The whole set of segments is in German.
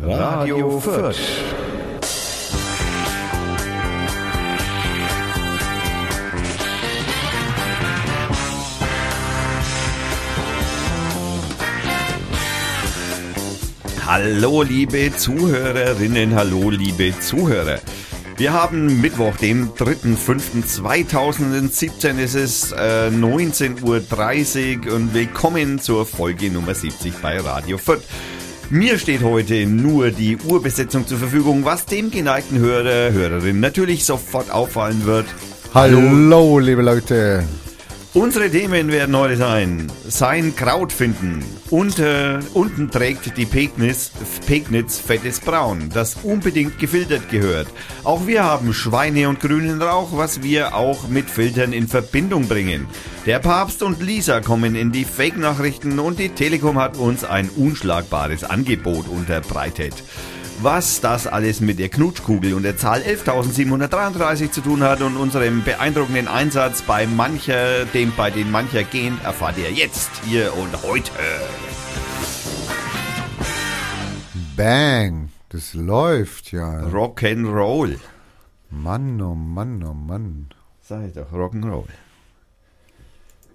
Radio Fürth. Hallo liebe Zuhörerinnen, hallo liebe Zuhörer. Wir haben Mittwoch, den 3.5.2017. Es ist äh, 19.30 Uhr und willkommen zur Folge Nummer 70 bei Radio Fürth. Mir steht heute nur die Urbesetzung zur Verfügung, was dem geneigten Hörer, Hörerin natürlich sofort auffallen wird. Hallo, Hallo liebe Leute. Unsere Themen werden heute sein: Sein Kraut finden. Unter, unten trägt die Pegnitz, Pegnitz fettes Braun, das unbedingt gefiltert gehört. Auch wir haben Schweine und grünen Rauch, was wir auch mit Filtern in Verbindung bringen. Der Papst und Lisa kommen in die Fake-Nachrichten und die Telekom hat uns ein unschlagbares Angebot unterbreitet. Was das alles mit der Knutschkugel und der Zahl 11.733 zu tun hat und unserem beeindruckenden Einsatz bei mancher, dem bei den mancher gehen, erfahrt ihr jetzt, hier und heute. Bang, das läuft ja. Rock'n'Roll. Mann, oh Mann, oh Mann. Sag ich doch, Rock'n'Roll.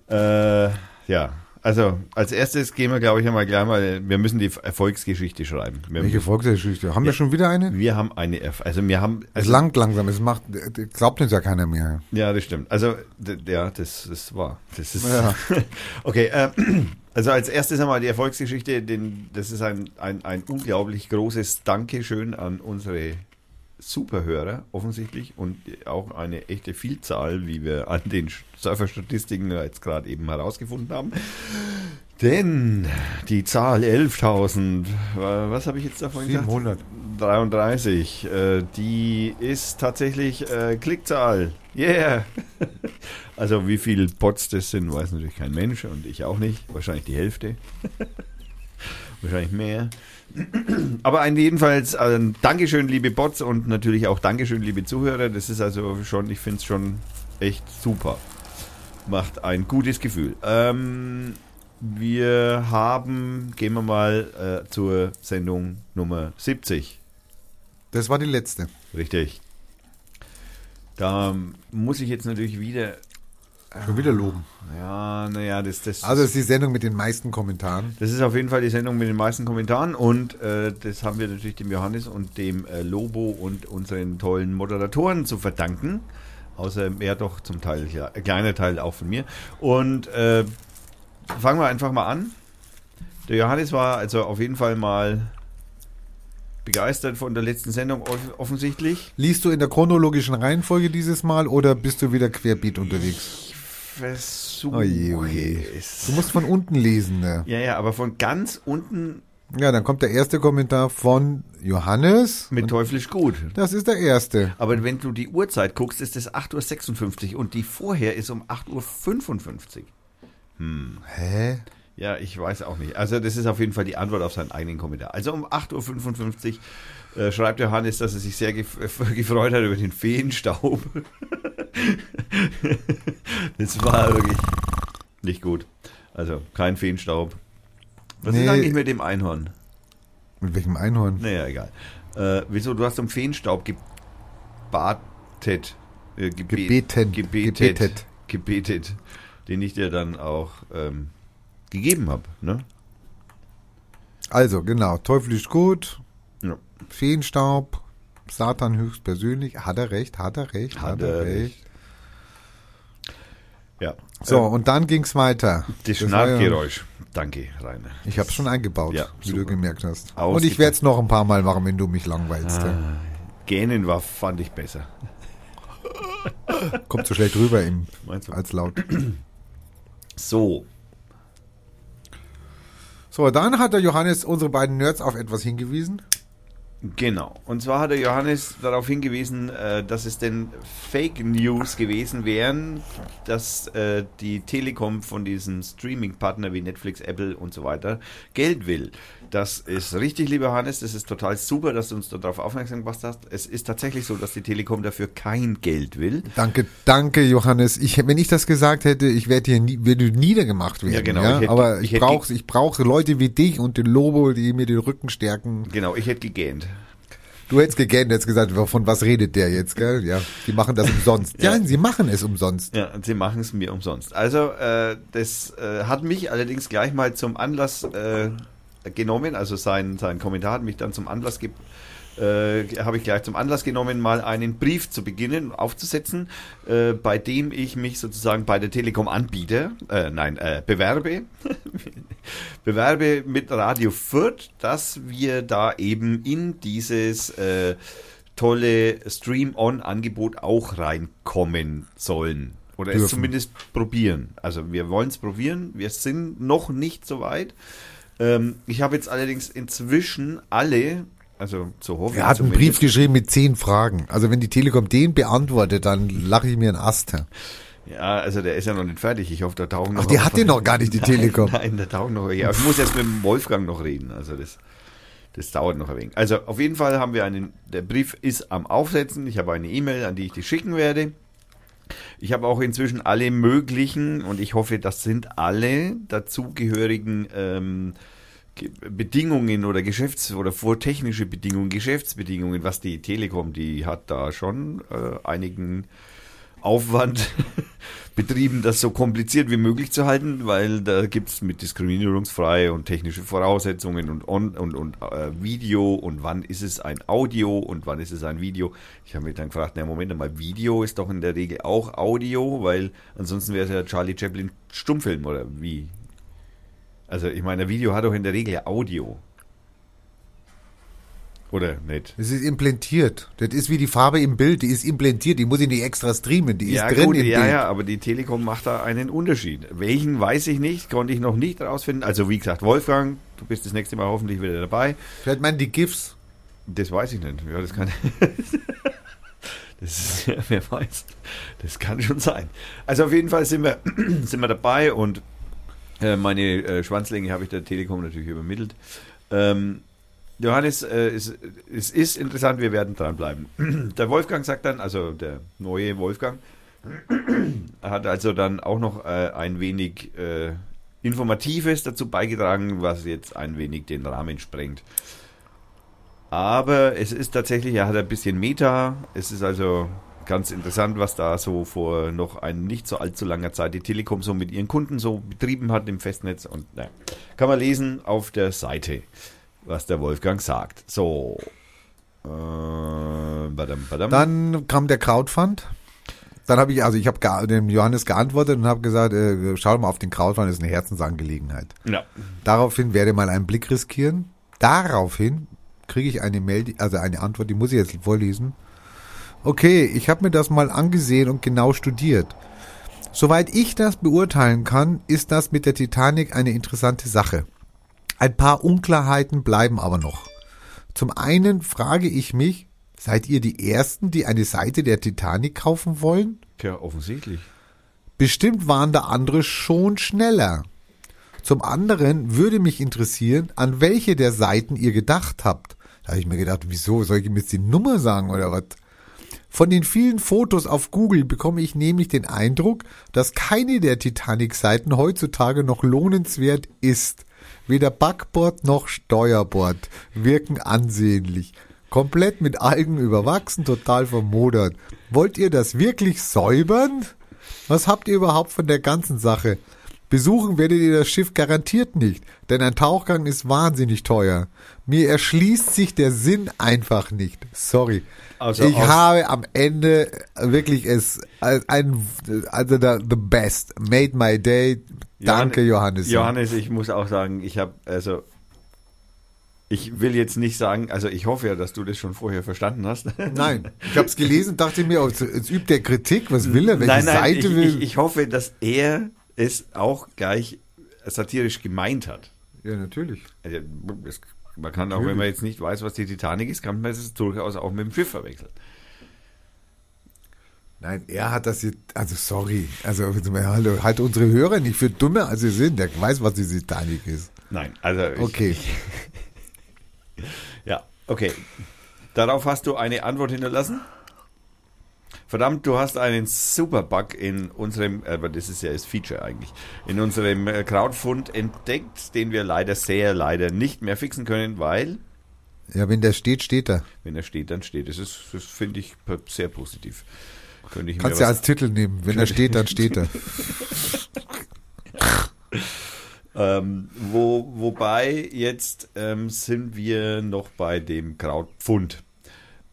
Äh, ja, also als erstes gehen wir, glaube ich, einmal gleich mal, wir müssen die Erfolgsgeschichte schreiben. Wir Welche Erfolgsgeschichte? Haben wir schon wieder eine? Wir haben eine, also wir haben... Also, es langt langsam, es macht, glaubt uns ja keiner mehr. Ja, das stimmt. Also, ja, das, das war, das ist... Ja. okay, äh, also als erstes einmal die Erfolgsgeschichte, den, das ist ein, ein, ein unglaublich großes Dankeschön an unsere Superhörer offensichtlich und auch eine echte Vielzahl, wie wir an den Surferstatistiken jetzt gerade eben herausgefunden haben. Denn die Zahl 11.000, was habe ich jetzt davon 700. gesagt? 33, äh, die ist tatsächlich äh, Klickzahl. Yeah! Also wie viele Bots das sind, weiß natürlich kein Mensch und ich auch nicht. Wahrscheinlich die Hälfte. Wahrscheinlich mehr. Aber ein jedenfalls ein Dankeschön, liebe Bots und natürlich auch Dankeschön, liebe Zuhörer. Das ist also schon, ich finde es schon echt super. Macht ein gutes Gefühl. Ähm, wir haben, gehen wir mal äh, zur Sendung Nummer 70. Das war die letzte. Richtig. Da muss ich jetzt natürlich wieder Schon wieder loben. Ja, naja, das, das. Also, das ist die Sendung mit den meisten Kommentaren. Das ist auf jeden Fall die Sendung mit den meisten Kommentaren und äh, das haben wir natürlich dem Johannes und dem äh, Lobo und unseren tollen Moderatoren zu verdanken. Außer mehr doch zum Teil, ja, ein kleiner Teil auch von mir. Und äh, fangen wir einfach mal an. Der Johannes war also auf jeden Fall mal begeistert von der letzten Sendung offensichtlich. Liest du in der chronologischen Reihenfolge dieses Mal oder bist du wieder querbeet unterwegs? Versuche oje, oje. Du musst von unten lesen. Ne? Ja, ja, aber von ganz unten. Ja, dann kommt der erste Kommentar von Johannes. Mit teuflisch gut. Das ist der erste. Aber wenn du die Uhrzeit guckst, ist es 8.56 Uhr und die vorher ist um 8.55 Uhr. Hm. Hä? Ja, ich weiß auch nicht. Also das ist auf jeden Fall die Antwort auf seinen eigenen Kommentar. Also um 8.55 Uhr äh, schreibt Johannes, dass er sich sehr gef gefreut hat über den Feenstaub. das war wirklich nicht gut. Also kein Feenstaub. Was nee. ist eigentlich mit dem Einhorn? Mit welchem Einhorn? Naja, egal. Äh, wieso? Du hast um Feenstaub gebatet. Äh, gebet, gebeten. Gebetet. Gebetet. Gebetet. Den ich dir dann auch ähm, gegeben habe. Ne? Also, genau. Teufel ist gut. Feenstaub. Satan höchstpersönlich. Hat er recht? Hat er recht? Hat, hat er recht? recht? Ja. So, ähm, und dann ging es weiter. Das, Schnarchgeräusch. Ja, Danke, Rainer. Ich habe es schon eingebaut, ja, wie super. du gemerkt hast. Und ich werde es noch ein paar Mal machen, wenn du mich langweilst. Ah, Gähnen war, fand ich besser. Kommt so schlecht rüber im, als laut. So. So, dann hat der Johannes unsere beiden Nerds auf etwas hingewiesen. Genau. Und zwar hat der Johannes darauf hingewiesen, äh, dass es denn Fake News gewesen wären, dass äh, die Telekom von diesem Streaming-Partner wie Netflix, Apple und so weiter Geld will. Das ist richtig, lieber Hannes. Das ist total super, dass du uns darauf aufmerksam gemacht hast. Es ist tatsächlich so, dass die Telekom dafür kein Geld will. Danke, danke, Johannes. Ich, wenn ich das gesagt hätte, ich werde hier nie, würde niedergemacht werden. Ja, genau. Ja? Ich hätte, Aber ich, ich brauche ich brauche Leute wie dich und den Lobo, die mir den Rücken stärken. Genau, ich hätte gegähnt. Du hättest gegähnt, jetzt gesagt, von was redet der jetzt, gell? Ja, die machen das umsonst. ja, ja sie machen es umsonst. Ja, sie machen es mir umsonst. Also, äh, das äh, hat mich allerdings gleich mal zum Anlass äh, genommen, also sein, sein Kommentar hat mich dann zum Anlass ge äh, habe ich gleich zum Anlass genommen, mal einen Brief zu beginnen, aufzusetzen, äh, bei dem ich mich sozusagen bei der Telekom anbiete, äh, nein, äh, bewerbe, bewerbe mit Radio Fürth, dass wir da eben in dieses äh, tolle Stream-On-Angebot auch reinkommen sollen. Oder Dürfen. es zumindest probieren. Also wir wollen es probieren. Wir sind noch nicht so weit. Ähm, ich habe jetzt allerdings inzwischen alle also so hoffe Er hat einen Brief geschrieben mit zehn Fragen. Also wenn die Telekom den beantwortet, dann lache ich mir einen Ast. Ja, also der ist ja noch nicht fertig. Ich hoffe, da tauchen noch. Ach, die hat den noch gar nicht, die Telekom. Nein, da tauchen noch. Ja, ich muss jetzt mit dem Wolfgang noch reden. Also das, das dauert noch ein wenig. Also auf jeden Fall haben wir einen, der Brief ist am Aufsetzen. Ich habe eine E-Mail, an die ich die schicken werde. Ich habe auch inzwischen alle möglichen, und ich hoffe, das sind alle dazugehörigen ähm, Bedingungen oder Geschäfts- oder vortechnische Bedingungen, Geschäftsbedingungen, was die Telekom, die hat da schon äh, einigen Aufwand betrieben, das so kompliziert wie möglich zu halten, weil da gibt es mit diskriminierungsfrei und technische Voraussetzungen und on und, und äh, Video und wann ist es ein Audio und wann ist es ein Video. Ich habe mich dann gefragt, na Moment mal, Video ist doch in der Regel auch Audio, weil ansonsten wäre es ja Charlie Chaplin Stummfilm oder wie also ich meine, ein Video hat doch in der Regel Audio. Oder nicht? Es ist implantiert. Das ist wie die Farbe im Bild, die ist implantiert, die muss ich nicht extra streamen, die ja, ist drin gut, im ja, Bild. Ja, aber die Telekom macht da einen Unterschied. Welchen weiß ich nicht, konnte ich noch nicht rausfinden. Also wie gesagt, Wolfgang, du bist das nächste Mal hoffentlich wieder dabei. Vielleicht meinen die GIFs. Das weiß ich nicht. Ja, das kann. das ist, wer weiß. Das kann schon sein. Also auf jeden Fall sind wir, sind wir dabei und äh, meine äh, Schwanzlänge habe ich der Telekom natürlich übermittelt. Ähm, Johannes, äh, es, es, ist interessant, wir werden dranbleiben. Der Wolfgang sagt dann, also der neue Wolfgang, hat also dann auch noch äh, ein wenig äh, Informatives dazu beigetragen, was jetzt ein wenig den Rahmen sprengt. Aber es ist tatsächlich, er hat ein bisschen Meta, es ist also ganz interessant, was da so vor noch ein nicht so allzu langer Zeit die Telekom so mit ihren Kunden so betrieben hat im Festnetz. Und na, kann man lesen auf der Seite, was der Wolfgang sagt. So. Äh, badam, badam. Dann kam der Crowdfund. Dann habe ich, also ich habe dem Johannes geantwortet und habe gesagt, äh, schau mal auf den Crowdfund, das ist eine Herzensangelegenheit. Ja. Daraufhin werde ich mal einen Blick riskieren. Daraufhin kriege ich eine Mail, also eine Antwort, die muss ich jetzt vorlesen. Okay, ich habe mir das mal angesehen und genau studiert. Soweit ich das beurteilen kann, ist das mit der Titanic eine interessante Sache. Ein paar Unklarheiten bleiben aber noch. Zum einen frage ich mich, seid ihr die Ersten, die eine Seite der Titanic kaufen wollen? Tja, offensichtlich. Bestimmt waren da andere schon schneller. Zum anderen würde mich interessieren, an welche der Seiten ihr gedacht habt. Da habe ich mir gedacht, wieso, soll ich mir jetzt die Nummer sagen oder was? Von den vielen Fotos auf Google bekomme ich nämlich den Eindruck, dass keine der Titanic-Seiten heutzutage noch lohnenswert ist. Weder Backbord noch Steuerbord wirken ansehnlich. Komplett mit Algen überwachsen, total vermodert. Wollt ihr das wirklich säubern? Was habt ihr überhaupt von der ganzen Sache? Besuchen werdet ihr das Schiff garantiert nicht, denn ein Tauchgang ist wahnsinnig teuer. Mir erschließt sich der Sinn einfach nicht. Sorry. Also ich habe am Ende wirklich es ein also the, the best made my day. Danke Johannes. Johannes, ich muss auch sagen, ich habe also ich will jetzt nicht sagen, also ich hoffe ja, dass du das schon vorher verstanden hast. Nein, ich habe es gelesen, dachte mir, oh, jetzt übt der Kritik, was will er, welche nein, nein, Seite ich, will? Ich, ich hoffe, dass er es auch gleich satirisch gemeint hat. Ja, natürlich. Also, man kann auch, wenn man jetzt nicht weiß, was die Titanic ist, kann man es durchaus auch mit dem Schiff verwechseln. Nein, er hat das jetzt, also sorry, also hallo, halt unsere Hörer nicht für dumme, als sie sind. Der weiß, was die Titanic ist. Nein, also okay. Ja, okay. Darauf hast du eine Antwort hinterlassen. Verdammt, du hast einen super Bug in unserem, aber das ist ja das Feature eigentlich, in unserem äh, Crowdfund entdeckt, den wir leider sehr leider nicht mehr fixen können, weil, Ja, wenn der steht, steht er. wenn er steht, dann steht. Das ist, das finde ich sehr positiv. Könnte ich Kannst was als Titel nehmen. Wenn er steht, dann steht er. Ähm, wo, wobei jetzt ähm, sind wir noch bei dem Krautpfund.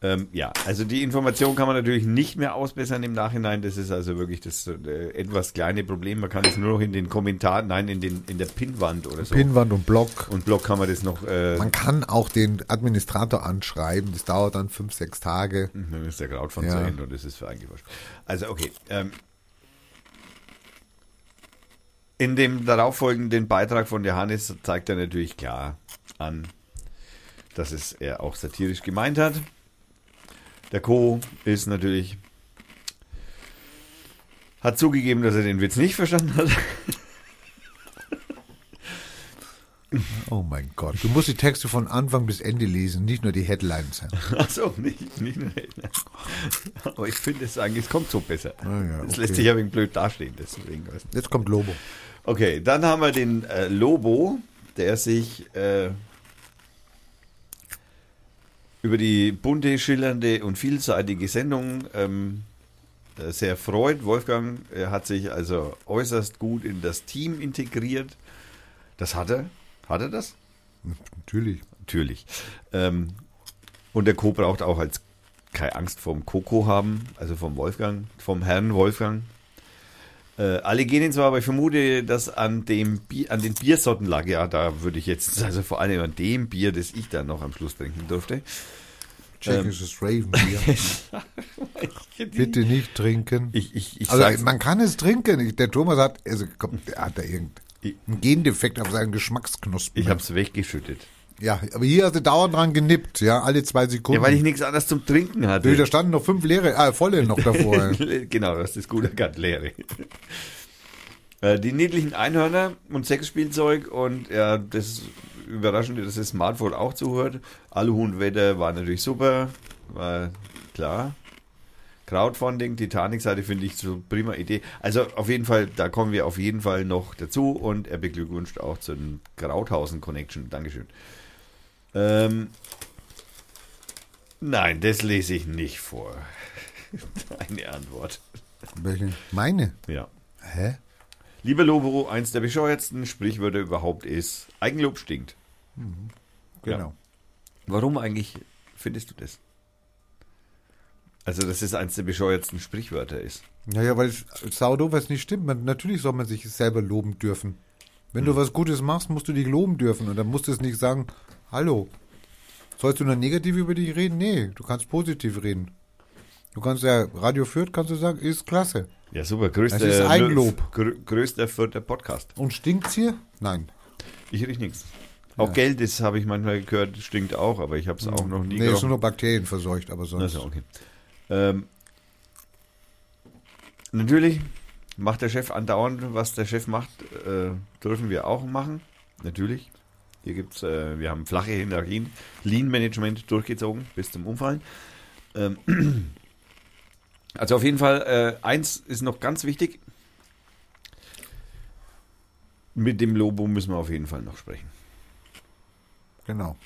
Ähm, ja, also die Information kann man natürlich nicht mehr ausbessern im Nachhinein. Das ist also wirklich das äh, etwas kleine Problem. Man kann es nur noch in den Kommentaren, nein, in, den, in der Pinnwand oder so. Pinnwand und Block. Und Blog kann man das noch, äh, Man kann auch den Administrator anschreiben. Das dauert dann fünf, sechs Tage. dann ist der Krautfond Ja. zu Ende und das ist für eigentlich wurscht. Also okay. Ähm, in dem darauffolgenden Beitrag von Johannes zeigt er natürlich klar an, dass es er auch satirisch gemeint hat. Der Co. ist natürlich hat zugegeben, dass er den Witz nicht verstanden hat. Oh mein Gott. Du musst die Texte von Anfang bis Ende lesen, nicht nur die Headlines. Achso, nicht, nicht nur Aber ich finde es eigentlich, es kommt so besser. Ah ja, Es okay. lässt sich ja wegen blöd dastehen, deswegen. Jetzt kommt Lobo. Okay, dann haben wir den äh, Lobo, der sich äh, über die bunte, schillernde und vielseitige Sendung ähm, äh, sehr freut. Wolfgang hat sich also äußerst gut in das Team integriert. Das hat er. Hat er das? Natürlich. Natürlich. Ähm, und der Co braucht auch als keine Angst vom Coco haben, also vom Wolfgang, vom Herrn Wolfgang. Äh, alle gehen zwar, aber ich vermute, dass an dem Bier, an den Biersorten lag, ja, da würde ich jetzt, also vor allem an dem Bier, das ich dann noch am Schluss trinken durfte. Tschechisches Ravenbier. Bitte nicht trinken. Ich, ich, ich also man kann es trinken. Der Thomas hat, also komm, der hat da irgendeinen Gendefekt auf seinen Geschmacksknospen. ich hab's weggeschüttet. Ja, aber hier hast du dauernd dran genippt, ja, alle zwei Sekunden. Ja, weil ich nichts anderes zum Trinken hatte. Du, da standen noch fünf leere, äh, volle noch davor. genau, das ist gut erkannt, leere. Äh, Die niedlichen Einhörner und Sexspielzeug und ja, das Überraschende, dass das Smartphone auch zuhört. Aluhundwetter war natürlich super, war klar. Crowdfunding, Titanic-Seite finde ich so prima Idee. Also auf jeden Fall, da kommen wir auf jeden Fall noch dazu und er beglückwünscht auch zu den Krauthausen Connection. Dankeschön. Ähm, nein, das lese ich nicht vor. Eine Antwort. Welche? Meine? Ja. Hä? Lieber Lobo, eins der bescheuertsten Sprichwörter überhaupt ist, Eigenlob stinkt. Genau. Warum eigentlich findest du das? Also, dass es eins der bescheuertsten Sprichwörter ist. Naja, weil es saudo, was nicht stimmt. Man, natürlich soll man sich selber loben dürfen. Wenn Hm. du was Gutes machst, musst du dich loben dürfen. Und dann musst du es nicht sagen, hallo. Sollst du nur negativ über dich reden? Nee, du kannst positiv reden. Du kannst ja, Radio Fürth kannst du sagen, ist klasse. Ja, super. Größter, Das ist Eigenlob. Grö größter vierter Podcast. Und stinkt's hier? Nein. Ich riech nichts. Auch Geld, das habe ich manchmal gehört, stinkt auch, aber ich habe es auch noch nie Nee, ist nur noch Bakterien verseucht, aber sonst. Also, okay. Ähm, natürlich macht der Chef andauernd, was der Chef macht, äh, dürfen wir auch machen. Natürlich. Hier gibt's, äh, wir haben flache Hierarchien, Lean-Management durchgezogen bis zum Umfallen. Ähm, also auf jeden Fall, äh, eins ist noch ganz wichtig. Mit dem Lobo müssen wir auf jeden Fall noch sprechen. Genau.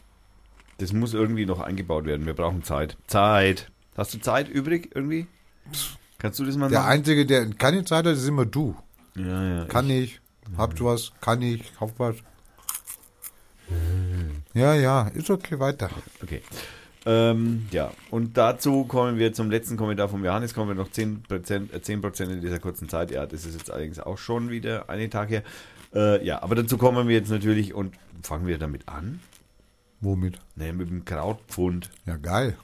Das muss irgendwie noch eingebaut werden. Wir brauchen Zeit. Zeit. Hast du Zeit übrig irgendwie? Kannst du das mal Der machen? Einzige, der keine Zeit hat, ist immer du. Ja, ja. Kann ich, habt was, kann ich, hab was. Ja, ja, ist okay, weiter. Okay. Ähm, ja, und dazu kommen wir zum letzten Kommentar von Johannes, kommen wir noch 10%, äh, 10 in dieser kurzen Zeit. Ja, das ist jetzt allerdings auch schon wieder einen Tag her. Äh, ja, aber dazu kommen wir jetzt natürlich und fangen wir damit an. Womit? Ne, mit dem Krautpfund. Ja, geil.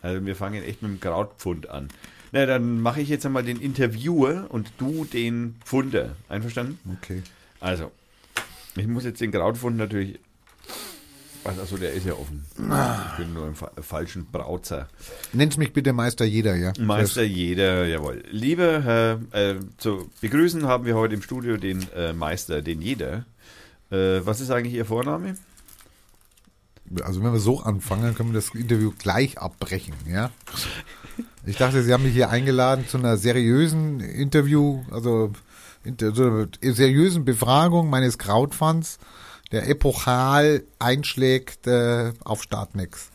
Also wir fangen echt mit dem Krautpfund an. Na, dann mache ich jetzt einmal den Interviewer und du den Pfunder. Einverstanden? Okay. Also, ich muss jetzt den Krautpfund natürlich. Achso, der ist ja offen. Ich bin nur im fa falschen Brauzer. Nenn's mich bitte Meister jeder, ja? Meister jeder, jawohl. Lieber Herr, äh, zu begrüßen haben wir heute im Studio den äh, Meister, den jeder. Äh, was ist eigentlich Ihr Vorname? Also wenn wir so anfangen, dann können wir das Interview gleich abbrechen, ja. Ich dachte, Sie haben mich hier eingeladen zu einer seriösen Interview, also inter, so einer seriösen Befragung meines Krautfunds, der epochal einschlägt äh, auf Startnext.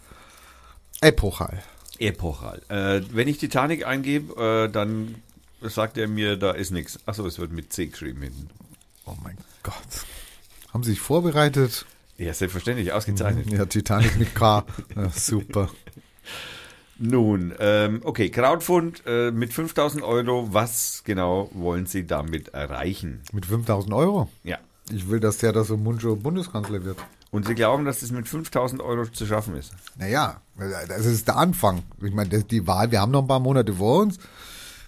Epochal. Epochal. Äh, wenn ich Titanic eingebe, äh, dann sagt er mir, da ist nichts. Achso, es wird mit C geschrieben hinten. Oh mein Gott. Haben Sie sich vorbereitet? Ja, selbstverständlich, ausgezeichnet. Ja, Titanic mit K. Ja, super. Nun, ähm, okay, Crowdfund äh, mit 5000 Euro. Was genau wollen Sie damit erreichen? Mit 5000 Euro? Ja. Ich will, dass der da so Muncho Bundeskanzler wird. Und Sie glauben, dass das mit 5000 Euro zu schaffen ist? Naja, das ist der Anfang. Ich meine, das- die Wahl, wir haben noch ein paar Monate vor uns.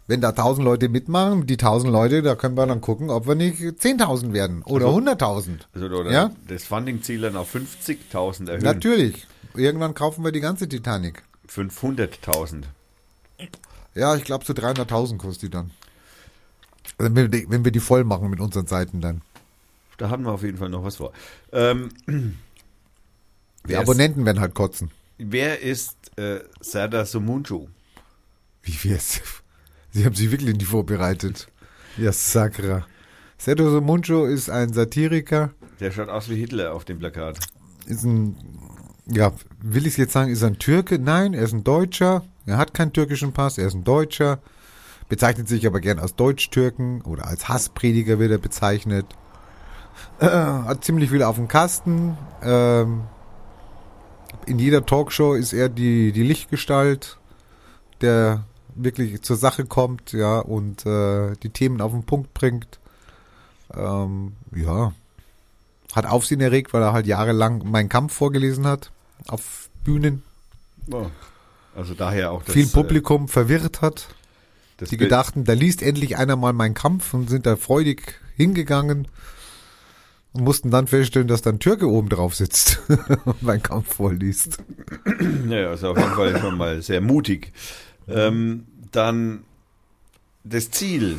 Wenn da 1000 Leute mitmachen, die 1000 Leute, da können wir dann gucken, ob wir nicht 10.000 werden oder 100.000. Also, oder Ja? das Funding-Ziel dann auf 50.000 erhöhen. Natürlich. Irgendwann kaufen wir die ganze Titanic. 500.000. Ja, ich glaube, so 300.000 kostet die dann. Also Wenn wir, die, wenn wir die voll machen mit unseren Seiten dann. Da haben wir auf jeden Fall noch was vor. Ähm, Die wer, ist, Abonnenten werden halt kotzen. wer ist äh, Serdar Somuncu? Wie wär's? Sie haben sich wirklich nicht vorbereitet. Ja, Sakra. Seto Somuncho ist ein Satiriker, Der schaut aus wie Hitler auf dem Plakat. ist ein, ja, will ich jetzt sagen, ist er ein Türke? Nein, er ist ein Deutscher. Er hat keinen türkischen Pass, er ist ein Deutscher. Bezeichnet sich aber gern als Deutsch-Türken oder als Hassprediger wird er bezeichnet. Äh, hat ziemlich viel auf dem Kasten. Ähm, in jeder Talkshow ist er die, die Lichtgestalt, der wirklich zur Sache kommt, ja, und äh, die Themen auf den Punkt bringt. Ähm, ja. Hat Aufsehen erregt, weil er halt jahrelang meinen Kampf vorgelesen hat. Auf Bühnen. Oh. Also daher auch das, Viel Publikum verwirrt hat. Äh, Die Bild- gedachten, da liest endlich einer mal meinen Kampf und sind da freudig hingegangen mussten dann feststellen, dass da ein Türke oben drauf sitzt und meinen Kampf vorliest. Ja, also auf jeden Fall schon mal sehr mutig. Ähm, dann das Ziel.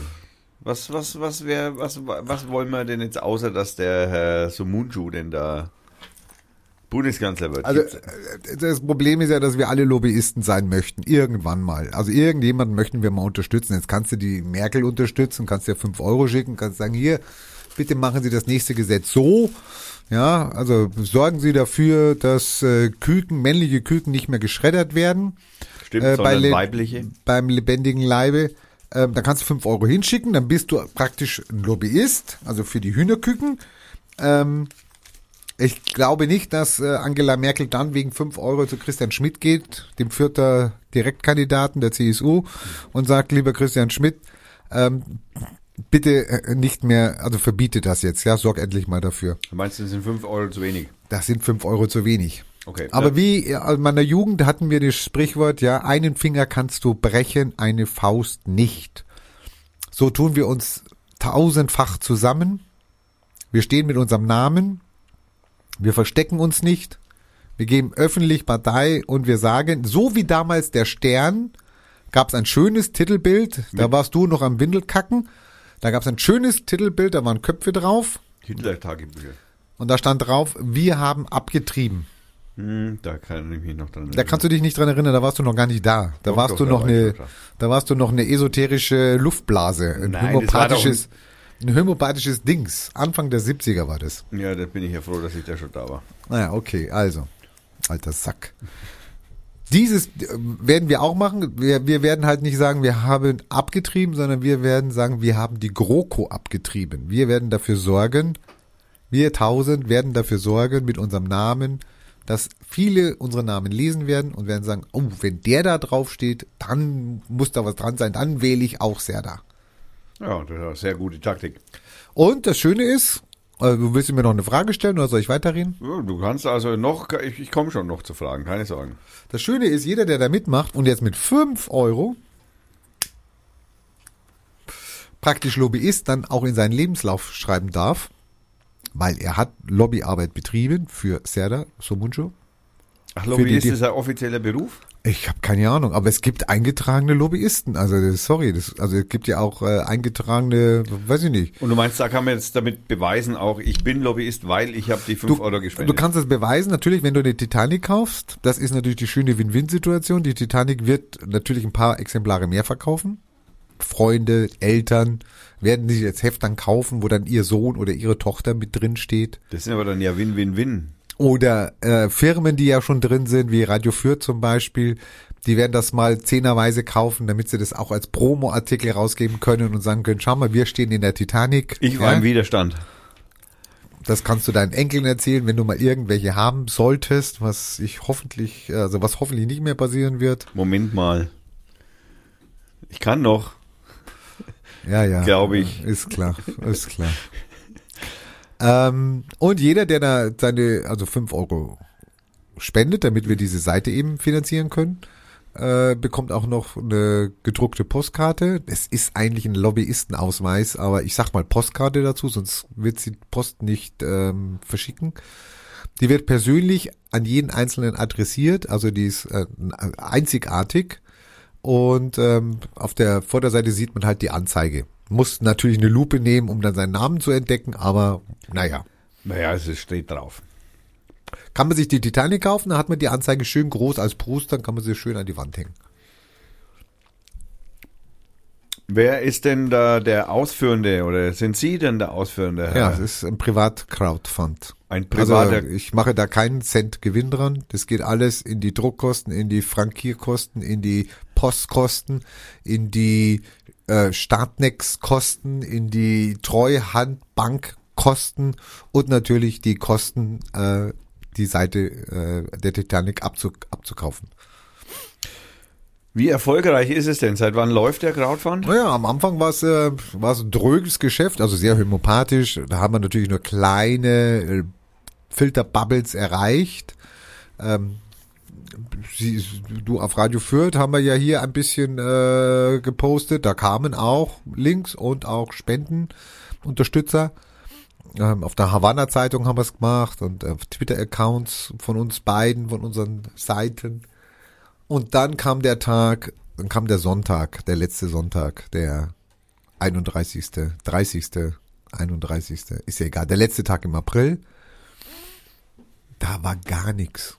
Was, was, was wäre, was, was wollen wir denn jetzt, außer dass der Herr Sumunju denn da Bundeskanzler wird? Also äh, das Problem ist ja, dass wir alle Lobbyisten sein möchten, irgendwann mal. Also irgendjemanden möchten wir mal unterstützen. Jetzt kannst du die Merkel unterstützen, kannst dir fünf Euro schicken, kannst sagen, hier, bitte machen Sie das nächste Gesetz so. Ja, also sorgen Sie dafür, dass äh, Küken, männliche Küken nicht mehr geschreddert werden. Stimmt, äh, bei le- weibliche. Beim lebendigen Leibe. Ähm, dann kannst du fünf Euro hinschicken, dann bist du praktisch ein Lobbyist, also für die Hühnerküken. Ähm, ich glaube nicht, dass äh, Angela Merkel dann wegen fünf Euro zu Christian Schmidt geht, dem vierter Direktkandidaten der CSU, und sagt, lieber Christian Schmidt, ähm, bitte äh, nicht mehr, also verbiete das jetzt, ja, sorg endlich mal dafür. Du meinst, das sind 5 Euro zu wenig? Das sind fünf Euro zu wenig. Okay. Aber wie in meiner Jugend hatten wir das Sprichwort, ja, einen Finger kannst du brechen, eine Faust nicht. So tun wir uns tausendfach zusammen. Wir stehen mit unserem Namen. Wir verstecken uns nicht. Wir geben öffentlich Partei und wir sagen, so wie damals der Stern, gab es ein schönes Titelbild. Da warst du noch am Windelkacken. Da gab es ein schönes Titelbild, da waren Köpfe drauf. Hitler-Tagebücher. Und da stand drauf, wir haben abgetrieben. Hm, da kann ich mich noch dran Da kannst du dich nicht dran erinnern, da warst du noch gar nicht da. Da Doch, warst doch, du noch eine, da. warst du noch eine esoterische Luftblase, ein Nein, homöopathisches, ein homöopathisches Dings. Anfang der 70er war das. Ja, da bin ich ja froh, dass ich da schon da war. Naja, okay, also, alter Sack. Dieses äh, werden wir auch machen. Wir, wir werden halt nicht sagen, wir haben abgetrieben, sondern wir werden sagen, wir haben die GroKo abgetrieben. Wir werden dafür sorgen, wir tausend werden dafür sorgen mit unserem Namen, dass viele unsere Namen lesen werden und werden sagen, oh, wenn der da drauf steht, dann muss da was dran sein, dann wähle ich auch Serda. Ja, das ist eine sehr gute Taktik. Und das Schöne ist, du willst mir noch eine Frage stellen oder soll ich weiterreden? Ja, Du kannst also noch, ich, ich komme schon noch zu Fragen, keine Sorgen. Das Schöne ist, jeder, der da mitmacht und jetzt mit 5 Euro praktisch Lobbyist dann auch in seinen Lebenslauf schreiben darf, weil er hat Lobbyarbeit betrieben für Serda Somuncu. Ach, Lobbyist die- ist ein offizieller Beruf? Ich habe keine Ahnung, aber es gibt eingetragene Lobbyisten. Also sorry, das, also es gibt ja auch äh, eingetragene, weiß ich nicht. Und du meinst, da kann man jetzt damit beweisen, auch ich bin Lobbyist, weil ich habe die 5 Euro gespendet. Du kannst das beweisen, natürlich, wenn du eine Titanic kaufst. Das ist natürlich die schöne Win-Win-Situation. Die Titanic wird natürlich ein paar Exemplare mehr verkaufen. Freunde, Eltern werden sich jetzt Heft dann kaufen, wo dann ihr Sohn oder ihre Tochter mit drin steht. das sind aber dann ja Win-Win-Win. Oder äh, Firmen, die ja schon drin sind, wie Radio Fürth zum Beispiel, die werden das mal zehnerweise kaufen, damit sie das auch als Promo-Artikel rausgeben können und sagen können, schau mal, wir stehen in der Titanic. Ich war Ja? im Widerstand. Das kannst du deinen Enkeln erzählen, wenn du mal irgendwelche haben solltest, was ich hoffentlich, also was hoffentlich nicht mehr passieren wird. Moment mal. Ich kann noch. Ja, ja. Glaub ich. Ist klar, ist klar. Ähm, und jeder, der da seine, also fünf Euro spendet, damit wir diese Seite eben finanzieren können, äh, bekommt auch noch eine gedruckte Postkarte. Es ist eigentlich ein Lobbyistenausweis, aber ich sag mal Postkarte dazu, sonst wird sie Post nicht ähm, verschicken. Die wird persönlich an jeden Einzelnen adressiert, also die ist äh, einzigartig. Und ähm, auf der Vorderseite sieht man halt die Anzeige. Muss natürlich eine Lupe nehmen, um dann seinen Namen zu entdecken, aber naja. Naja, es steht drauf. Kann man sich die Titanic kaufen, dann hat man die Anzeige schön groß als Brust, dann kann man sie schön an die Wand hängen. Wer ist denn da der Ausführende oder sind Sie denn der Ausführende? Ja, es ist ein Privat-Crowdfund. Ein privater. Also ich mache da keinen Cent Gewinn dran. Das geht alles in die Druckkosten, in die Frankierkosten, in die Postkosten, in die äh, Startnex-Kosten, in die Treuhandbankkosten und natürlich die Kosten, äh, die Seite äh, der Titanic abzu abzukaufen. Wie erfolgreich ist es denn? Seit wann läuft der Crowdfund? Naja, am Anfang war es äh, ein dröges Geschäft, also sehr homöopathisch. Da haben wir natürlich nur kleine äh, Filterbubbles erreicht. Ähm, Sie, du auf Radio Fürth haben wir ja hier ein bisschen äh, gepostet. Da kamen auch Links und auch Spendenunterstützer. Ähm, auf der Havanna Zeitung haben wir es gemacht und auf Twitter-Accounts von uns beiden, von unseren Seiten. Und dann kam der Tag, dann kam der Sonntag, der letzte Sonntag, der 31., 30., 31., ist ja egal, der letzte Tag im April. Da war gar nichts.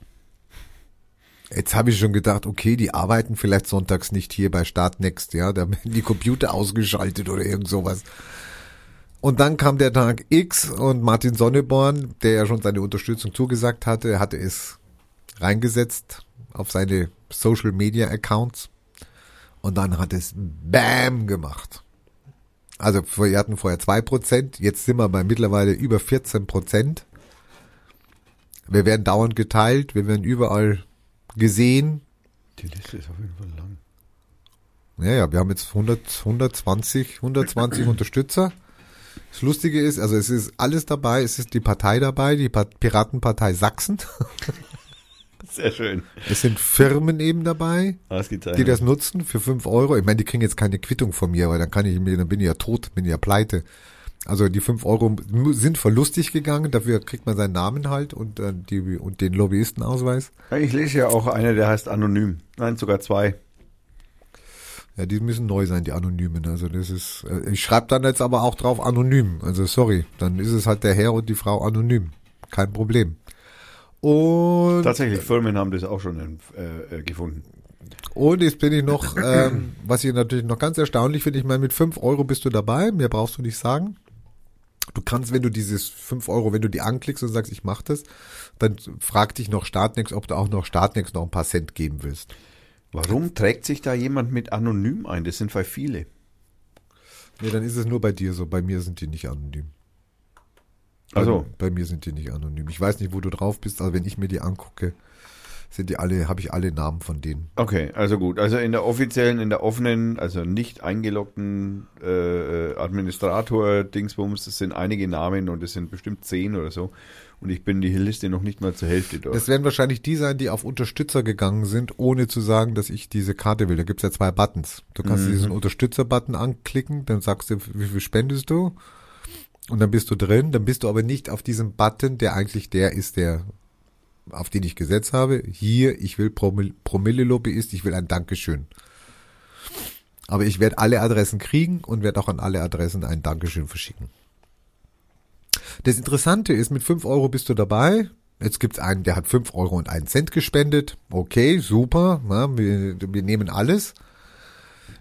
Jetzt habe ich schon gedacht, okay, die arbeiten vielleicht sonntags nicht hier bei Startnext, ja, da werden die Computer ausgeschaltet oder irgend sowas. Und dann kam der Tag X und Martin Sonneborn, der ja schon seine Unterstützung zugesagt hatte, hatte es reingesetzt auf seine Social Media Accounts und dann hat es BAM gemacht. Also wir hatten vorher zwei Prozent, jetzt sind wir bei mittlerweile über 14 Prozent. Wir werden dauernd geteilt, wir werden überall gesehen. Die Liste ist auf jeden Fall lang. Ja, ja, wir haben jetzt 100, 120, 120 Unterstützer. Das Lustige ist, also es ist alles dabei, es ist die Partei dabei, die Pa- Piratenpartei Sachsen. Sehr schön. Es sind Firmen eben dabei, Ausgezeichnet. die das nutzen für fünf Euro. Ich meine, die kriegen jetzt keine Quittung von mir, weil dann kann ich mir, dann bin ich ja tot, bin ich ja pleite. Also die fünf Euro sind verlustig gegangen, dafür kriegt man seinen Namen halt und, äh, die, und den Lobbyistenausweis. Ich lese ja auch eine, der heißt Anonym. Nein, sogar zwei. Ja, die müssen neu sein, die Anonymen. Also das ist, äh, ich schreibe dann jetzt aber auch drauf anonym. Also sorry, dann ist es halt der Herr und die Frau anonym. Kein Problem. Und, Tatsächlich, Firmen haben das auch schon äh, äh, gefunden. und jetzt bin ich noch, ähm, was ich natürlich noch ganz erstaunlich finde, ich meine, mit fünf Euro bist du dabei, mehr brauchst du nicht sagen. Du kannst, wenn du dieses fünf Euro, wenn du die anklickst und sagst, ich mach das, dann fragt dich noch Startnext, ob du auch noch Startnext noch ein paar Cent geben willst. Warum trägt sich da jemand mit Anonym ein? Das sind bei viele. Nee, dann ist es nur bei dir so. Bei mir sind die nicht anonym. Also, Bei mir sind die nicht anonym. Ich weiß nicht, wo du drauf bist, aber wenn ich mir die angucke, sind die alle, habe ich alle Namen von denen. okay, also gut. Also in der offiziellen, in der offenen, also nicht eingeloggten äh, Administrator-Dingsbums, das sind einige Namen und es sind bestimmt zehn oder so. Und ich bin die Liste noch nicht mal zur Hälfte durch. Das werden wahrscheinlich die sein, die auf Unterstützer gegangen sind, ohne zu sagen, dass ich diese Karte will. Da gibt's ja zwei Buttons. Du kannst diesen Unterstützer-Button anklicken, dann sagst du, wie viel spendest du? Und dann bist du drin, dann bist du aber nicht auf diesem Button, der eigentlich der ist, der auf den ich gesetzt habe. Hier, ich will Promille- Promille-Lobbyist, ich will ein Dankeschön. Aber ich werde alle Adressen kriegen und werde auch an alle Adressen ein Dankeschön verschicken. Das Interessante ist, mit 5 Euro bist du dabei. Jetzt gibt's einen, der hat 5 Euro und einen Cent gespendet. Okay, super. Na, wir, wir nehmen alles.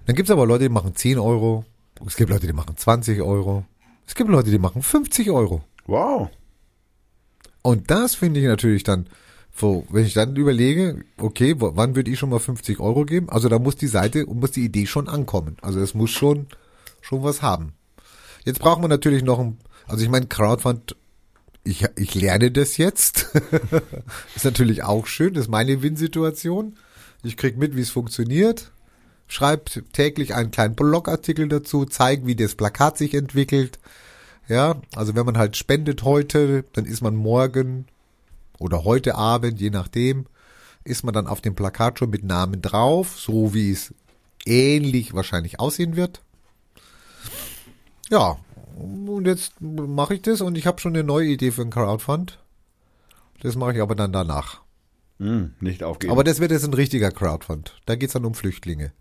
Dann gibt's aber Leute, die machen 10 Euro. Es gibt Leute, die machen 20 Euro. Es gibt Leute, die machen 50 Euro. Wow. Und das finde ich natürlich dann, so, wenn ich dann überlege, okay, wann würde ich schon mal 50 Euro geben? Also da muss die Seite und muss die Idee schon ankommen. Also es muss schon, schon was haben. Jetzt brauchen wir natürlich noch ein, also ich meine, Crowdfund, ich, ich lerne das jetzt. ist natürlich auch schön, das ist meine Win-Situation. Ich krieg mit, wie es funktioniert. Schreibt täglich einen kleinen Blogartikel dazu, zeigt, wie das Plakat sich entwickelt. Ja, also wenn man halt spendet heute, dann ist man morgen oder heute Abend, je nachdem, ist man dann auf dem Plakat schon mit Namen drauf, so wie es ähnlich wahrscheinlich aussehen wird. Ja, und jetzt mache ich das und ich habe schon eine neue Idee für ein Crowdfund. Das mache ich aber dann danach. Hm, nicht aufgeben. Aber das wird jetzt ein richtiger Crowdfund. Da geht's dann um Flüchtlinge.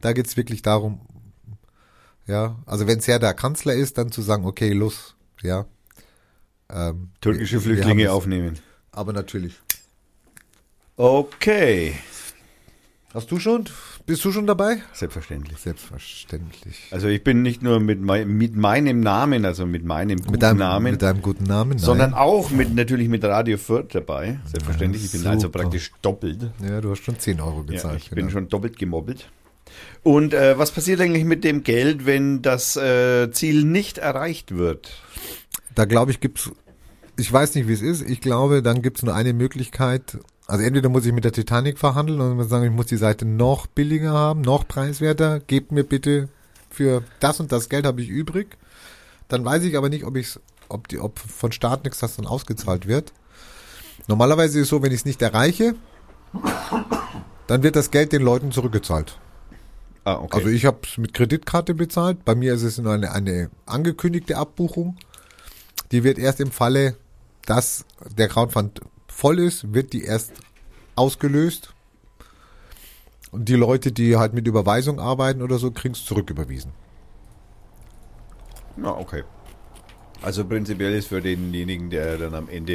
Da geht's wirklich darum, ja, also wenn es ja der Kanzler ist, dann zu sagen, okay, los, ja. Ähm, Türkische wir- wir Flüchtlinge es. aufnehmen. Aber natürlich. Okay. Hast du schon? Bist du schon dabei? Selbstverständlich. Selbstverständlich. Also ich bin nicht nur mit, mei mit meinem Namen, also mit meinem guten Mit deinem, Namen, mit deinem guten Namen? Nein. sondern auch mit natürlich mit Radio Fürth dabei. Selbstverständlich. Ich bin also super. praktisch doppelt. Ja, du hast schon 10 Euro Ja, gezahlt. ich bin genau. schon doppelt gemobbelt. Und äh, was passiert eigentlich mit dem Geld, wenn das äh, Ziel nicht erreicht wird? Da glaube ich, gibt's. Ich weiß nicht, wie es ist. Ich glaube, dann gibt's nur eine Möglichkeit. Also entweder muss ich mit der Titanic verhandeln und sagen, ich muss die Seite noch billiger haben, noch preiswerter. Gebt mir bitte für das und das Geld habe ich übrig. Dann weiß ich aber nicht, ob ich's, ob die, ob von Staat nichts das dann ausgezahlt wird. Normalerweise ist es so, wenn ich es nicht erreiche, dann wird das Geld den Leuten zurückgezahlt. Ah, okay. Also ich habe es mit Kreditkarte bezahlt. Bei mir ist es nur eine, eine angekündigte Abbuchung. Die wird erst im Falle, dass der Crowdfund voll ist, wird die erst ausgelöst. Und die Leute, die halt mit Überweisung arbeiten oder so, kriegen es zurücküberwiesen. Ja, okay. Also prinzipiell ist für denjenigen, der dann am Ende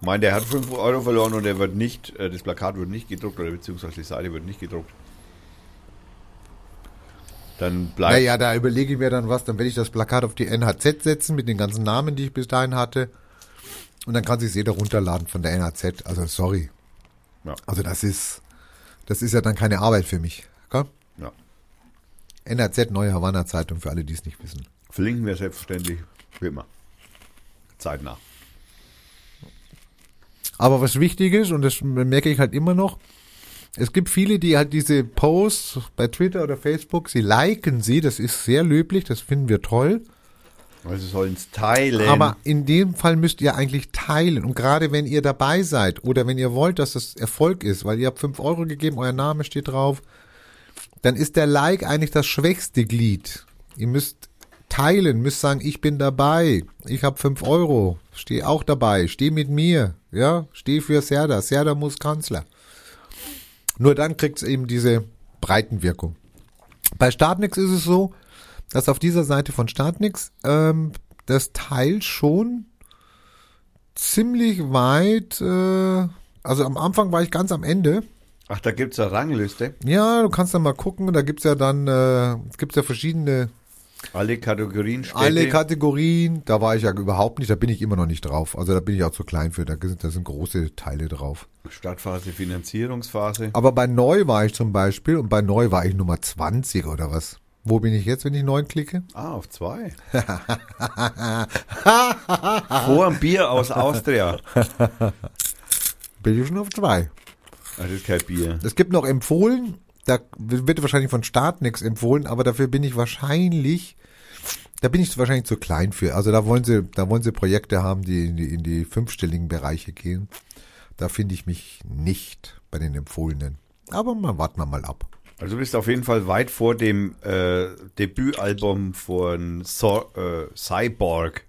meint, der hat 5 Euro verloren und er wird nicht, äh, das Plakat wird nicht gedruckt oder beziehungsweise die Seite wird nicht gedruckt. Dann bleibt. Naja, da überlege ich mir dann was, dann werde ich das Plakat auf die NHZ setzen mit den ganzen Namen, die ich bis dahin hatte. Und dann kann sich jeder runterladen von der NHZ. Also sorry. Ja. Also das ist, das ist ja dann keine Arbeit für mich. Gell? Ja. NRZ Neue Havanna Zeitung für alle, die es nicht wissen. Verlinken wir selbstverständlich, wie immer. Zeitnah. Aber was wichtig ist, und das merke ich halt immer noch, es gibt viele, die halt diese Posts bei Twitter oder Facebook, sie liken sie, das ist sehr löblich, das finden wir toll. Also sollen es teilen. Aber in dem Fall müsst ihr eigentlich teilen. Und gerade wenn ihr dabei seid oder wenn ihr wollt, dass das Erfolg ist, weil ihr habt fünf Euro gegeben, euer Name steht drauf, dann ist der Like eigentlich das schwächste Glied. Ihr müsst teilen, müsst sagen, ich bin dabei, ich habe fünf Euro, stehe auch dabei, steh mit mir, ja, steh für Serda, Serda muss Kanzler. Nur dann kriegt's eben diese Breitenwirkung. Bei Startnix ist es so, dass auf dieser Seite von Startnix ähm, das Teil schon ziemlich weit, äh, also am Anfang war ich ganz am Ende. Ach, da gibt's eine Rangliste. Ja, du kannst dann mal gucken, da gibt's ja dann, äh, es gibt ja verschiedene, Alle Kategorien Städte. alle Kategorien, da war ich ja überhaupt nicht, da bin ich immer noch nicht drauf. Also da bin ich auch zu klein für, da sind, da sind große Teile drauf. Startphase, Finanzierungsphase. Aber bei Neu war ich zum Beispiel und bei Neu war ich Nummer 20 oder was. Wo bin ich jetzt, wenn ich neun klicke? Ah, auf zwei. Vor ein Bier aus Austria. Bin ich schon auf zwei. Ah, Das ist kein Bier. Es gibt noch empfohlen, da wird wahrscheinlich von Start nichts empfohlen, aber dafür bin ich wahrscheinlich, da bin ich wahrscheinlich zu klein für. Also da wollen sie, da wollen sie Projekte haben, die in die, in die fünfstelligen Bereiche gehen. Da finde ich mich nicht bei den empfohlenen. Aber mal warten wir mal ab. Also du bist auf jeden Fall weit vor dem äh, Debütalbum von so äh, Cyborg.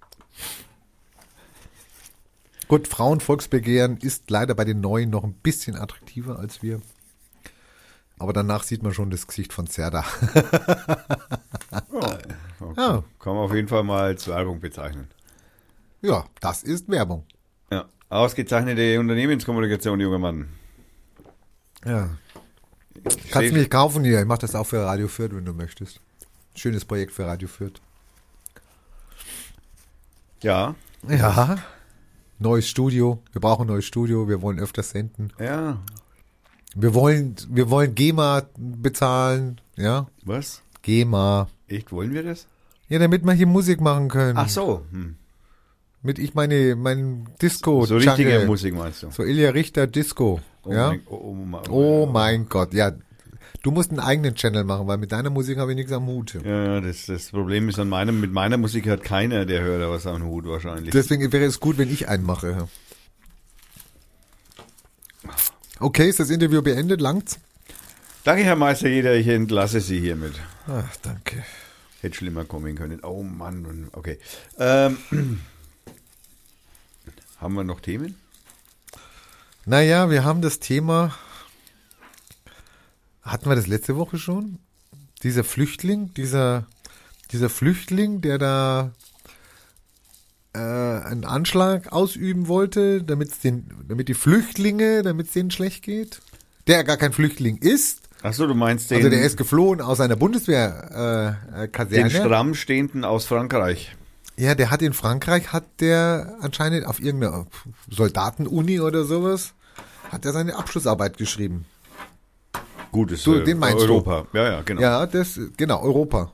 Gut, Frauenvolksbegehren ist leider bei den Neuen noch ein bisschen attraktiver als wir. Aber danach sieht man schon das Gesicht von Zerda. Ja, okay. Ja. Kann man auf jeden Fall mal als Werbung bezeichnen. Ja, das ist Werbung. Ja. Ausgezeichnete Unternehmenskommunikation, junger Mann. Ja. Kannst du mich kaufen hier. Ich mach das auch für Radio Fürth, wenn du möchtest. Schönes Projekt für Radio Fürth. Ja, Ja. Neues Studio. Wir brauchen ein neues Studio. Wir wollen öfter senden. ja. Wir wollen, wir wollen GEMA bezahlen. Ja. Was? GEMA. Echt, wollen wir das? Ja, damit wir hier Musik machen können. Ach so. Hm. Mit ich meine, mein Disco. So richtige Jungle. Musik meinst du? So Ilja Richter Disco. Oh ja. mein, oh, oh, mein- Oh mein Gott. Ja. Du musst einen eigenen Channel machen, weil mit deiner Musik habe ich nichts am Hut. Ja, das, das Problem ist an meinem, mit meiner Musik hat keiner, der hört da was am Hut wahrscheinlich. Deswegen wäre es gut, wenn ich einen mache. Okay, ist das Interview beendet? Langt's? Danke, Herr Meister, jeder, ich entlasse Sie hiermit. Ach, danke. Hätte schlimmer kommen können. Oh Mann, okay. Ähm, haben wir noch Themen? Naja, wir haben das Thema. Hatten wir das letzte Woche schon? Dieser Flüchtling, dieser, dieser Flüchtling, der da äh, einen Anschlag ausüben wollte, damit's den, damit die Flüchtlinge, damit es denen schlecht geht. Der gar kein Flüchtling ist. Ach so, du meinst den, Also der ist geflohen aus einer Bundeswehr äh, äh, den Kaserne. stramm stehenden aus Frankreich. Ja, der hat in Frankreich, hat der anscheinend auf irgendeiner Soldatenuni oder sowas, hat er seine Abschlussarbeit geschrieben. Gutes Du, den meinst du? Europa. Ja, ja, genau. Ja, das, genau, Europa.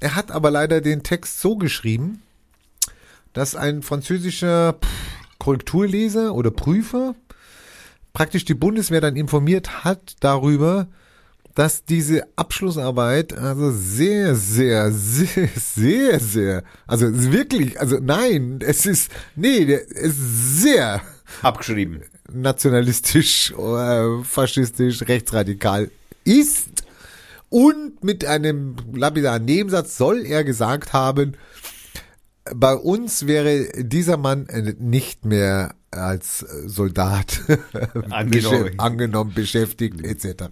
Er hat aber leider den Text so geschrieben, dass ein französischer Korrekturleser oder Prüfer praktisch die Bundeswehr dann informiert hat darüber, dass diese Abschlussarbeit also sehr, sehr, sehr, sehr, sehr, also wirklich, also nein, es ist, nee, es ist sehr Abgeschrieben. nationalistisch, äh, faschistisch, rechtsradikal ist. Und mit einem lapidaren Nebensatz soll er gesagt haben, bei uns wäre dieser Mann äh, nicht mehr als Soldat Angenommen. angenommen beschäftigt etc.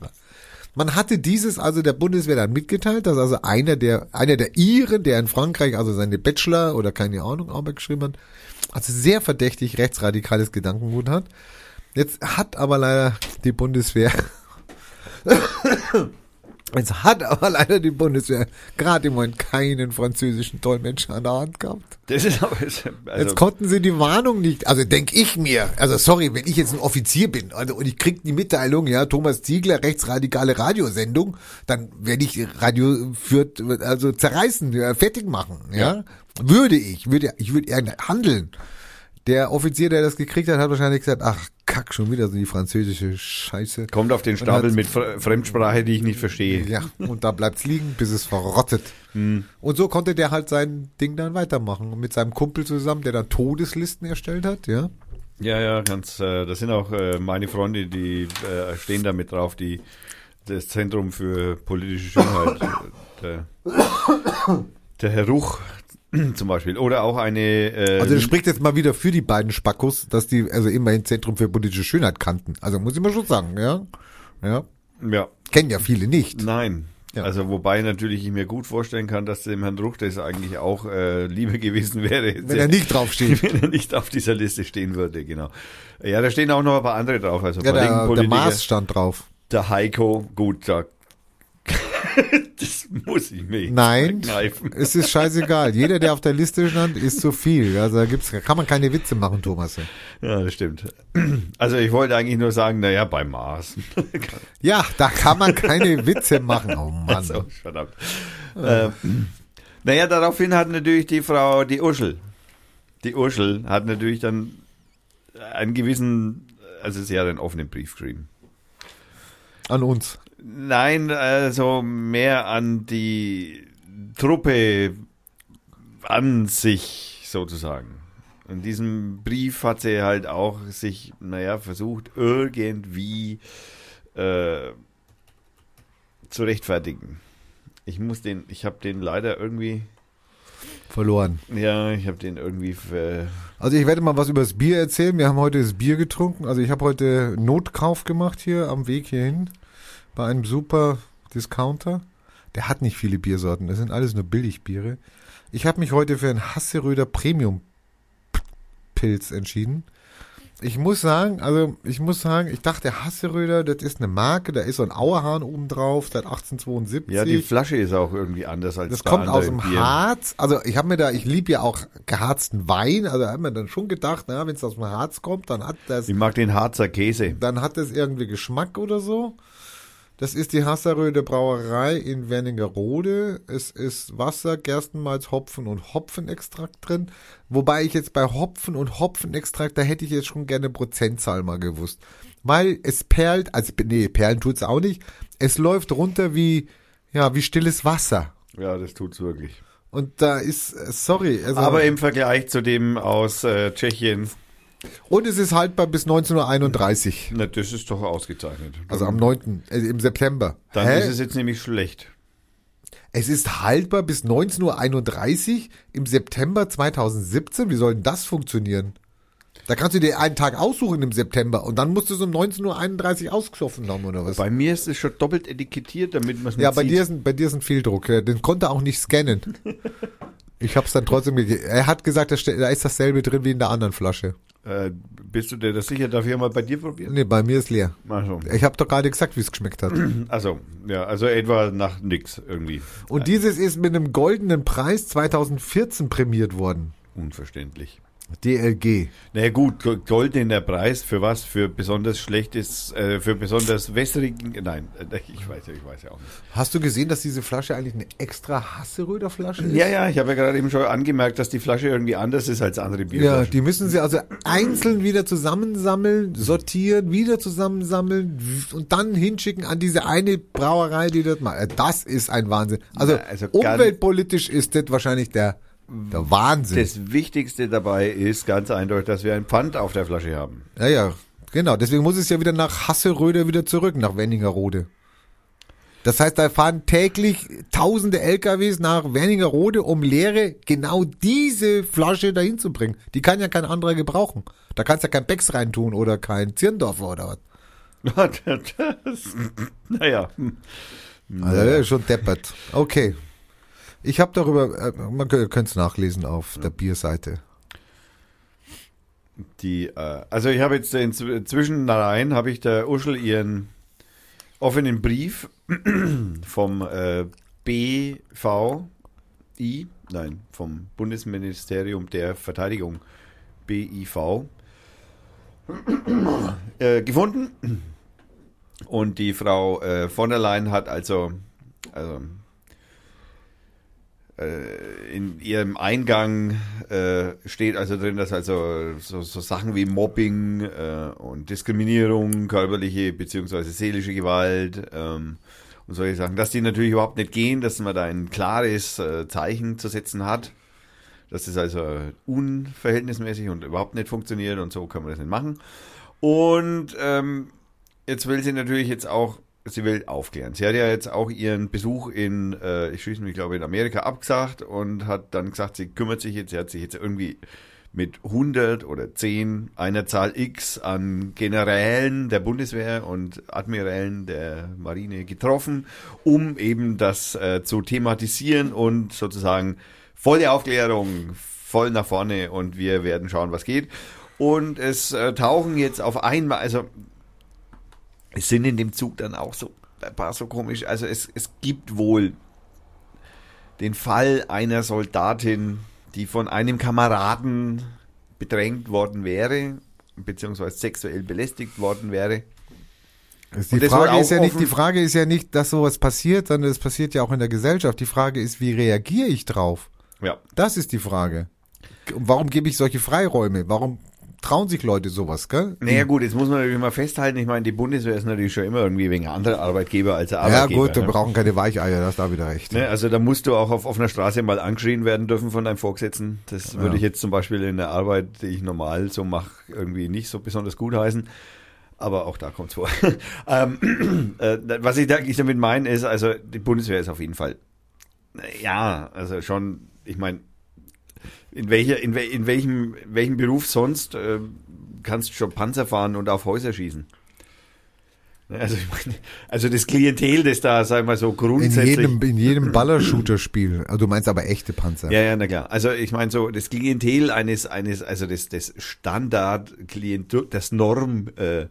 Man hatte dieses also der Bundeswehr dann mitgeteilt, dass also einer der einer der Iren, der in Frankreich also seine Bachelor oder keine Ahnung Arbeit geschrieben hat, also sehr verdächtig rechtsradikales Gedankengut hat. Jetzt hat aber leider die Bundeswehr Jetzt hat aber leider die Bundeswehr gerade im Moment keinen französischen Dolmetscher an der Hand gehabt. Das ist aber, also, Jetzt konnten sie die Warnung nicht, also denk ich mir, also sorry, wenn ich jetzt ein Offizier bin also, und ich krieg die Mitteilung, ja, Thomas Ziegler, rechtsradikale Radiosendung, dann werde ich Radio führt, also zerreißen, ja, fertig machen, ja. Würde ich, würde, ich würde eher handeln. Der Offizier, der das gekriegt hat, hat wahrscheinlich gesagt, ach, kack, schon wieder so die französische Scheiße. kommt auf den Stapel mit Fre- Fremdsprache, die ich nicht verstehe. Ja, und da bleibt's liegen, bis es verrottet. Hm. Und so konnte der halt sein Ding dann weitermachen. Mit seinem Kumpel zusammen, der dann Todeslisten erstellt hat, ja. Ja, ja, ganz. Äh, das sind auch äh, meine Freunde, die äh, stehen da mit drauf, die das Zentrum für politische Schönheit. der, der Herr Ruch zum Beispiel. Oder auch eine. Äh, Also das spricht jetzt mal wieder für die beiden Spackos, dass die also immerhin Zentrum für politische Schönheit kannten. Also muss ich mal schon sagen, ja. Ja. ja, Kennen ja viele nicht. nein. Ja. Also wobei natürlich ich mir gut vorstellen kann, dass dem Herrn Ruch das eigentlich auch äh, lieber gewesen wäre, Wenn er nicht draufsteht. wenn er nicht auf dieser Liste stehen würde, genau. Ja, da stehen auch noch ein paar andere drauf. Also Ja, der, der. Maß stand drauf. Der Heiko, gut, da, das muss ich mir Nein, verkneifen. es ist scheißegal. Jeder, der auf der Liste stand, ist zu viel. Also da gibt's, kann man keine Witze machen, Thomas. Ja, das stimmt. Also ich wollte eigentlich nur sagen, naja, beim Maß. Ja, da kann man keine Witze machen. Oh Mann. so, verdammt. Ähm, naja, daraufhin hat natürlich die Frau, die Uschel, die Uschel hat natürlich dann einen gewissen, also sie hat einen offenen Brief geschrieben. An uns. Nein, also mehr an die Truppe an sich sozusagen. In diesem Brief hat sie halt auch sich, naja, versucht irgendwie äh, zu rechtfertigen. Ich muss den, ich habe den leider irgendwie. verloren. Ja, ich habe den irgendwie. Ver Also ich werde mal was über das Bier erzählen. Wir haben heute das Bier getrunken. Also ich habe heute Notkauf gemacht hier am Weg hierhin bei einem super Discounter. Der hat nicht viele Biersorten. Das sind alles nur Billigbiere. Ich habe mich heute für einen Hasseröder Premium Pilz entschieden. Ich muss sagen, also ich muss sagen, ich dachte Hasseröder, das ist eine Marke, da ist so ein Auerhahn oben drauf seit 1872. ja, die Flasche ist auch irgendwie anders als Das kommt aus dem Bieren. Harz. Also ich habe mir da, ich liebe ja auch geharzten Wein. Also habe mir dann schon gedacht, na, wenn es aus dem Harz kommt, dann hat das, Ich mag den Harzer Käse. dann hat das irgendwie Geschmack oder so. Das ist die Hasseröder Brauerei in Wernigerode. Es ist Wasser, Gerstenmalz, Hopfen und Hopfenextrakt drin. Wobei ich jetzt bei Hopfen und Hopfenextrakt, da hätte ich jetzt schon gerne Prozentzahl mal gewusst. Weil es perlt, also nee, perlen tut's auch nicht. Es läuft runter wie, ja, wie stilles Wasser. Ja, das tut's wirklich. Und da ist, äh, sorry, also, Aber im Vergleich zu dem aus äh, Tschechien, und es ist haltbar bis 1931. na, das ist doch ausgezeichnet. Also am 9., äh, im September. Dann Hä? ist es jetzt nämlich schlecht. es ist haltbar bis 19.31 Uhr im September 2017. Wie soll denn das funktionieren? Da kannst du dir einen Tag aussuchen im September und dann musst du es um 19.31 Uhr ausgesoffen haben oder was? Bei mir ist es schon doppelt etikettiert, damit man es Ja, bei sieht. dir, ist, ein- bei dir ist ein Fehldruck. ja, Den konnte er auch nicht scannen. Ich habe es dann trotzdem gegeben. Er hat gesagt, da ist dasselbe drin wie in der anderen Flasche. Äh, bist du dir das sicher? Darf ich mal bei dir probieren? Nee, bei mir ist leer. Also, Ich habe doch gerade gesagt, wie es geschmeckt hat. also, ja, also etwa nach nix irgendwie. Und dieses ist mit einem goldenen Preis 2014 prämiert worden. Unverständlich. DLG. Naja gut, Go- Gold in der Preis für was? Für besonders schlechtes, äh, für besonders wässrigen, nein, äh, ich weiß ja, ich weiß ja auch nicht. Hast du gesehen, dass diese Flasche eigentlich eine extra Hasseröder Flasche ist? Ja, ja, ich habe ja gerade eben schon angemerkt, dass die Flasche irgendwie anders ist als andere Ja, Bierflaschen. die müssen sie also einzeln wieder zusammensammeln, sortieren, wieder zusammensammeln und dann hinschicken an diese eine Brauerei, die das macht. Äh, Das ist ein Wahnsinn. Also, Ja, also umweltpolitisch ist das wahrscheinlich der, der Wahnsinn. Das Wichtigste dabei ist ganz eindeutig, dass wir ein Pfand auf der Flasche haben. ja, ja, genau. Deswegen muss es ja wieder nach Hasseröder wieder zurück, nach Wernigerode. Das heißt, da fahren täglich tausende LKWs nach Wernigerode, um leere genau diese Flasche dahin zu bringen. Die kann ja kein anderer gebrauchen. Da kannst du ja kein Becks reintun oder kein Zirndorfer oder was. das, naja. Also, ist schon deppert. Okay. Ich habe darüber, äh, man könnte es nachlesen auf der Bierseite. die, äh, also ich habe jetzt inzwischen rein, habe ich der Uschel ihren offenen Brief vom äh, BVI, nein, vom Bundesministerium der Verteidigung, BIV, äh, gefunden. Und die Frau äh, von der Leyen hat also, also in ihrem Eingang äh, steht also drin, dass also so, so Sachen wie Mobbing äh, und Diskriminierung, körperliche beziehungsweise seelische Gewalt ähm, und solche Sachen, dass die natürlich überhaupt nicht gehen, dass man da ein klares äh, Zeichen zu setzen hat. Das ist also unverhältnismäßig und überhaupt nicht funktioniert und so kann man das nicht machen. Und ähm, jetzt will sie natürlich jetzt auch, sie will aufklären. Sie hat ja jetzt auch ihren Besuch in, äh, ich schließe mich glaube in Amerika abgesagt und hat dann gesagt, sie kümmert sich jetzt, sie hat sich jetzt irgendwie mit 100 oder 10 einer Zahl X an Generälen der Bundeswehr und Admirälen der Marine getroffen, um eben das äh, zu thematisieren und sozusagen volle Aufklärung, voll nach vorne und wir werden schauen, was geht. Und es äh, tauchen jetzt auf einmal, also es sind in dem Zug dann auch so ein paar so komisch, also es, es gibt wohl den Fall einer Soldatin, die von einem Kameraden bedrängt worden wäre, beziehungsweise sexuell belästigt worden wäre. Die Frage, ist ja nicht, die Frage ist ja nicht, dass sowas passiert, sondern es passiert ja auch in der Gesellschaft. Die Frage ist, wie reagiere ich drauf? Ja. Das ist die Frage. Warum gebe ich solche Freiräume? Warum trauen sich Leute sowas, gell? Naja gut, jetzt muss man natürlich mal festhalten, ich meine, die Bundeswehr ist natürlich schon immer irgendwie wegen anderer Arbeitgeber als der ja Arbeitgeber. gut, wir ne? brauchen keine Weicheier, das da wieder recht. Ne, also da musst du auch auf offener Straße mal angeschrien werden dürfen von deinem Vorgesetzten. Das würde ich jetzt zum Beispiel in der Arbeit, die ich normal so mache, irgendwie nicht so besonders gut heißen. Aber auch da kommt's vor. ähm, äh, was ich, da, ich damit meine, ist, also die Bundeswehr ist auf jeden Fall, ja, also schon, ich meine, in welcher, in, wel, in welchem, welchem Beruf sonst äh, kannst du schon Panzer fahren und auf Häuser schießen? Ne, Also, meine, also das Klientel, das da, sag ich mal so In grundsätzlich. jedem, in jedem Baller-Shooter-Spiel. Also du meinst aber echte Panzer. Ja, ja, na klar. Also ich meine so das Klientel eines eines also das das Standard Klientel, das Norm äh,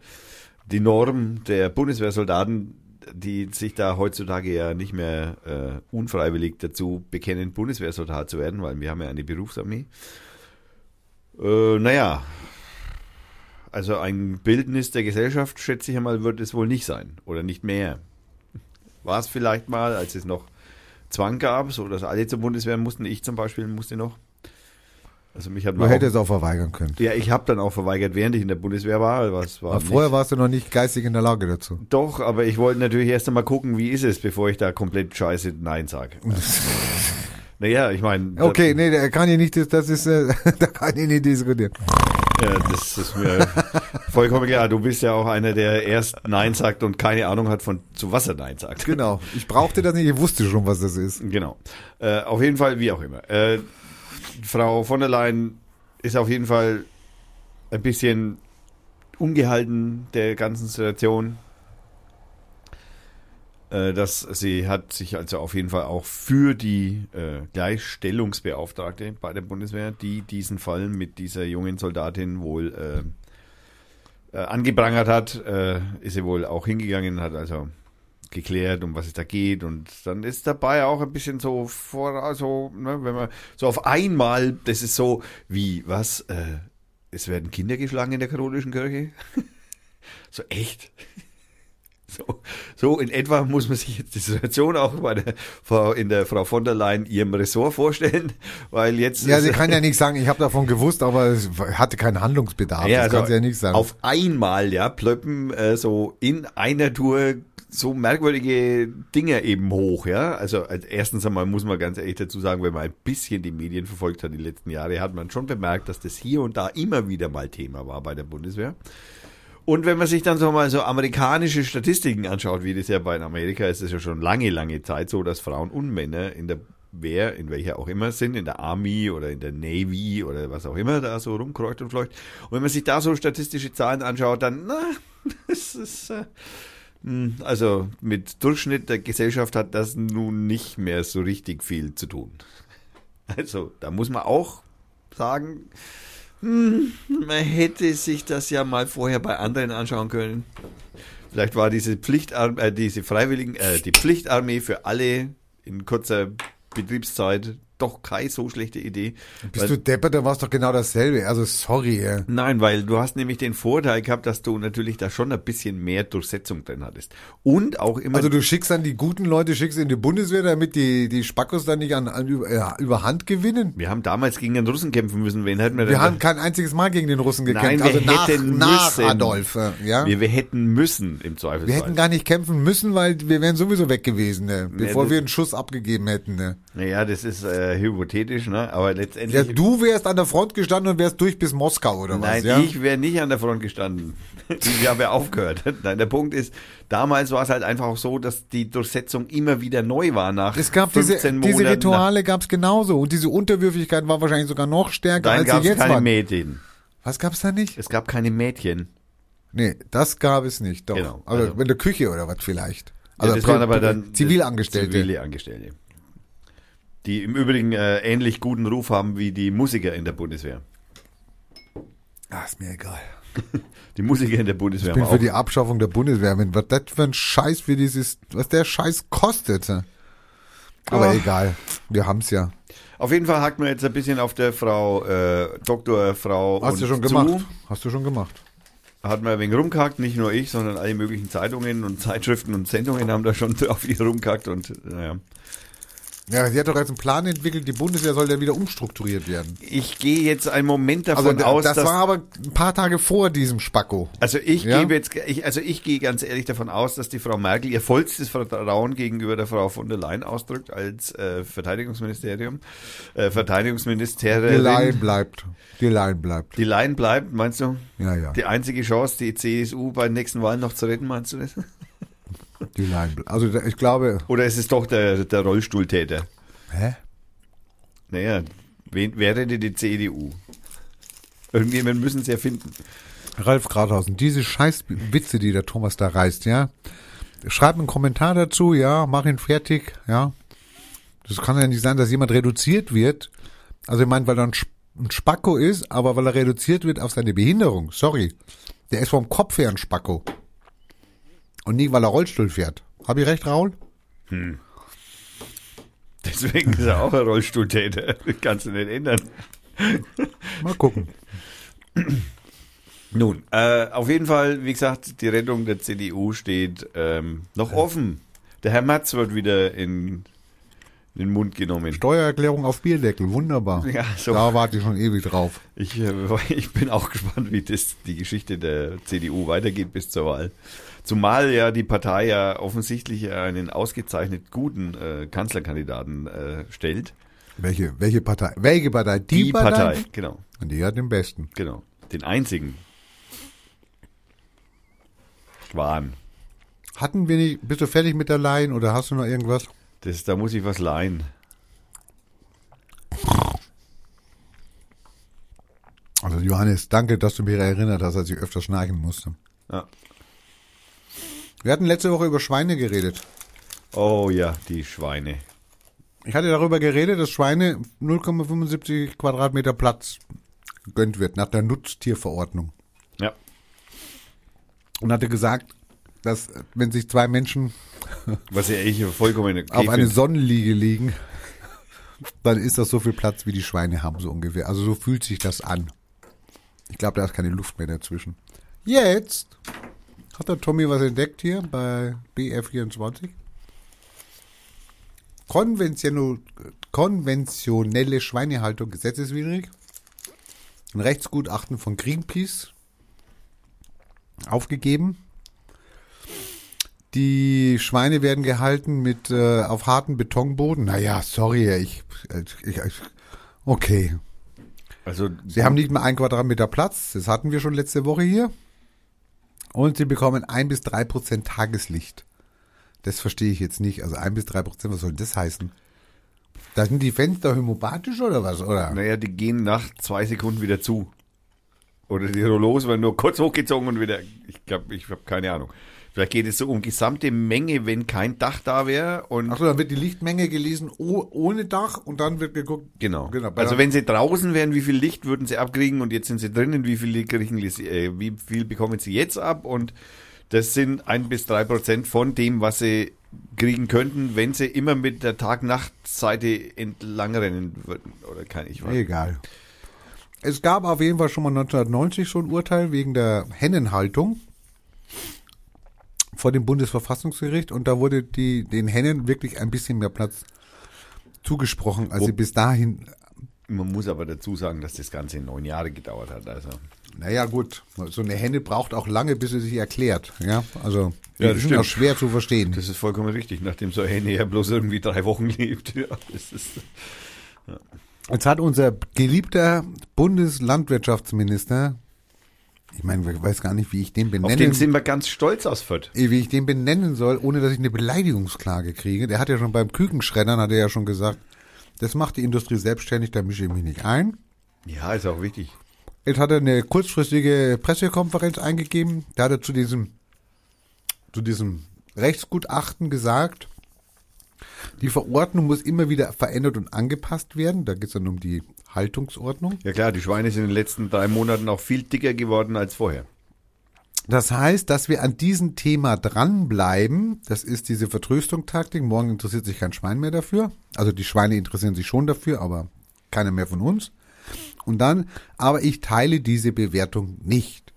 die Norm der Bundeswehrsoldaten, die sich da heutzutage ja nicht mehr äh, unfreiwillig dazu bekennen, Bundeswehrsoldat zu werden, weil wir haben ja eine Berufsarmee. Äh, naja, also ein Bildnis der Gesellschaft, schätze ich einmal, wird es wohl nicht sein oder nicht mehr. War es vielleicht mal, als es noch Zwang gab, so dass alle zur Bundeswehr mussten. Ich zum Beispiel musste noch. Also mich hat Du man hättest auch, es auch verweigern können. ja, ich habe dann auch verweigert, während ich in der Bundeswehr war. Was war Aber nicht. vorher warst du noch nicht geistig in der Lage dazu. Doch, aber ich wollte natürlich erst einmal gucken, wie ist es, bevor ich da komplett scheiße Nein sage. naja, ich meine, Okay, nee, da kann ich nicht, das, das ist, äh, da kann ich nicht diskutieren. ja, das ist mir vollkommen klar. Du bist ja auch einer, der erst Nein sagt und keine Ahnung hat, von zu was er Nein sagt. Genau. Ich brauchte das nicht, ich wusste schon, was das ist. Genau. Äh, auf jeden Fall, wie auch immer. Äh, Frau von der Leyen ist auf jeden Fall ein bisschen ungehalten der ganzen Situation. Äh, dass sie hat sich also auf jeden Fall auch für die äh, Gleichstellungsbeauftragte bei der Bundeswehr, die diesen Fall mit dieser jungen Soldatin wohl äh, äh, angeprangert hat, äh, ist sie wohl auch hingegangen, hat also geklärt, um was es da geht und dann ist dabei auch ein bisschen so vor, also, ne, wenn man so auf einmal, das ist so wie, was, äh, es werden Kinder geschlagen in der katholischen Kirche? so echt? So, so in etwa muss man sich jetzt die Situation auch bei der Frau, in der Frau von der Leyen ihrem Ressort vorstellen, weil jetzt Ja, sie kann ja nicht sagen, ich habe davon gewusst, aber es hatte keinen Handlungsbedarf. ja, das also kann sie ja nicht sagen. Auf einmal, ja, plöppen äh, so in einer Tour so merkwürdige Dinge eben hoch, ja. Also als erstens einmal muss man ganz ehrlich dazu sagen, wenn man ein bisschen die Medien verfolgt hat die letzten Jahre, hat man schon bemerkt, dass das hier und da immer wieder mal Thema war bei der Bundeswehr. Und wenn man sich dann so mal so amerikanische Statistiken anschaut, wie das ja bei Amerika ist, ist es ja schon lange, lange Zeit so, dass Frauen und Männer in der Wehr, in welcher auch immer sind, in der Army oder in der Navy oder was auch immer da so rumkreucht und fleucht. Und wenn man sich da so statistische Zahlen anschaut, dann, na, das ist, äh, mh, also mit Durchschnitt der Gesellschaft hat das nun nicht mehr so richtig viel zu tun. Also da muss man auch sagen, hm, man hätte sich das ja mal vorher bei anderen anschauen können. Vielleicht war diese Pflichtarmee, äh, diese Freiwilligen, äh, die Pflichtarmee für alle in kurzer Betriebszeit doch keine so schlechte Idee. Bist Weil- du deppert, da war es doch genau dasselbe. Also sorry, ey. Nein, weil du hast nämlich den Vorteil gehabt, dass du natürlich da schon ein bisschen mehr Durchsetzung drin hattest. Und auch immer. Also du schickst dann die guten Leute, schickst in die Bundeswehr, damit die, die Spackos dann nicht an, an über, ja, überhand gewinnen. wir haben damals gegen den Russen kämpfen müssen. Wen hätten wir Wir haben kein einziges Mal gegen den Russen gekämpft. Nein, wir also nach, hätten nach müssen. Adolf, äh, ja. wir, wir hätten müssen im Zweifelsfall. Wir hätten gar nicht kämpfen müssen, weil wir wären sowieso weg gewesen, ne? bevor das- wir einen Schuss abgegeben hätten. Ne? Naja, das ist äh, hypothetisch, ne? Aber Ja, letztendlich. du wärst an der Front gestanden und wärst durch bis Moskau oder was? Nein, ja? ich wäre nicht an der Front gestanden. Ich habe ja aufgehört. Nein, der Punkt ist, damals war es halt einfach auch so, dass die Durchsetzung immer wieder neu war nach Es gab 15 diese, Monaten. diese Rituale gab's genauso und diese Unterwürfigkeit war wahrscheinlich sogar noch stärker, Nein, als gab sie es jetzt keine war. Mädchen. Was gab's da nicht? Es gab keine Mädchen. Nee, das gab es nicht, doch. Genau, aber also- in der Küche oder was vielleicht. Ja, das waren aber dann Also Zivilangestellte. Zivile Angestellte. Die im Übrigen äh, ähnlich guten Ruf haben wie die Musiker in der Bundeswehr. Ah, ist mir egal. Die Musiker in der Bundeswehr Ich bin haben für die Abschaffung der Bundeswehr. Wenn was das für ein Scheiß für dieses, was der Scheiß kostet. Aber Ah. egal, wir haben's ja. Auf jeden Fall hakt man jetzt ein bisschen auf der Frau äh, Dr. Frau Hast du schon zu. gemacht? Hast du schon gemacht? Hat man ein wenig rumgehackt, nicht nur ich, sondern alle möglichen Zeitungen und Zeitschriften und Sendungen haben da schon auf ihr rumgehackt und naja. Ja, sie hat doch jetzt einen Plan entwickelt, die Bundeswehr soll ja wieder umstrukturiert werden. Ich gehe jetzt einen Moment Also davon da- aus, das dass war aber ein paar Tage vor diesem Spacko. Also ich Ja? gebe jetzt, ich, also ich gehe ganz ehrlich davon aus, dass die Frau Merkel ihr vollstes Vertrauen gegenüber der Frau von der Leyen ausdrückt als äh, Verteidigungsministerium, äh, Die Verteidigungsministerin. Line bleibt. Die Line bleibt. Die Leyen bleibt, meinst du? Ja, ja. Die einzige Chance, die CSU bei den nächsten Wahlen noch zu retten, meinst du das? Die bleibt. Also ich glaube, Oder ist es doch der, der Rollstuhltäter? hä? Naja, Wen, wer rettet die CDU? Irgendjemand müssen sie erfinden. Ralf Grathausen, diese scheiß Witze, die der Thomas da reißt, ja. Schreib einen Kommentar dazu, ja, mach ihn fertig, ja. Das kann ja nicht sein, dass jemand reduziert wird. Also ich meine, weil er ein Spacko ist, aber weil er reduziert wird auf seine Behinderung. Sorry. Der ist vom Kopf her ein Spacko. Und nicht, weil er Rollstuhl fährt. Hab ich recht, Raul? Deswegen ist er auch ein Rollstuhltäter. Das kannst du nicht ändern. Mal gucken. Nun, äh, auf jeden Fall, wie gesagt, die Rettung der CDU steht ähm, noch offen. Der Herr Matz wird wieder in den Mund genommen. Steuererklärung auf Bierdeckel, wunderbar. Ja, so. Da warte ich schon ewig drauf. Ich, äh, ich bin auch gespannt, wie das die Geschichte der CDU weitergeht bis zur Wahl. Zumal ja die Partei ja offensichtlich einen ausgezeichnet guten äh, Kanzlerkandidaten äh, stellt. Welche, welche Partei? Welche Partei? Die, Partei? genau, Und die hat den besten. genau, den einzigen. Schwan. Hatten wir nicht, bist du fertig mit der Laien oder hast du noch irgendwas? Das, da muss ich was leihen. Also Johannes, danke, dass du mich erinnert hast, als ich öfter schnarchen musste. Ja. Wir hatten letzte Woche über Schweine geredet. Oh ja, die Schweine. Ich hatte darüber geredet, dass Schweine 0,75 Quadratmeter Platz gegönnt wird nach der Nutztierverordnung. Ja. Und hatte gesagt, dass wenn sich zwei Menschen Was ja eigentlich vollkommen okay auf eine. Sonnenliege liegen, dann ist das so viel Platz, wie die Schweine haben, so ungefähr. Also so fühlt sich das an. Ich glaube, da ist keine Luft mehr dazwischen. Jetzt hat der Tommy was entdeckt hier bei BR24. Konventionelle, Schweinehaltung gesetzeswidrig. Ein Rechtsgutachten von Greenpeace aufgegeben. Die Schweine werden gehalten mit äh, auf harten Betonboden. Naja, sorry, ich, ich, ich okay. Also Sie haben nicht mal ein Quadratmeter Platz, das hatten wir schon letzte Woche hier. Und sie bekommen ein bis drei Prozent Tageslicht. Das verstehe ich jetzt nicht. Also ein bis drei Prozent, was soll das heißen? Da sind die Fenster homopathisch oder was, oder? Naja, die gehen nach zwei Sekunden wieder zu. Oder die Rollos werden nur kurz hochgezogen und wieder. Ich glaube, ich habe keine Ahnung. Vielleicht geht es so um gesamte Menge, wenn kein Dach da wäre. Und Achso, dann wird die Lichtmenge gelesen oh, ohne Dach und dann wird geguckt. genau. Genau, also wenn sie draußen wären, wie viel Licht würden sie abkriegen und jetzt sind sie drinnen, wie viel kriegen sie, äh, wie viel bekommen sie jetzt ab? Und das sind ein bis drei Prozent von dem, was sie kriegen könnten, wenn sie immer mit der Tag-Nacht-Seite entlang rennen würden. Oder kein ich weiß. Egal. Es gab auf jeden Fall schon mal 1990 so ein Urteil wegen der Hennenhaltung vor dem Bundesverfassungsgericht und da wurde die, den Hennen wirklich ein bisschen mehr Platz zugesprochen, als Wo- sie bis dahin, Man muss aber dazu sagen, dass das Ganze neun Jahre gedauert hat. Also naja gut, so eine Henne braucht auch lange, bis sie sich erklärt. Ja, also Ja, das stimmt. auch schwer zu verstehen. Das ist vollkommen richtig, nachdem so eine Henne ja bloß irgendwie drei Wochen lebt. Ja, das ist, Jetzt hat unser geliebter Bundeslandwirtschaftsminister, ich meine, ich weiß gar nicht, wie ich den auf benennen den sind wir ganz stolz aus Fürth. wie ich den benennen soll, ohne dass ich eine Beleidigungsklage kriege. Der hat ja schon beim Kükenschreddern, hat er ja schon gesagt, das macht die Industrie selbstständig, da mische ich mich nicht ein. Ja, ist auch wichtig. Jetzt hat er eine kurzfristige Pressekonferenz eingegeben. Da hat er zu diesem, zu diesem Rechtsgutachten gesagt, die Verordnung muss immer wieder verändert und angepasst werden. Da geht es dann um die Haltungsordnung. Ja klar, die Schweine sind in den letzten drei Monaten auch viel dicker geworden als vorher. Das heißt, dass wir an diesem Thema dranbleiben. Das ist diese Vertröstungstaktik. Morgen interessiert sich kein Schwein mehr dafür. Also die Schweine interessieren sich schon dafür, aber keiner mehr von uns. Und dann, aber ich teile diese Bewertung nicht.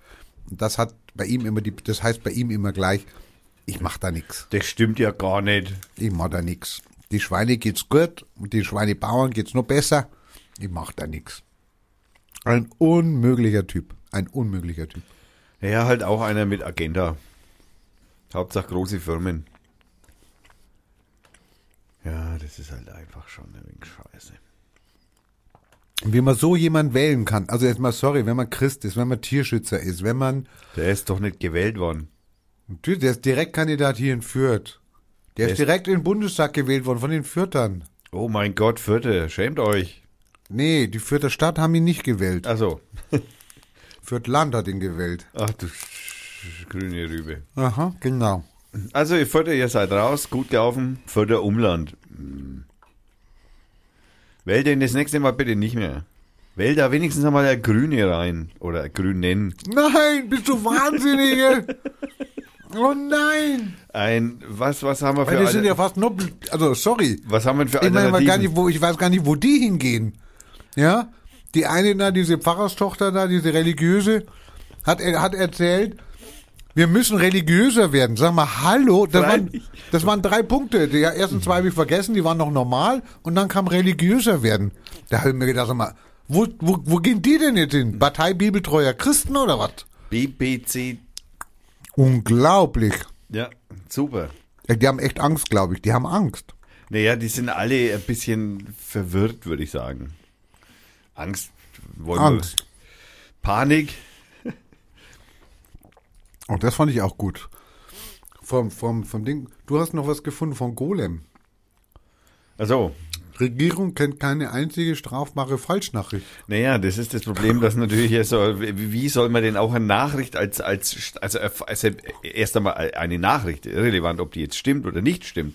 Und das hat bei ihm immer die, das heißt bei ihm immer gleich, ich mach da nix. Das stimmt ja gar nicht. Ich mach da nix. Die Schweine geht's gut und die Schweinebauern geht's noch besser. Ich mach da nix. Ein unmöglicher Typ. Ein unmöglicher Typ. Ja, halt auch einer mit Agenda. Hauptsache große Firmen. Ja, das ist halt einfach schon ein wenig scheiße. Wie man so jemand wählen kann. Also jetzt mal sorry, wenn man Christ ist, wenn man Tierschützer ist, wenn man, Der ist doch nicht gewählt worden. natürlich, der ist Direktkandidat hier in Fürth. Der Der ist ist- direkt in den Bundestag gewählt worden von den Fürthern. Oh mein Gott, Vierte, schämt euch. Nee, die Fürther Stadt haben ihn nicht gewählt. Also, Fürth Land hat ihn gewählt. ach du grüne Rübe. Aha, genau. Also, ihr Förder, ihr seid raus, gut gelaufen, Förder Umland. Hm. Wählt den das nächste Mal bitte nicht mehr. Wählt da wenigstens einmal der Grüne rein. Oder Grünen. Nein, bist du wahnsinnig? oh nein. Ein, was, was haben wir für Weil die sind ja fast nur, also sorry. was haben wir für Ich meine mal gar Alternativen? nicht, wo, ich weiß gar nicht, wo die hingehen. Ja? Die eine da, diese Pfarrerstochter da, diese religiöse, hat, er- hat erzählt, wir müssen religiöser werden. Sag mal, hallo, das waren, das waren drei Punkte. Die ersten zwei habe ich vergessen, die waren noch normal und dann kam religiöser werden. Da habe ich mir gedacht, sag mal, wo, wo, wo gehen die denn jetzt hin? Partei Bibeltreuer Christen oder was? BBC. Unglaublich. Ja, super. Ja, die haben echt Angst, glaube ich. Die haben Angst. Naja, die sind alle ein bisschen verwirrt, würde ich sagen. Angst. Wollen Angst. Panik. Und das fand ich auch gut. Vom, vom, vom Ding. Du hast noch was gefunden von Golem. Also, Regierung kennt keine einzige strafbare Falschnachricht. naja, das ist das Problem, dass natürlich so, wie soll man denn auch eine Nachricht als, als, also, also erst einmal eine Nachricht, irrelevant, ob die jetzt stimmt oder nicht stimmt,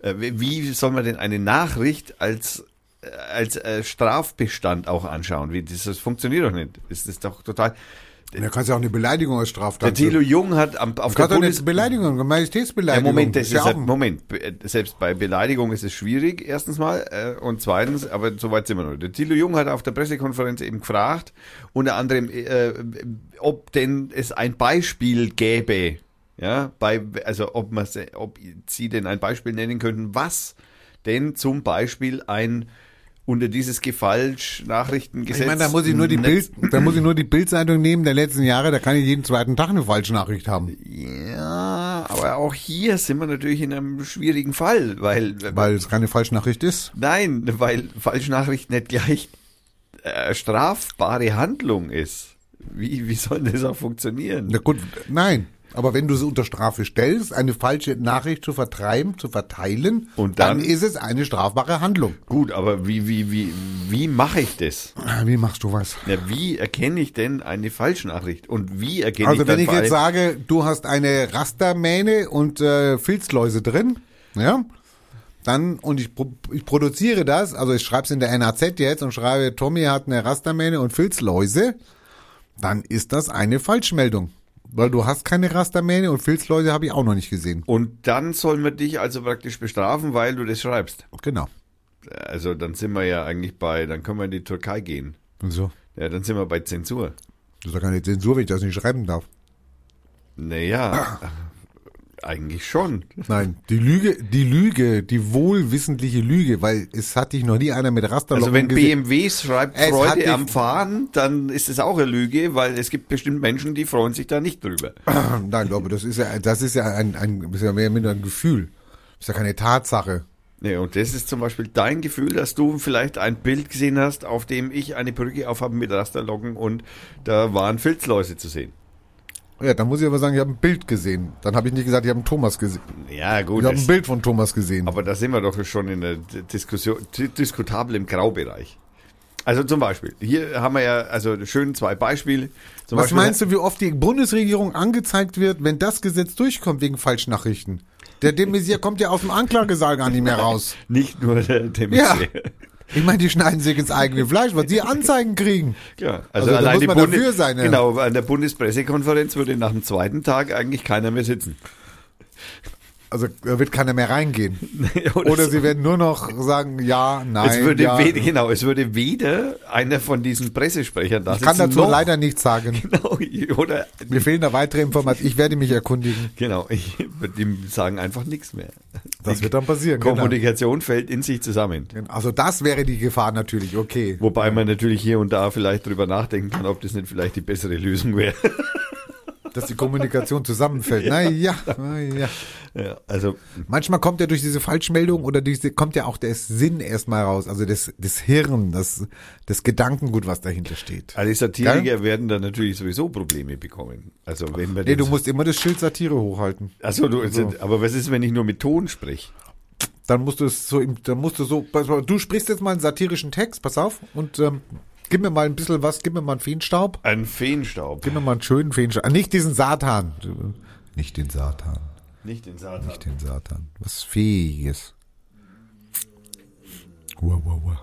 äh, wie soll man denn eine Nachricht als, als äh, Strafbestand auch anschauen? Wie, das, das funktioniert doch nicht. Das ist doch total, Da kannst ja auch eine Beleidigung als der Straftat. Thilo Jung hat am, auf Du der doch eine Bundes... Beleidigung, eine Majestätsbeleidigung. Ja, Moment, das ist ja Moment, äh, selbst bei Beleidigung ist es schwierig, erstens mal, äh, und zweitens, aber so weit sind wir noch. Der Thilo Jung hat auf der Pressekonferenz eben gefragt, unter anderem, äh, ob denn es ein Beispiel gäbe, ja, bei, also ob man, ob Sie denn ein Beispiel nennen könnten, was denn zum Beispiel ein unter dieses Gefalsch-Nachrichtengesetz. ich meine, da muss ich nur die Netz- Bild, da muss ich nur die Bildzeitung nehmen der letzten Jahre, da kann ich jeden zweiten Tag eine Falschnachricht haben. Ja, aber auch hier sind wir natürlich in einem schwierigen Fall, weil, Weil es keine Falschnachricht ist. Nein, weil Falschnachricht nicht gleich äh, strafbare Handlung ist. Wie, wie soll das auch funktionieren? Na gut, nein. Aber wenn du sie unter Strafe stellst, eine falsche Nachricht zu vertreiben, zu verteilen, Und dann- ist es eine strafbare Handlung. Gut, aber wie, wie, wie, wie mache ich das? Wie machst du was? Ja, wie erkenne ich denn eine Falschnachricht? Und wie erkenne Also ich wenn dann ich jetzt sage, du hast eine Rastermähne und äh, Filzläuse drin, ja, dann und ich, ich produziere das, also ich schreibe es in der NAZ jetzt und schreibe, Tommy hat eine Rastermähne und Filzläuse, dann ist das eine Falschmeldung. Weil du hast keine Rastermähne und Filzläuse habe ich auch noch nicht gesehen. Und dann soll man dich also praktisch bestrafen, weil du das schreibst. Genau. Also dann sind wir ja eigentlich bei, dann können wir in die Türkei gehen. Und so. Ja, dann sind wir bei Zensur. Das ist doch keine Zensur, wenn ich das nicht schreiben darf. Naja, eigentlich schon. Nein, die Lüge, die Lüge, die wohlwissentliche Lüge, weil es hat dich noch nie einer mit Rasterlocken Also wenn gesehen. BMW schreibt Es Freude am Fahren, dann ist es auch eine Lüge, weil es gibt bestimmt Menschen, die freuen sich da nicht drüber. Nein, aber das ist ja, das ist ja ein, ein, ist ja mehr oder minder ein Gefühl. Das ist ja keine Tatsache. Nee, und das ist zum Beispiel dein Gefühl, dass du vielleicht ein Bild gesehen hast, auf dem ich eine Brücke aufhabe mit Rasterlocken und da waren Filzläuse zu sehen. Ja, dann muss ich aber sagen, ich habe ein Bild gesehen. Dann habe ich nicht gesagt, ich habe einen Thomas gesehen. Ja, gut. Ich habe ein Bild von Thomas gesehen. aber da sind wir doch schon in der Diskussion, di- diskutabel im Graubereich. Also zum Beispiel, hier haben wir ja also schön zwei Beispiele. Zum Was Beispiel, meinst du, wie oft die Bundesregierung angezeigt wird, wenn das Gesetz durchkommt wegen Falschnachrichten? Der de Maizière kommt ja aus dem Anklagesaal gar nicht mehr raus. Nicht nur der, der Ja. Ich meine, die schneiden sich ins eigene Fleisch, was die Anzeigen kriegen. Ja, Also also, da allein muss man Bundes dafür sein, ja. Genau, an der Bundespressekonferenz würde nach dem zweiten Tag eigentlich keiner mehr sitzen. Also da wird keiner mehr reingehen. Oder Oder sie werden nur noch sagen, ja, nein, es würde ja. weder, genau, es würde weder einer von diesen Pressesprechern da Ich kann dazu leider nichts sagen. Genau, oder Mir fehlen da weitere Informationen. Ich werde mich erkundigen. genau, ich würde ihm sagen einfach nichts mehr. Das wird dann passieren. Kommunikation fällt in sich zusammen. Genau. Also das wäre die Gefahr natürlich, okay. Wobei man natürlich hier und da vielleicht drüber nachdenken kann, ob das nicht vielleicht die bessere Lösung wäre. Dass die Kommunikation zusammenfällt. Na ja, na ja. ja, also Manchmal kommt ja durch diese Falschmeldung oder diese, kommt ja auch der Sinn erstmal raus. Also das, das Hirn, das, das Gedankengut, was dahinter steht. alle Satiriker werden dann natürlich sowieso Probleme bekommen. Also wenn man Nee, du musst immer das Schild Satire hochhalten. Achso, du, aber was ist, wenn ich nur mit Ton sprich? dann musst du es so, im, dann musst du so, du sprichst jetzt mal einen satirischen Text, pass auf, und ähm, gib mir mal ein bisschen was, gib mir mal einen Feenstaub, Ein Feenstaub. gib mir mal einen schönen Feenstaub, ah, nicht diesen Satan, nicht den Satan, Nicht den Satan. nicht den Satan, was Fähiges. Wow, wow, wow.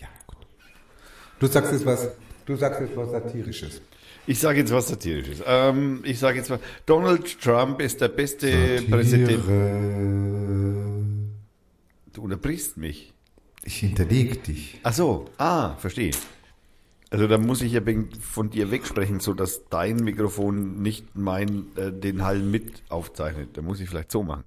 Ja, gut. Du sagst jetzt was, du sagst jetzt was Satirisches. Ich sage jetzt was Satirisches. Ähm, ich sage jetzt was. Donald Trump ist der beste Präsident. Du unterbrichst mich. Ich hinterleg dich. Ach so, ah, verstehe. Also da muss ich ja von dir wegsprechen, so dass dein Mikrofon nicht mein äh, den Hall mit aufzeichnet. Da muss ich vielleicht so machen.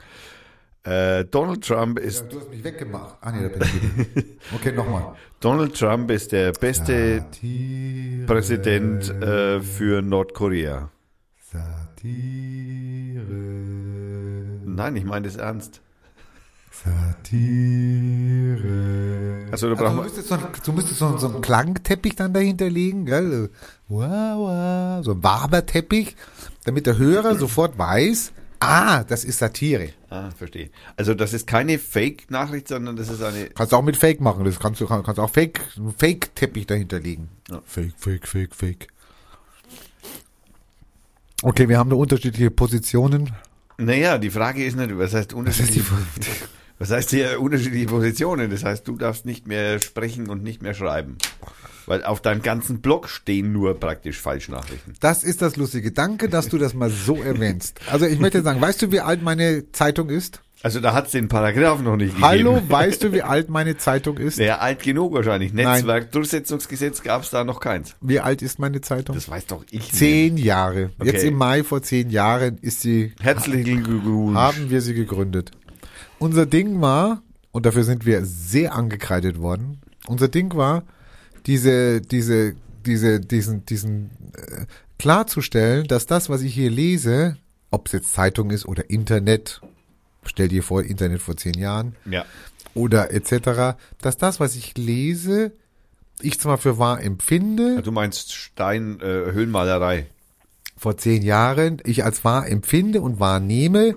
Äh, Donald Trump ist Du hast mich weggemacht. Ah, nee, da bin ich wieder. Okay, nochmal. Donald Trump ist der beste Satire. Präsident äh, für Nordkorea. Satire. Nein, ich meine das ernst. Satire. Also da Also, du müsstest, so, einen- du müsstest so, so einen Klangteppich dann dahinter legen, gell? Wow, wow. So ein Waberteppich, damit der Hörer sofort weiß, ah, das ist Satire. Ah, verstehe. Also das ist keine Fake-Nachricht, sondern das ist eine. Kannst du auch mit Fake machen. Das kannst du kannst auch Fake, Fake-Teppich dahinter legen. Fake, Fake, Fake, Fake. Okay, wir haben da unterschiedliche Positionen. Naja, die Frage ist nicht, was heißt unterschiedliche. Was heißt hier unterschiedliche Positionen? Das heißt, du darfst nicht mehr sprechen und nicht mehr schreiben. Weil auf deinem ganzen Blog stehen nur praktisch Falschnachrichten. Das ist das Lustige. Danke, dass du das mal so erwähnst. Also ich möchte sagen, weißt du, wie alt meine Zeitung ist? Also da hat's den Paragraphen noch nicht Hallo, gegeben. weißt du, wie alt meine Zeitung ist? Ja, alt genug wahrscheinlich. Netzwerkdurchsetzungsgesetz gab's da noch keins. Wie alt ist meine Zeitung? Das weiß doch ich nicht. Zehn Jahre. Okay. Jetzt im Mai vor zehn Jahren ist sie, Herzlichen Glückwunsch. haben wir sie gegründet. Unser Ding war, und dafür sind wir sehr angekreidet worden, unser Ding war, diese, diese, diese, diesen, diesen, äh, klarzustellen, dass das, was ich hier lese, ob es jetzt Zeitung ist oder Internet, stell dir vor, Internet vor zehn Jahren, Ja. oder etc., dass das, was ich lese, ich zwar für wahr empfinde, Du meinst Stein, äh, Höhlenmalerei. vor zehn Jahren, ich als wahr empfinde und wahrnehme,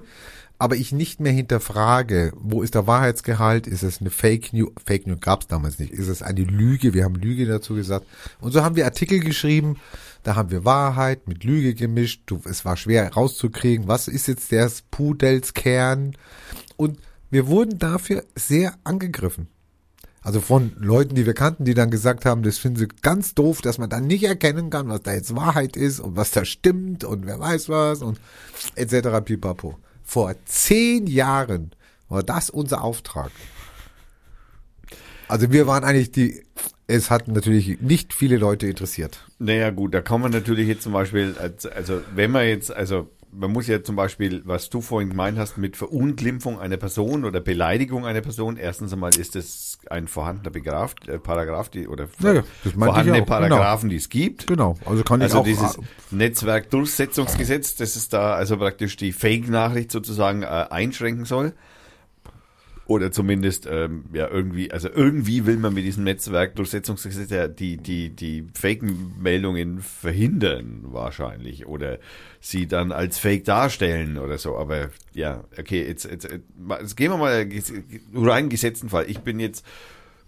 aber ich nicht mehr hinterfrage, wo ist der Wahrheitsgehalt, ist es eine Fake News, Fake News gab es damals nicht, ist es eine Lüge, wir haben Lüge dazu gesagt. Und so haben wir Artikel geschrieben, da haben wir Wahrheit mit Lüge gemischt, du, es war schwer rauszukriegen, was ist jetzt der Pudels Kern und wir wurden dafür sehr angegriffen. Also von Leuten, die wir kannten, die dann gesagt haben, das finden sie ganz doof, dass man dann nicht erkennen kann, was da jetzt Wahrheit ist und was da stimmt und wer weiß was und etc. pipapo. Vor zehn Jahren war das unser Auftrag. Also wir waren eigentlich die, es hat natürlich nicht viele Leute interessiert. Naja, gut, da kann man natürlich jetzt zum Beispiel, als- also wenn man jetzt, also man muss ja zum Beispiel, was du vorhin gemeint hast, mit Verunglimpfung einer Person oder Beleidigung einer Person, erstens einmal ist es ein vorhandener Begraf, äh, Paragraph, die, oder Ja, ja, das vorhandene auch, genau. Paragraphen, die es gibt. Genau, also kann ich Also auch dieses Netzwerkdurchsetzungsgesetz, das ist da also praktisch die Fake-Nachricht sozusagen äh, einschränken soll. Oder zumindest ähm, ja irgendwie, also irgendwie will man mit diesem Netzwerkdurchsetzungsgesetz ja die, die, die Fake-Meldungen verhindern wahrscheinlich oder sie dann als Fake darstellen oder so. Aber ja, okay, jetzt, jetzt, jetzt gehen wir mal rein gesetzten Fall. Ich bin jetzt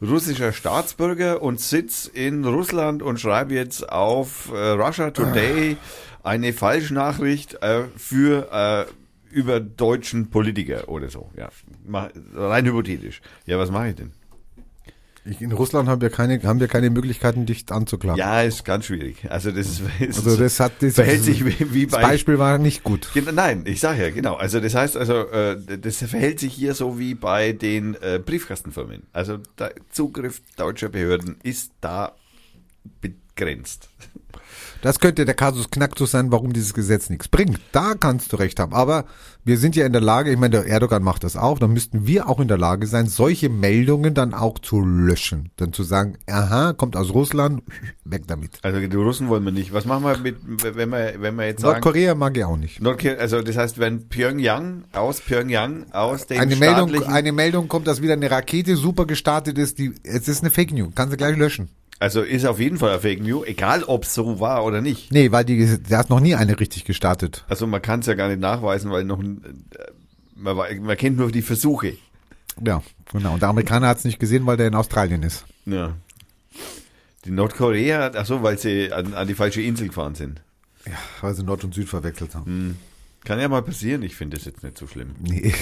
russischer Staatsbürger und sitz in Russland und schreibe jetzt auf äh, Russia Today eine Falschnachricht äh, für äh, über deutschen Politiker oder so. Ja, rein hypothetisch. Ja, was mache ich denn? Ich, in Russland haben wir keine, haben wir keine Möglichkeiten, dich anzuklagen. Ja, ist ganz schwierig. Also das ist, Also das hat das, verhält sich wie, wie das bei Beispiel war nicht gut. Nein, ich sage ja, genau. Also das heißt also, äh, das verhält sich hier so wie bei den äh, Briefkastenfirmen. Also der Zugriff deutscher Behörden ist da begrenzt. Das könnte der Kasus Knacktus sein, warum dieses Gesetz nichts bringt. Da kannst du recht haben. Aber wir sind ja in der Lage, ich meine, der Erdogan macht das auch, dann müssten wir auch in der Lage sein, solche Meldungen dann auch zu löschen. Dann zu sagen, aha, kommt aus Russland, weg damit. Also die Russen wollen wir nicht. Was machen wir mit, wenn wir, wenn wir jetzt sagen, Nordkorea mag ich auch nicht. Nordkorea, also das heißt, wenn Pyongyang aus Pyongyang aus den Eine Meldung, eine Meldung kommt, dass wieder eine Rakete super gestartet ist, die, es ist eine Fake News, kannst du gleich löschen. Also ist auf jeden Fall Fake News, egal ob es so war oder nicht. Nee, weil die, da ist noch nie eine richtig gestartet. Also man kann es ja gar nicht nachweisen, weil noch äh, man, man kennt nur die Versuche. Ja, genau. Und der Amerikaner hat es nicht gesehen, weil der in Australien ist. Ja. Die Nordkorea, ach so, weil sie an, an die falsche Insel gefahren sind. Ja, weil sie Nord und Süd verwechselt haben. Kann ja mal passieren, ich finde das jetzt nicht so schlimm. Nee.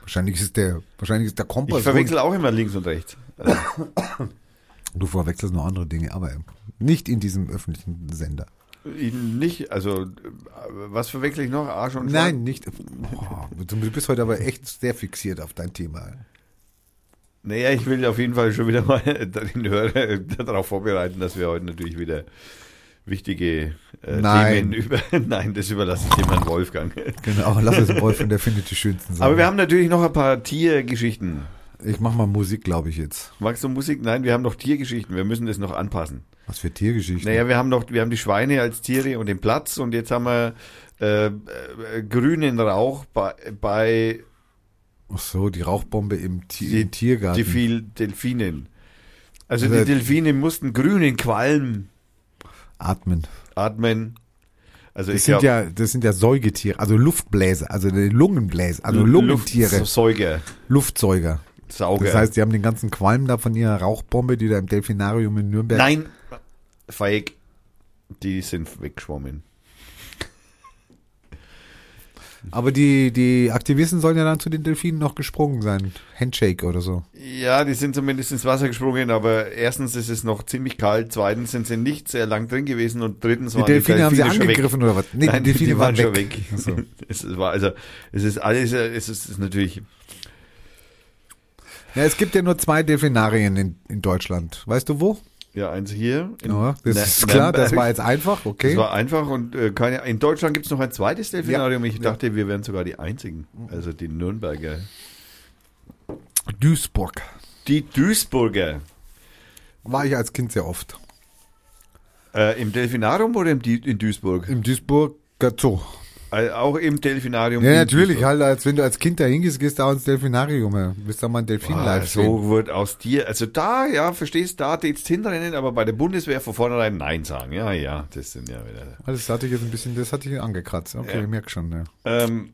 Wahrscheinlich ist der, wahrscheinlich ist der Kompass. Ich verwechsel auch immer links und rechts. Also, Du verwechselst noch andere Dinge, aber nicht in diesem öffentlichen Sender. nicht, also äh, was verwechsel ich noch? Arsch und Nein, nicht. Boah, du bist heute aber echt sehr fixiert auf dein Thema. Naja, ich will auf jeden Fall schon wieder mal den Hörer darauf vorbereiten, dass wir heute natürlich wieder wichtige äh, Nein. Themen über. Nein, das überlasse ich dem Herrn Wolfgang. Genau, lass es Wolf, der findet die schönsten Sachen. Aber wir haben natürlich noch ein paar Tiergeschichten. Ich mach mal Musik, glaube ich jetzt. Magst du Musik? Nein, wir haben noch Tiergeschichten. Wir müssen das noch anpassen. Was für Tiergeschichten. Naja, wir haben noch, wir haben die Schweine als Tiere und den Platz und jetzt haben wir äh, äh, grünen Rauch bei, bei Ach so, die Rauchbombe im, Ti Die- im Tiergarten. die viel Delfinen. Also Also- die Delfine mussten grünen Qualm Atmen. atmen. Also Das ich sind glaube, ja, das sind ja Säugetiere, also Luftbläser, also Lungenbläser, also Lungentiere, Säuger, Luftzeuger. Sauger. Das heißt, die haben den ganzen Qualm da von ihrer Rauchbombe, die da im Delfinarium in Nürnberg. Nein, Fake. Die sind weggeschwommen. Aber die, die Aktivisten sollen ja dann zu den Delfinen noch gesprungen sein. Handshake oder so. Ja, die sind zumindest ins Wasser gesprungen, aber erstens ist es noch ziemlich kalt, zweitens sind sie nicht sehr lang drin gewesen und drittens Die waren Delfine, haben sie schon weg. angegriffen oder was? Nee, Nein, die Delfine die waren, schon weg. weg. So. Es war also, es ist alles, es ist, es ist natürlich, Ja, es gibt ja nur zwei Delfinarien in, in Deutschland. Weißt du wo? ja, eins hier. in Ja, das Ne- ist klar, das Nürnberg. war jetzt einfach, okay. Das war einfach und äh, keine, in Deutschland gibt es noch ein zweites Delfinarium. Ich dachte, wir wären sogar die einzigen. Also die Nürnberger. Duisburg. Die Duisburger. War ich als Kind sehr oft. Äh, Im Delfinarium oder im, in Duisburg? Im Duisburger Zoo. Äh, auch im Delfinarium. Ja, natürlich, halt, als wenn du als Kind da hingehst, gehst du auch ins Delfinarium. Ja. Willst da mal ein Delfin Ah, live sehen. so wird aus dir, also da, ja, verstehst, da jetzt hinrennen, aber bei der Bundeswehr von vornherein Nein sagen. Ja, ja, das sind ja wieder. Ah, Das hatte ich jetzt ein bisschen, das hatte ich angekratzt. Okay, Ja. ich merk schon, ja. Ähm,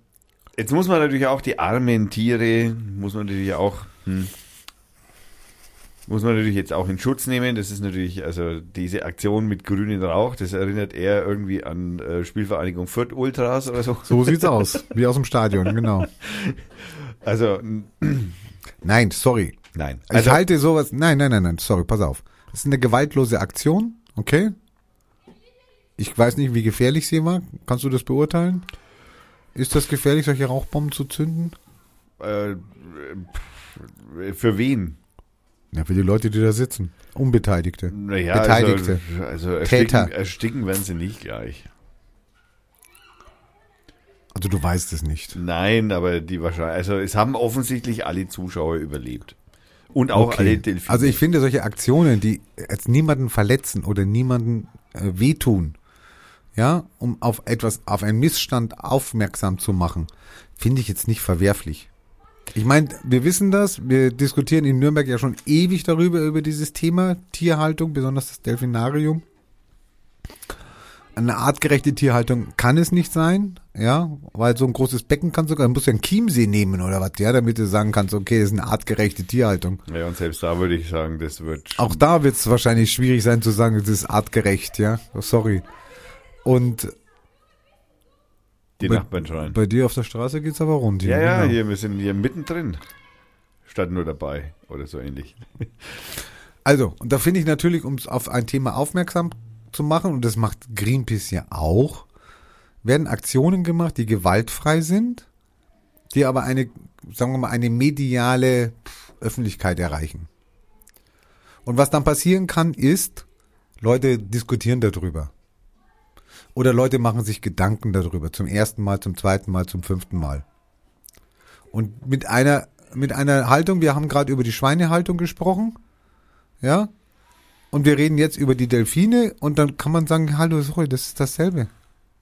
jetzt muss man natürlich auch die armen Tiere, muss man natürlich auch, hm, muss man natürlich jetzt auch in Schutz nehmen. Das ist natürlich, also diese Aktion mit grünen Rauch, das erinnert eher irgendwie an äh, Spielvereinigung Fürth Ultras oder so. So sieht's aus. Wie aus dem Stadion, genau. Also, Nein, sorry. nein. Ich Also, halte sowas. Nein, nein, nein, nein, sorry, pass auf. Das ist eine gewaltlose Aktion, okay? Ich weiß nicht, wie gefährlich sie war. Kannst du das beurteilen? Ist das gefährlich, solche Rauchbomben zu zünden? äh, pff, für wen? Ja, für die Leute, die da sitzen. Unbeteiligte. Naja, Beteiligte. Also, also ersticken, Täter. ersticken werden sie nicht gleich. Also du weißt es nicht. Nein, aber die wahrscheinlich, also es haben offensichtlich alle Zuschauer überlebt. Und auch Okay. alle Delfine. Also ich finde solche Aktionen, die jetzt niemanden verletzen oder niemanden äh, wehtun, ja, um auf etwas, auf einen Missstand aufmerksam zu machen, finde ich jetzt nicht verwerflich. Ich meine, wir wissen das, wir diskutieren in Nürnberg ja schon ewig darüber, über dieses Thema Tierhaltung, besonders das Delfinarium. Eine artgerechte Tierhaltung kann es nicht sein, ja, weil so ein großes Becken kann sogar, muss ja einen Chiemsee nehmen oder was, ja, damit du sagen kannst, okay, das ist eine artgerechte Tierhaltung. ja, und selbst da würde ich sagen, das wird. Auch da wird es wahrscheinlich schwierig sein zu sagen, es ist artgerecht, ja. Sorry. Und die bei- Nachbarn schreien. bei dir auf der Straße geht's aber rund. Ja, ja, genau. hier, wir sind hier mittendrin. Statt nur dabei oder so ähnlich. Also, und da finde ich natürlich, um es auf ein Thema aufmerksam zu machen, und das macht Greenpeace ja auch, werden Aktionen gemacht, die gewaltfrei sind, die aber eine, sagen wir mal, eine mediale Öffentlichkeit erreichen. Und was dann passieren kann, ist, Leute diskutieren darüber. Oder Leute machen sich Gedanken darüber. Zum ersten Mal, zum zweiten Mal, zum fünften Mal. Und mit einer, mit einer Haltung, wir haben gerade über die Schweinehaltung gesprochen, ja, und wir reden jetzt über die Delfine und dann kann man sagen, hallo, sorry, das ist dasselbe.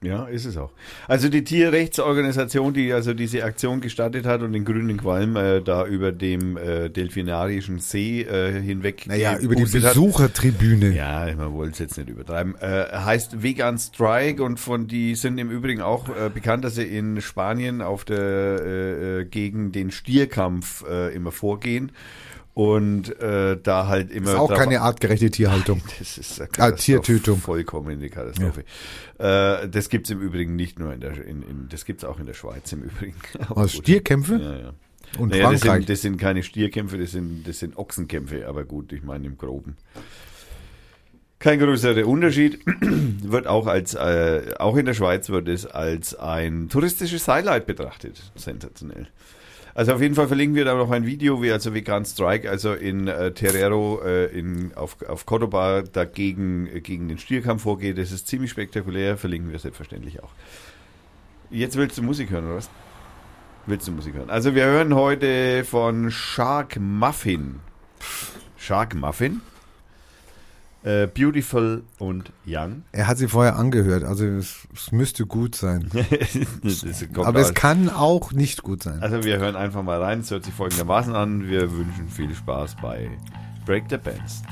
Ja, ist es auch. Also die Tierrechtsorganisation, die also diese Aktion gestartet hat und den grünen Qualm äh, da über dem äh, Delfinarischen See äh, hinweg. Naja, über die gepustet hat. Besuchertribüne. Ja, man wollte es jetzt nicht übertreiben. Äh, heißt Vegan Strike und von die sind im Übrigen auch äh, bekannt, dass sie in Spanien auf der äh, äh, gegen den Stierkampf äh, immer vorgehen und äh, da halt immer Ist auch keine artgerechte Tierhaltung. das ist eine Ah, Katastrophe, Tiertötung. Vollkommen eine Katastrophe. Äh, das gibt's im Übrigen nicht nur in der, in, in, das gibt's auch in der Schweiz im Übrigen. Was. Stierkämpfe? Ja, ja. Und Naja, das, sind, das sind keine Stierkämpfe, das sind, das sind Ochsenkämpfe, aber gut, ich meine im Groben. Kein größerer Unterschied. wird auch als, äh, auch in der Schweiz wird es als ein touristisches Highlight betrachtet. Sensationell. Also auf jeden Fall verlinken wir da noch ein Video, wie also Vegan Strike, also in äh, Terrero äh, in, auf, auf Cordoba dagegen äh, gegen den Stierkampf vorgeht. Das ist ziemlich spektakulär, verlinken wir selbstverständlich auch. Jetzt willst du Musik hören, oder was? Willst du Musik hören? Also wir hören heute von Shark Muffin. Shark Muffin. Äh, Beautiful und Young. Er hat sie vorher angehört, also es, es müsste gut sein. Aber es kann auch nicht gut sein. Also wir hören einfach mal rein. Es hört sich folgendermaßen an. Wir wünschen viel Spaß bei Break the Bands.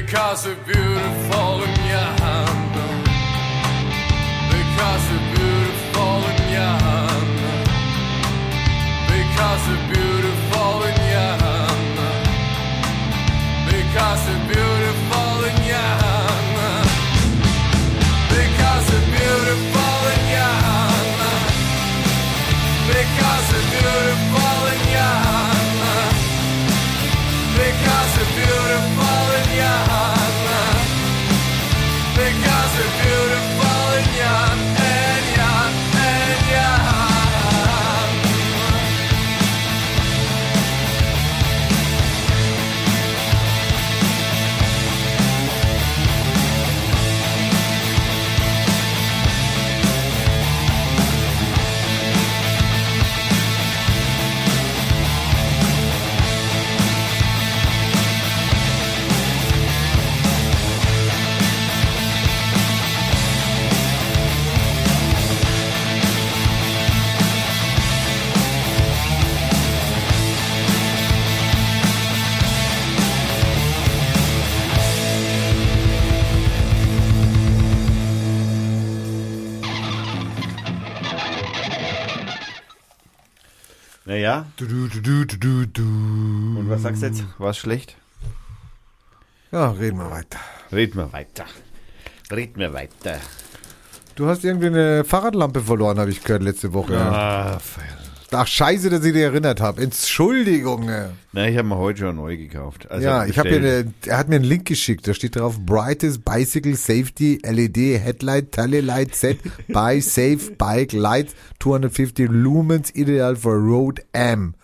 Because you're beautiful and you're humble. Because you're beautiful and you're humble. Because you're beautiful. Naja, Du, du, du, du, du, du. und was sagst du jetzt? War es schlecht? Ja, reden wir weiter. Red mal weiter. Red mir weiter. Du hast irgendwie eine Fahrradlampe verloren, habe ich gehört letzte Woche. Ah, Ach, scheiße, dass ich dich erinnert habe. Entschuldigung. ey. na, ich habe mir heute schon neu gekauft. Also ja, ich habe eine, er hat mir einen Link geschickt, da steht drauf Brightest Bicycle Safety LED Headlight Tele Light Set by Safe Bike Light 250 Lumens ideal for Road M.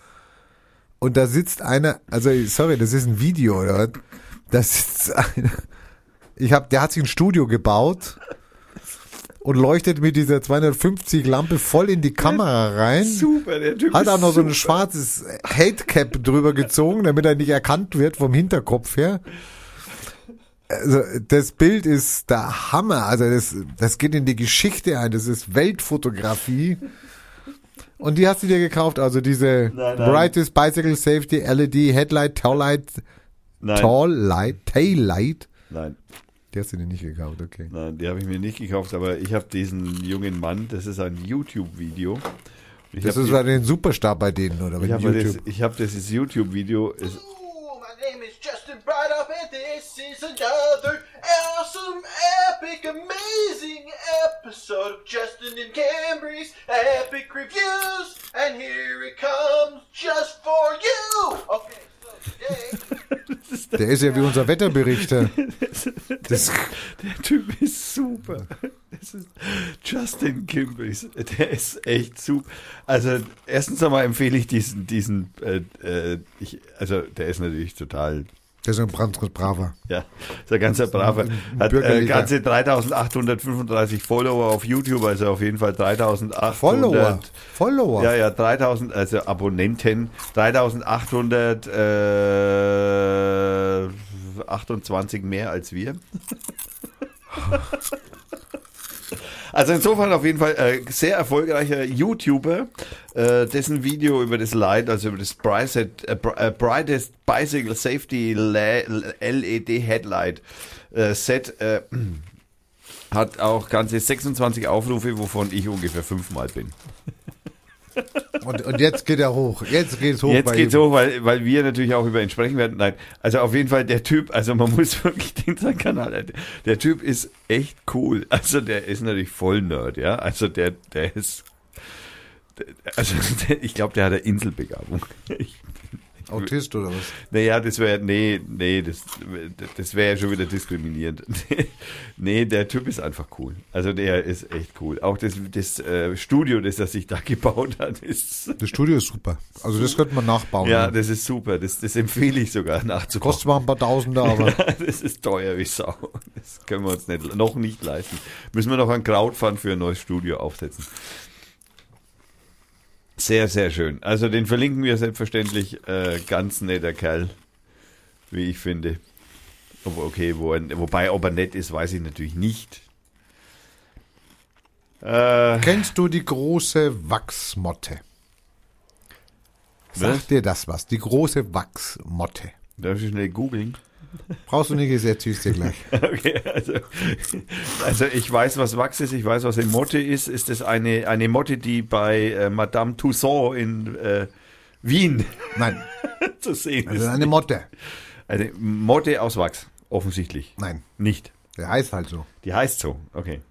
Und da sitzt einer, also sorry, das ist ein Video, oder? was? Da sitzt einer. Ich hab, der hat sich ein Studio gebaut und leuchtet mit dieser 250 Lampe voll in die Kamera rein. Super, der Typ Hat auch noch so ein super. schwarzes Hatecap drüber gezogen, damit er nicht erkannt wird vom Hinterkopf her. Also das Bild ist der Hammer. Also das, das geht in die Geschichte ein. Das ist Weltfotografie. Und die hast du dir gekauft, also diese Nein, nein. Brightest Bicycle Safety LED Headlight Tail Light Nein, Tall Light Tail Light. nein, Die hast du dir nicht gekauft, okay. nein, die habe ich mir nicht gekauft, aber ich habe diesen jungen Mann, das ist ein YouTube-Video. Ich Das ist ein Superstar bei denen, oder? ich Bei habe das, YouTube. ich hab dieses YouTube-Video, ist- Ooh, my name is Justin Brightoff, and this is another awesome, epic, amazing episode of Justin and Cambry's Epic Reviews. And here it comes just for you. Okay, so today. Der ist ja wie unser Wetterberichter. Das, der Typ ist super. Das ist Justin Kimbris, der ist echt super. Also erstens einmal empfehle ich diesen, diesen, äh, äh, ich, also der ist natürlich total der ist ein Brandres Braver. Ja, ist ein ganzer braver. Hat äh, ganze 3835 Follower auf YouTube, also auf jeden Fall 3800. Follower. Follower. Ja, ja, 3000, also Abonnenten, 3828 mehr als wir. Also insofern auf jeden Fall äh, sehr erfolgreicher YouTuber, äh, dessen Video über das Light, also über das Brightest, äh, äh, Brightest Bicycle Safety Le- LED Headlight äh, Set äh, hat auch ganze 26 Aufrufe, wovon ich ungefähr fünfmal bin. Und, und jetzt geht er hoch. Jetzt geht's hoch. Jetzt geht's ihm. hoch, weil, weil wir natürlich auch über ihn sprechen werden. Nein, also auf jeden Fall der Typ, also man muss wirklich den seinen Kanal, der, Typ ist echt cool. Also der ist natürlich voll Nerd, ja. Also der, der ist, also der, ich glaube, der hat eine Inselbegabung. Ich, Autist oder was? naja, das wäre, nee, nee, das, das wäre ja schon wieder diskriminierend. nee, der Typ ist einfach cool. Also der ist echt cool. Auch das, das äh, Studio, das er sich da gebaut hat, ist, Das Studio ist super. Also das könnte man nachbauen. ja, das ist super. Das, das empfehle ich sogar nachzubauen. Kostet zwar ein paar Tausende, aber das ist teuer wie Sau. Das können wir uns nicht, noch nicht leisten. Müssen wir noch ein Crowdfund für ein neues Studio aufsetzen. Sehr, sehr schön. Also den verlinken wir selbstverständlich. Äh, ganz netter Kerl, wie ich finde. Okay, wo er, wobei, ob er nett ist, weiß ich natürlich nicht. Äh, kennst du die große Wachsmotte? Sagt dir das was? Die große Wachsmotte. darf ich schnell googeln? Brauchst du nicht, ich erzähl's dir gleich. Okay, also, also ich weiß, was Wachs ist, ich weiß, was eine Motte ist. Ist das eine, eine Motte, die bei äh, Madame Tussaud in äh, Wien Nein, zu sehen das ist. eine Motte. Eine Motte aus Wachs, offensichtlich. Nein, Nicht. der heißt halt so. Die heißt so, okay.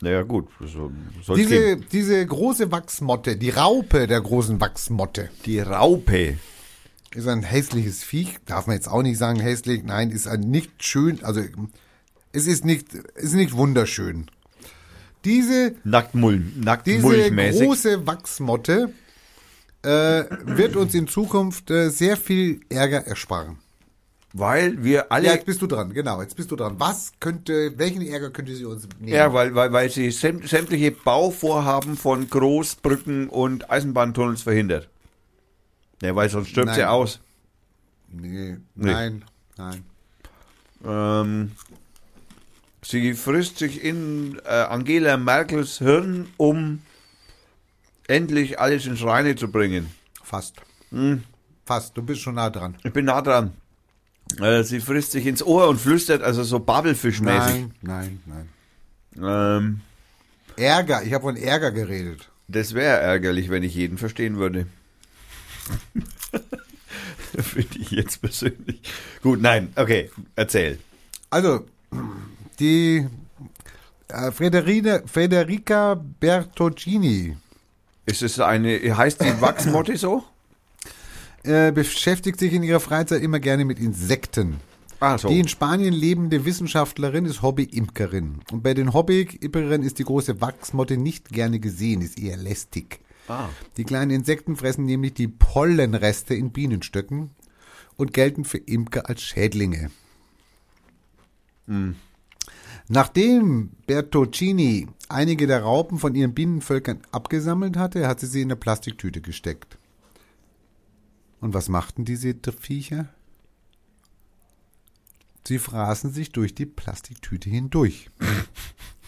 Naja, gut. So, Diese, geben. diese große Wachsmotte, die Raupe der großen Wachsmotte, Die Raupe. Ist ein hässliches Viech. Darf man jetzt auch nicht sagen hässlich. Nein, ist ein nicht schön. Also es ist nicht, ist nicht wunderschön. Diese, Nacktmull, diese große Wachsmotte äh, wird uns in Zukunft äh, sehr viel Ärger ersparen. Weil wir alle. Ja, jetzt bist du dran, genau, jetzt bist du dran. Was könnte, welchen Ärger könnte sie uns nehmen? Ja, weil, weil, weil sie säm- sämtliche Bauvorhaben von Großbrücken und Eisenbahntunnels verhindert. Ja, weil sonst stirbt sie aus. nee, Nee. nein, nein. Ähm, sie frisst sich in äh, Angela Merkels Hirn, um endlich alles ins Reine zu bringen. Fast. Hm. Fast, du bist schon nah dran. Ich bin nah dran. Äh, sie frisst sich ins Ohr und flüstert, also so Babelfischmäßig. Nein, nein, nein. Ähm, Ärger, ich habe von Ärger geredet. das wäre ärgerlich, wenn ich jeden verstehen würde. Finde ich jetzt persönlich. Gut, nein, okay, erzähl. Also, die äh, Frederina, Federica Bertocchini Ist es eine, heißt die Wachsmotte so? äh, beschäftigt sich in ihrer Freizeit immer gerne mit Insekten. Ah, so. Die in Spanien lebende Wissenschaftlerin ist Hobby-Imkerin. Und bei den Hobby-Imkerinnen ist die große Wachsmotte nicht gerne gesehen, ist eher lästig. Ah. Die kleinen Insekten fressen nämlich die Pollenreste in Bienenstöcken und gelten für Imker als Schädlinge. Nachdem Bertocchini einige der Raupen von ihren Bienenvölkern abgesammelt hatte, hat sie sie in eine Plastiktüte gesteckt. Und was machten diese Viecher? Sie fraßen sich durch die Plastiktüte hindurch.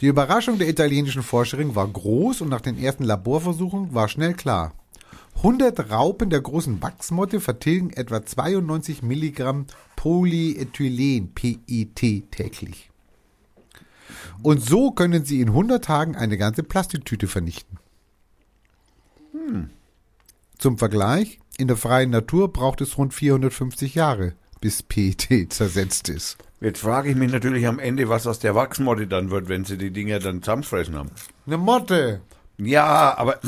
Die Überraschung der italienischen Forscherin war groß und nach den ersten Laborversuchen war schnell klar. 100 Raupen der großen Wachsmotte vertilgen etwa 92 Milligramm Polyethylen, PET, täglich. Und so können sie in 100 Tagen eine ganze Plastiktüte vernichten. Zum Vergleich, in der freien Natur braucht es rund 450 Jahre, bis PET zersetzt ist. Jetzt frage ich mich natürlich am Ende, was aus der Wachsmotte dann wird, wenn sie die Dinger dann zusammenfressen haben. Eine Motte. Ja, aber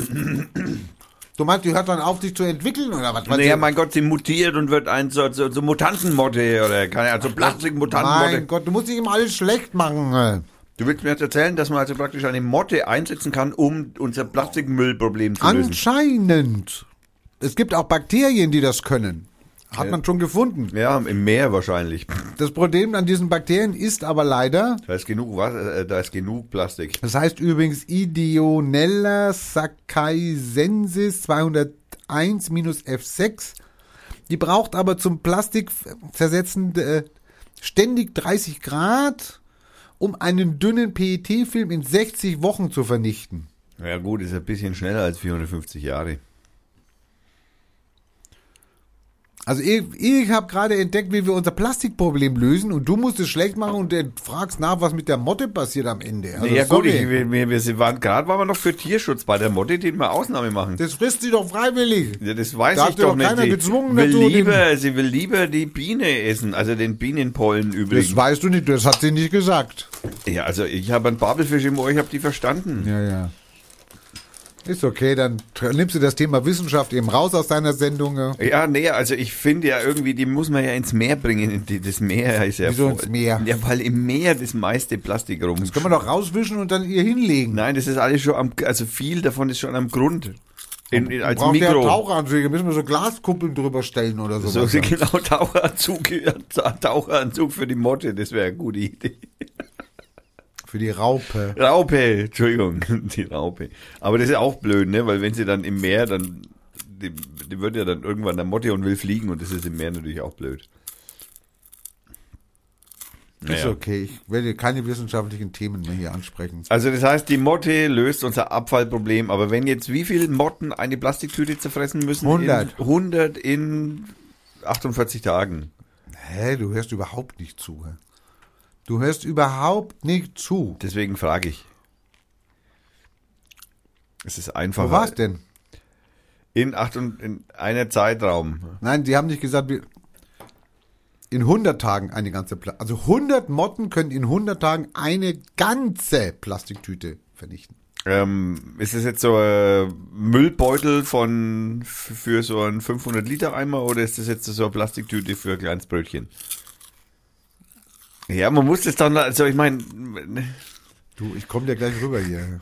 Du meinst, die hört dann auf, sich zu entwickeln oder was? naja, mein Gott, sie mutiert und wird ein so, so, so Mutantenmotte oder keine Ahnung, so Plastikmutantenmotte. Mein Gott, du musst nicht immer alles schlecht machen. Du willst mir jetzt erzählen, dass man also praktisch eine Motte einsetzen kann, um unser Plastikmüllproblem zu lösen? Anscheinend. Es gibt auch Bakterien, die das können. Hat man schon gefunden. Ja, im Meer wahrscheinlich. Das Problem an diesen Bakterien ist aber leider, Da ist genug Wasser, äh, da ist genug Plastik. das heißt übrigens Idionella saccaisensis 201-F6. Die braucht aber zum Plastik zersetzen äh, ständig 30 Grad, um einen dünnen PET-Film in 60 Wochen zu vernichten. Ja gut, ist ein bisschen schneller als 450 Jahre. Also ich, ich habe gerade entdeckt, wie wir unser Plastikproblem lösen und du musst es schlecht machen und fragst nach, was mit der Motte passiert am Ende. Also, ja gut, ich, wir, wir, waren gerade waren wir noch für Tierschutz bei der Motte, den wir Ausnahme machen. das frisst sie doch freiwillig. Ja, das weiß Da ich doch doch nicht. keiner Sie gezwungen will dazu, lieber, sie will lieber die Biene essen, also den Bienenpollen übrigens. Das weißt du nicht, das hat sie nicht gesagt. Ja, also ich habe einen Babelfisch im Ohr, ich habe die verstanden. Ja, ja. Ist okay, dann nimmst du das Thema Wissenschaft eben raus aus deiner Sendung. Ja, nee, also ich finde ja irgendwie, die muss man ja ins Meer bringen. Das Meer ist ja Wieso voll- ins Meer? Ja, weil im Meer das meiste Plastik rum. Das können wir doch rauswischen und dann ihr hinlegen. Nein, das ist alles schon am, also viel davon ist schon am Grund. In, in, als Braucht Mikro. Taucheranzüge, müssen wir so Glaskuppeln drüber stellen oder so. So, genau, Taucheranzug, Taucheranzug für die Motte, das wäre eine gute Idee. Für die Raupe. Raupe, Entschuldigung, die Raupe. Aber das ist auch blöd, ne? Weil wenn sie dann im Meer, dann, die, die wird ja dann irgendwann der Motte und will fliegen und das ist im Meer natürlich auch blöd. Ist Naja. okay, ich werde keine wissenschaftlichen Themen mehr hier ansprechen. Also das heißt, die Motte löst unser Abfallproblem. Aber wenn jetzt wie viele Motten eine Plastiktüte zerfressen müssen? 100. In 100 in 48 Tagen. Hä, du hörst überhaupt nicht zu. Du hörst überhaupt nicht zu. Deswegen frage ich. Es ist einfacher. Wo war's denn? In, acht und, in einer Zeitraum. Nein, die haben nicht gesagt, wir in 100 Tagen eine ganze Pla Also 100 Motten können in 100 Tagen eine ganze Plastiktüte vernichten. Ähm, ist es jetzt so ein Müllbeutel von für so einen 500 Liter Eimer oder ist das jetzt so eine Plastiktüte für ein kleines Brötchen? Ja, man muss das dann, also ich meine, Du, ich komme dir gleich rüber hier.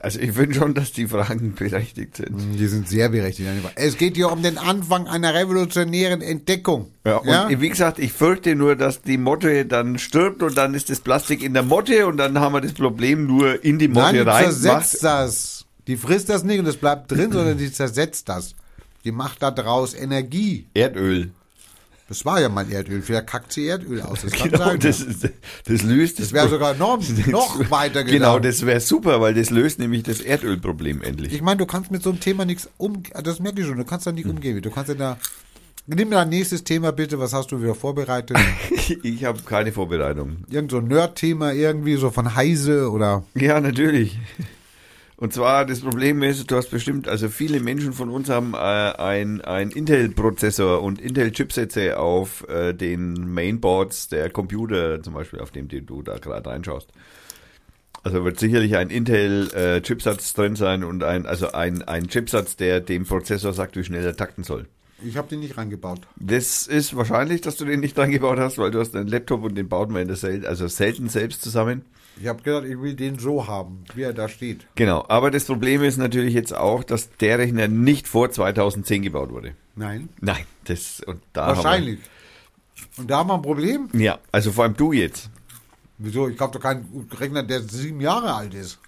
also ich finde schon, dass die Fragen berechtigt sind. Die sind sehr berechtigt. Es geht hier um den Anfang einer revolutionären Entdeckung. Ja, und wie gesagt, ich fürchte nur, dass die Motte dann stirbt und dann ist das Plastik in der Motte und dann haben wir das Problem nur in die Nein, Motte die rein. zersetzt das. Die frisst das nicht und es bleibt drin, sondern die zersetzt das. Die macht da draus Energie. Erdöl. Das war ja mal Erdöl. Vielleicht kackt sie Erdöl aus. Das Genau, sein. das, das löst Das wäre sogar noch, noch weiter Genau, gedacht. das wäre super, weil das löst nämlich das Erdölproblem endlich. Ich meine, du kannst mit so einem Thema nichts um, das merke ich schon, du kannst da nicht umgehen. Du kannst ja da, nimm dein nächstes Thema bitte, was hast du wieder vorbereitet? Ich habe keine Vorbereitung. Irgend so ein Nerd-Thema irgendwie, so von Heise oder, Ja, natürlich. Und zwar, das Problem ist, du hast bestimmt, also viele Menschen von uns haben äh, ein, ein Intel-Prozessor und Intel-Chipsätze auf äh, den Mainboards der Computer, zum Beispiel, auf dem du da gerade reinschaust. Also wird sicherlich ein Intel-Chipsatz drin sein und ein, also ein, ein Chipsatz, der dem Prozessor sagt, wie schnell er takten soll. ich habe den nicht reingebaut. Das ist wahrscheinlich, dass du den nicht dran gebaut hast, weil du hast einen Laptop und den baut man in der Sel also selten selbst zusammen. Ich habe gedacht, ich will den so haben, wie er da steht. Genau, aber das Problem ist natürlich jetzt auch, dass der Rechner nicht vor 2010 gebaut wurde. Nein. Nein, das und da Wahrscheinlich. Und da haben wir ein Problem? Wir, ja, also vor allem du jetzt. Wieso? Ich glaube doch keinen Rechner, der sieben Jahre alt ist.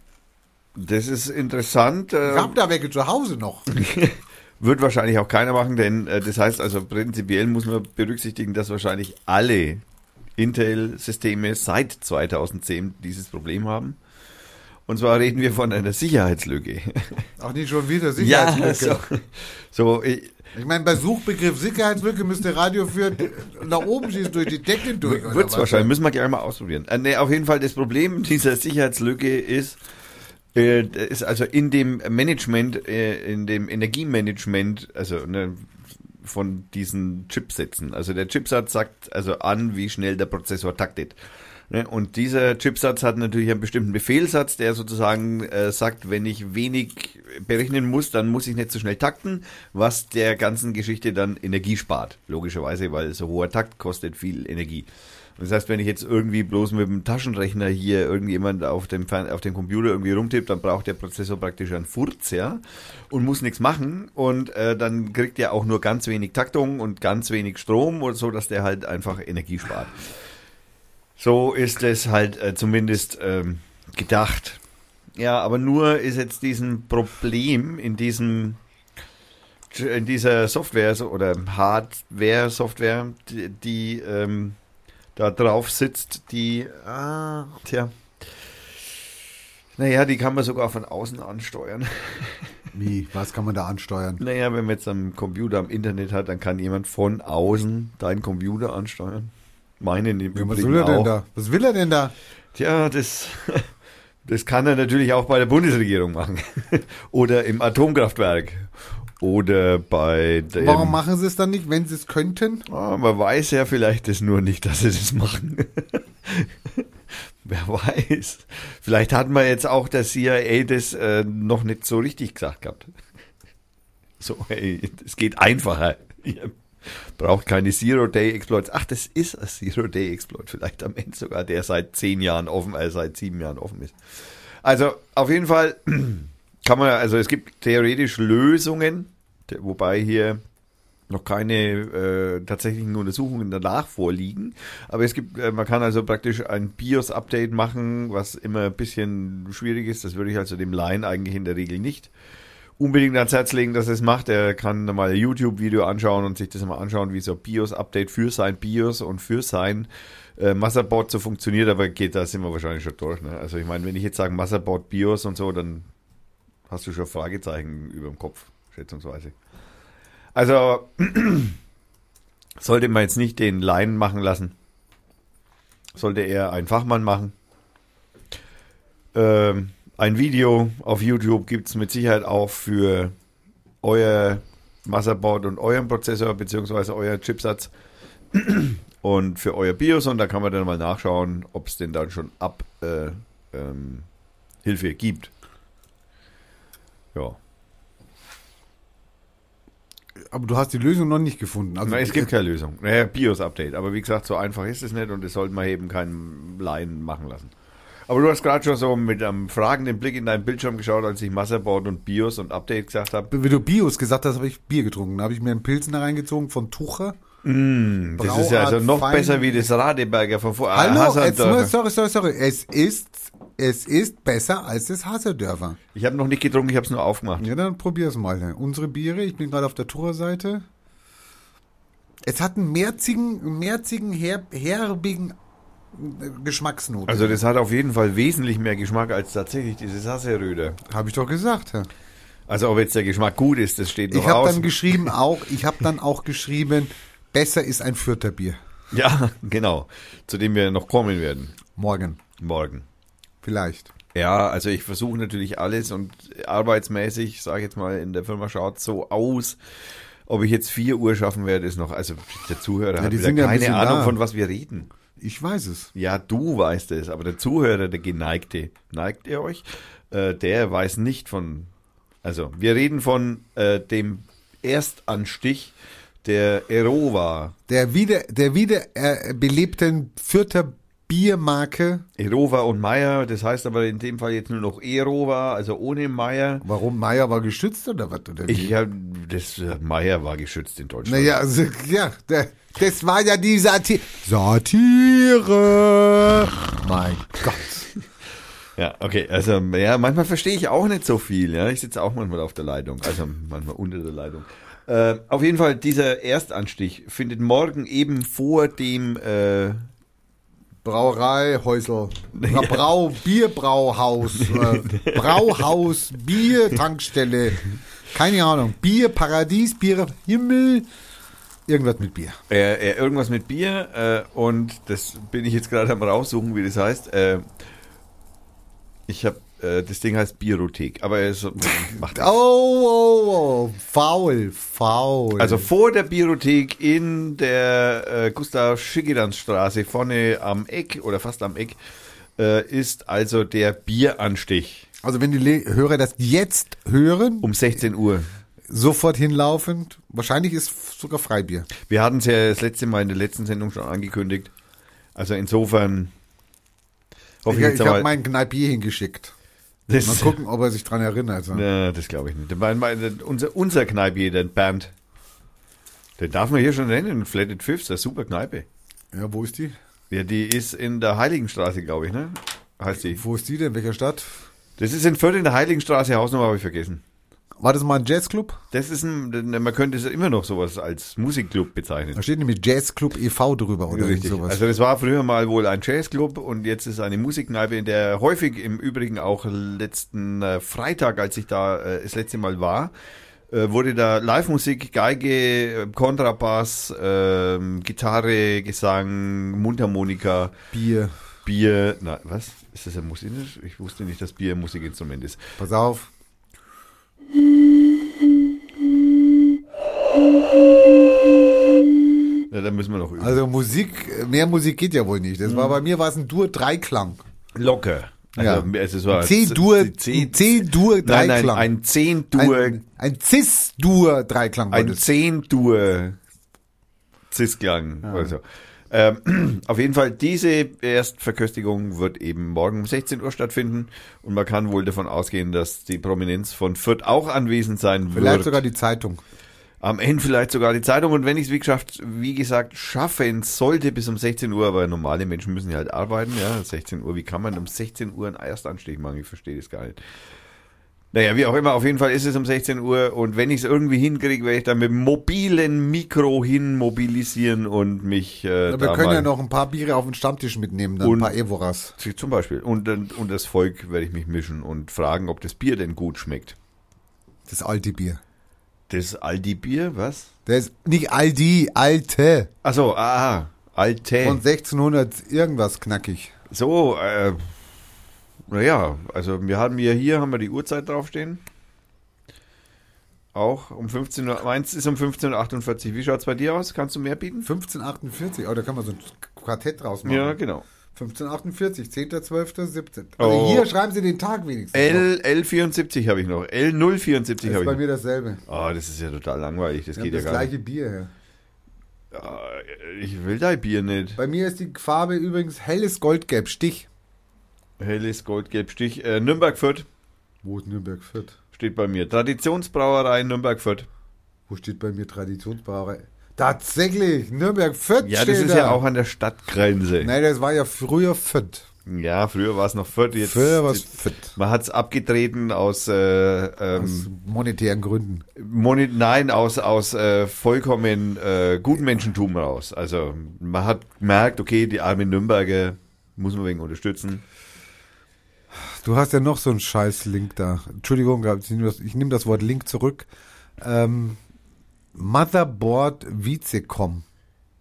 Das ist interessant. Ich Äh, habe da welche zu Hause noch. wird wahrscheinlich auch keiner machen, denn äh, das heißt also prinzipiell muss man berücksichtigen, dass wahrscheinlich alle Intel-Systeme seit 2010 dieses Problem haben. Und zwar reden wir von einer Sicherheitslücke. Auch nicht schon wieder ja, Sicherheitslücke. so, so ich, Ich meine, bei Suchbegriff Sicherheitslücke müsste Radio führen, nach oben schießt durch die Decke durch. Wird's was? wahrscheinlich, müssen wir gleich mal ausprobieren. Äh, nee, auf jeden Fall, das Problem dieser Sicherheitslücke ist, äh, ist also in dem Management, äh, in dem Energiemanagement, also ne, von diesen Chipsätzen. Also der Chipsatz sagt also an, wie schnell der Prozessor taktet. Ne, Und dieser Chipsatz hat natürlich einen bestimmten Befehlssatz, der sozusagen äh, sagt, wenn ich wenig berechnen muss, dann muss ich nicht so schnell takten, was der ganzen Geschichte dann Energie spart. Logischerweise, weil so hoher Takt kostet viel Energie. Das heißt, wenn ich jetzt irgendwie bloß mit dem Taschenrechner hier irgendjemand auf dem, auf dem Computer irgendwie rumtippt, dann braucht der Prozessor praktisch einen Furz, ja, und muss nichts machen und äh, dann kriegt er auch nur ganz wenig Taktung und ganz wenig Strom oder so, dass der halt einfach Energie spart. So ist es halt äh, zumindest ähm, gedacht. Ja, aber nur ist jetzt diesen Problem in diesem in dieser Software so- oder Hardware-Software, die, die ähm, da drauf sitzt, die, ah, tja, naja, die kann man sogar von außen ansteuern. Wie? Was kann man da ansteuern? Naja, wenn man jetzt am Computer am Internet hat, dann kann jemand von außen deinen Computer ansteuern. Meinen im Ja, was will er denn auch. da? Was will er denn da? Tja, das, das kann er natürlich auch bei der Bundesregierung machen. Oder im Atomkraftwerk. Oder bei dem... Warum machen sie es dann nicht, wenn sie es könnten? Ah, man weiß ja vielleicht das nur nicht, dass sie das machen. Wer weiß. Vielleicht hat man jetzt auch der CIA das äh, noch nicht so richtig gesagt gehabt. So, hey, es geht einfacher. Ihr braucht keine Zero-Day-Exploits. Ach, das ist ein Zero-Day-Exploit. Vielleicht am Ende sogar, der seit zehn Jahren offen, äh, seit sieben Jahren offen ist. Also, auf jeden Fall kann man, also es gibt theoretisch Lösungen, wobei hier noch keine äh, tatsächlichen Untersuchungen danach vorliegen. Aber es gibt, äh, man kann also praktisch ein BIOS-Update machen, was immer ein bisschen schwierig ist. Das würde ich also dem Laien eigentlich in der Regel nicht unbedingt ans Herz legen, dass er es macht. Er kann mal ein YouTube-Video anschauen und sich das mal anschauen, wie so ein BIOS-Update für sein BIOS und für sein äh, Motherboard so funktioniert. Aber geht, da sind wir wahrscheinlich schon durch. Ne? Also ich meine, wenn ich jetzt sage Motherboard, BIOS und so, dann hast du schon Fragezeichen über dem Kopf, schätzungsweise. Also sollte man jetzt nicht den Laien machen lassen. Sollte er ein Fachmann machen. Ähm, Ein Video auf YouTube gibt es mit Sicherheit auch für euer Motherboard und euren Prozessor beziehungsweise euer Chipsatz und für euer BIOS und da kann man dann mal nachschauen, ob es denn dann schon ab äh, ähm, Hilfe gibt. Ja. Aber du hast die Lösung noch nicht gefunden. Also Nein, es gibt keine Lösung. Naja, BIOS-Update. Aber wie gesagt, so einfach ist es nicht und das sollte man eben keinen Laien machen lassen. Aber du hast gerade schon so mit einem fragenden Blick in deinen Bildschirm geschaut, als ich Motherboard und BIOS und Update gesagt habe. Wie du Bios gesagt hast, habe ich Bier getrunken. Da habe ich mir einen Pilsner reingezogen von Tucher. Das ist ja also Brauart noch fein- besser wie das Radeberger von vor. Hallo, jetzt, sorry, sorry, sorry. Es ist, es ist besser als das Hasserdörfer. Ich habe noch nicht getrunken, ich habe es nur aufgemacht. Ja, dann probier's mal. Unsere Biere, ich bin gerade auf der Tucher-Seite. Es hat einen merzigen, merzigen, herb, herbigen äh, Geschmacksnote. Also das hat auf jeden Fall wesentlich mehr Geschmack als tatsächlich dieses Hasseröder. habe ich doch gesagt. Ja. Also ob jetzt der Geschmack gut ist, das steht noch Ich habe dann geschrieben auch, ich habe dann auch geschrieben, besser ist ein vierter Bier. ja, genau. Zu dem wir noch kommen werden. Morgen. Morgen. Vielleicht. Ja, also ich versuche natürlich alles und arbeitsmäßig, sage ich jetzt mal, in der Firma schaut so aus. Ob ich jetzt 4 Uhr schaffen werde, ist noch, also der Zuhörer hat die wieder ja keine bisschen Ahnung, da. von was wir reden. Ich weiß es. Ja, du weißt es, aber der Zuhörer, der Geneigte, neigt ihr euch? Äh, der weiß nicht von, also wir reden von äh, dem Erstanstich der Erova. Der wieder, der wieder äh, belebten vierter Biermarke. Erova und Meier, das heißt aber in dem Fall jetzt nur noch Erova, also ohne Meier. Warum Meier war geschützt oder was? Oder? Ich hab, das äh, Meier war geschützt in Deutschland. Naja, also, ja, das war ja die Satire. Satire. Mein Gott. Ja, okay, also ja, manchmal verstehe ich auch nicht so viel. Ja, ich sitze auch manchmal auf der Leitung, also manchmal unter der Leitung. Äh, auf jeden Fall, dieser Erstanstich findet morgen eben vor dem äh, Brauerei, Häusl. Bra Brau, Bierbrauhaus. Äh, Brauhaus, Bier, Tankstelle. Keine Ahnung. Bier, Paradies, Bier, Himmel. Irgendwas mit Bier. äh, äh, irgendwas mit Bier und das bin ich jetzt gerade am raussuchen, wie das heißt. Äh, ich habe das Ding heißt Biothek, aber es macht Oh, oh, oh. Faul, faul. Also vor der Biothek in der äh, Gustav Schickedanz Straße vorne am Eck oder fast am Eck äh, ist also der Bieranstich also wenn die Le Hörer das jetzt hören, um 16 Uhr. sofort hinlaufend. Wahrscheinlich ist sogar Freibier. Wir hatten es ja das letzte Mal in der letzten Sendung schon angekündigt. Also insofern hoffe Ich, ich, habe meinen Kneipier hingeschickt. Das, Mal gucken, ob er sich dran erinnert. Ja, das glaube ich nicht. Mein, mein, unser, unser Kneipier, der Bernd, den darf man hier schon nennen, Flatted Fifths, eine super Kneipe. Ja, wo ist die? Ja, die ist in der Heiligenstraße, glaube ich, ne? Heißt die. Wo ist die denn? Welcher Stadt? Das ist in Fürth in der Heiligenstraße, Hausnummer habe ich vergessen. War das mal ein Jazzclub? Das ist ein, man könnte es immer noch sowas als Musikclub bezeichnen. Da steht nämlich Jazzclub e.V. drüber oder Richtig. sowas. Also das war früher mal wohl ein Jazzclub und jetzt ist eine Musikkneipe, in der häufig im Übrigen auch letzten äh, Freitag, als ich da äh, das letzte Mal war, äh, wurde da Live-Musik, Geige, Kontrabass, ähm, Gitarre, Gesang, Mundharmonika, Bier. Bier. Na, was? Ist das ein Musik? Ich wusste nicht, dass Bier ein Musikinstrument ist. Pass auf. Ja, da müssen wir noch üben. Also Musik, mehr Musik geht ja wohl nicht. Das war bei mir war es ein Dur-Dreiklang. Locker. Also, Ja. also es war C-Dur, C- C- C-Dur-Dreiklang. Nein, ein Zehn-Dur, Ein, ein Cis-Dur-Dreiklang war ein das. Zehn-Dur Cis-Klang oder so. Ähm, auf jeden Fall, diese Erstverköstigung wird eben morgen um 16 Uhr stattfinden und man kann wohl davon ausgehen, dass die Prominenz von Fürth auch anwesend sein Vielleicht wird. sogar die Zeitung. Am Ende vielleicht sogar die Zeitung und wenn ich es wie, geschafft, wie gesagt schaffen sollte bis um 16 Uhr, aber normale Menschen müssen ja halt arbeiten, ja, 16 Uhr, wie kann man um 16 Uhr einen Erstanstich machen? Ich verstehe das gar nicht. Naja, wie auch immer, auf jeden Fall ist es um 16 Uhr und wenn ich es irgendwie hinkriege, werde ich dann mit dem mobilen Mikro hin mobilisieren und mich äh, Ja, wir da können ja noch ein paar Biere auf den Stammtisch mitnehmen, dann Und- ein paar Evoras. zum Beispiel und, und und das Volk werde ich mich mischen und fragen, ob das Bier denn gut schmeckt. Das alte Bier. Das Aldi-Bier, was? Das nicht Aldi, alte. Achso, ah, Alte. Von 1600 irgendwas knackig. So, äh, Naja, also wir haben ja hier haben wir die Uhrzeit draufstehen. Auch um 15 Uhr. Meins ist um 15.48 Uhr. Wie schaut's bei dir aus? Kannst du mehr bieten? 1548, oh, da kann man so ein Quartett draus machen. Ja, genau. 1548, 10.12.17. Also Oh. hier schreiben Sie den Tag wenigstens. noch. L, L74 habe ich noch. L074 das ist habe bei ich mir dasselbe. Oh, das ist ja total langweilig. Das Ich geht habe ja das gar nicht. gleiche Bier her. Ah, Ich will dein Bier nicht. Bei mir ist die Farbe übrigens helles Goldgelb, Stich. Helles Goldgelb Stich. Äh, Nürnberg Fürth Wo ist Nürnberg Fürth? steht bei mir. Traditionsbrauerei Nürnberg Fürth. Wo steht bei mir Traditionsbrauerei? Tatsächlich, Nürnberg Fürth Ja, steht das ist da. ja auch an der Stadtgrenze. Nein, das war ja früher Fürth. Ja, früher war es noch Fürth. Jetzt, Früher war es Fürth. Man hat es abgetreten aus, äh, ähm, Aus monetären Gründen. Moni nein, aus, aus äh, vollkommen äh, Gutmenschentum raus. Also man hat gemerkt, okay, die armen Nürnberger muss man wegen unterstützen. Du hast ja noch so einen scheiß Link da. Entschuldigung, ich nehme das, ich nehme das Wort Link zurück. Ähm, Motherboard Vizecom.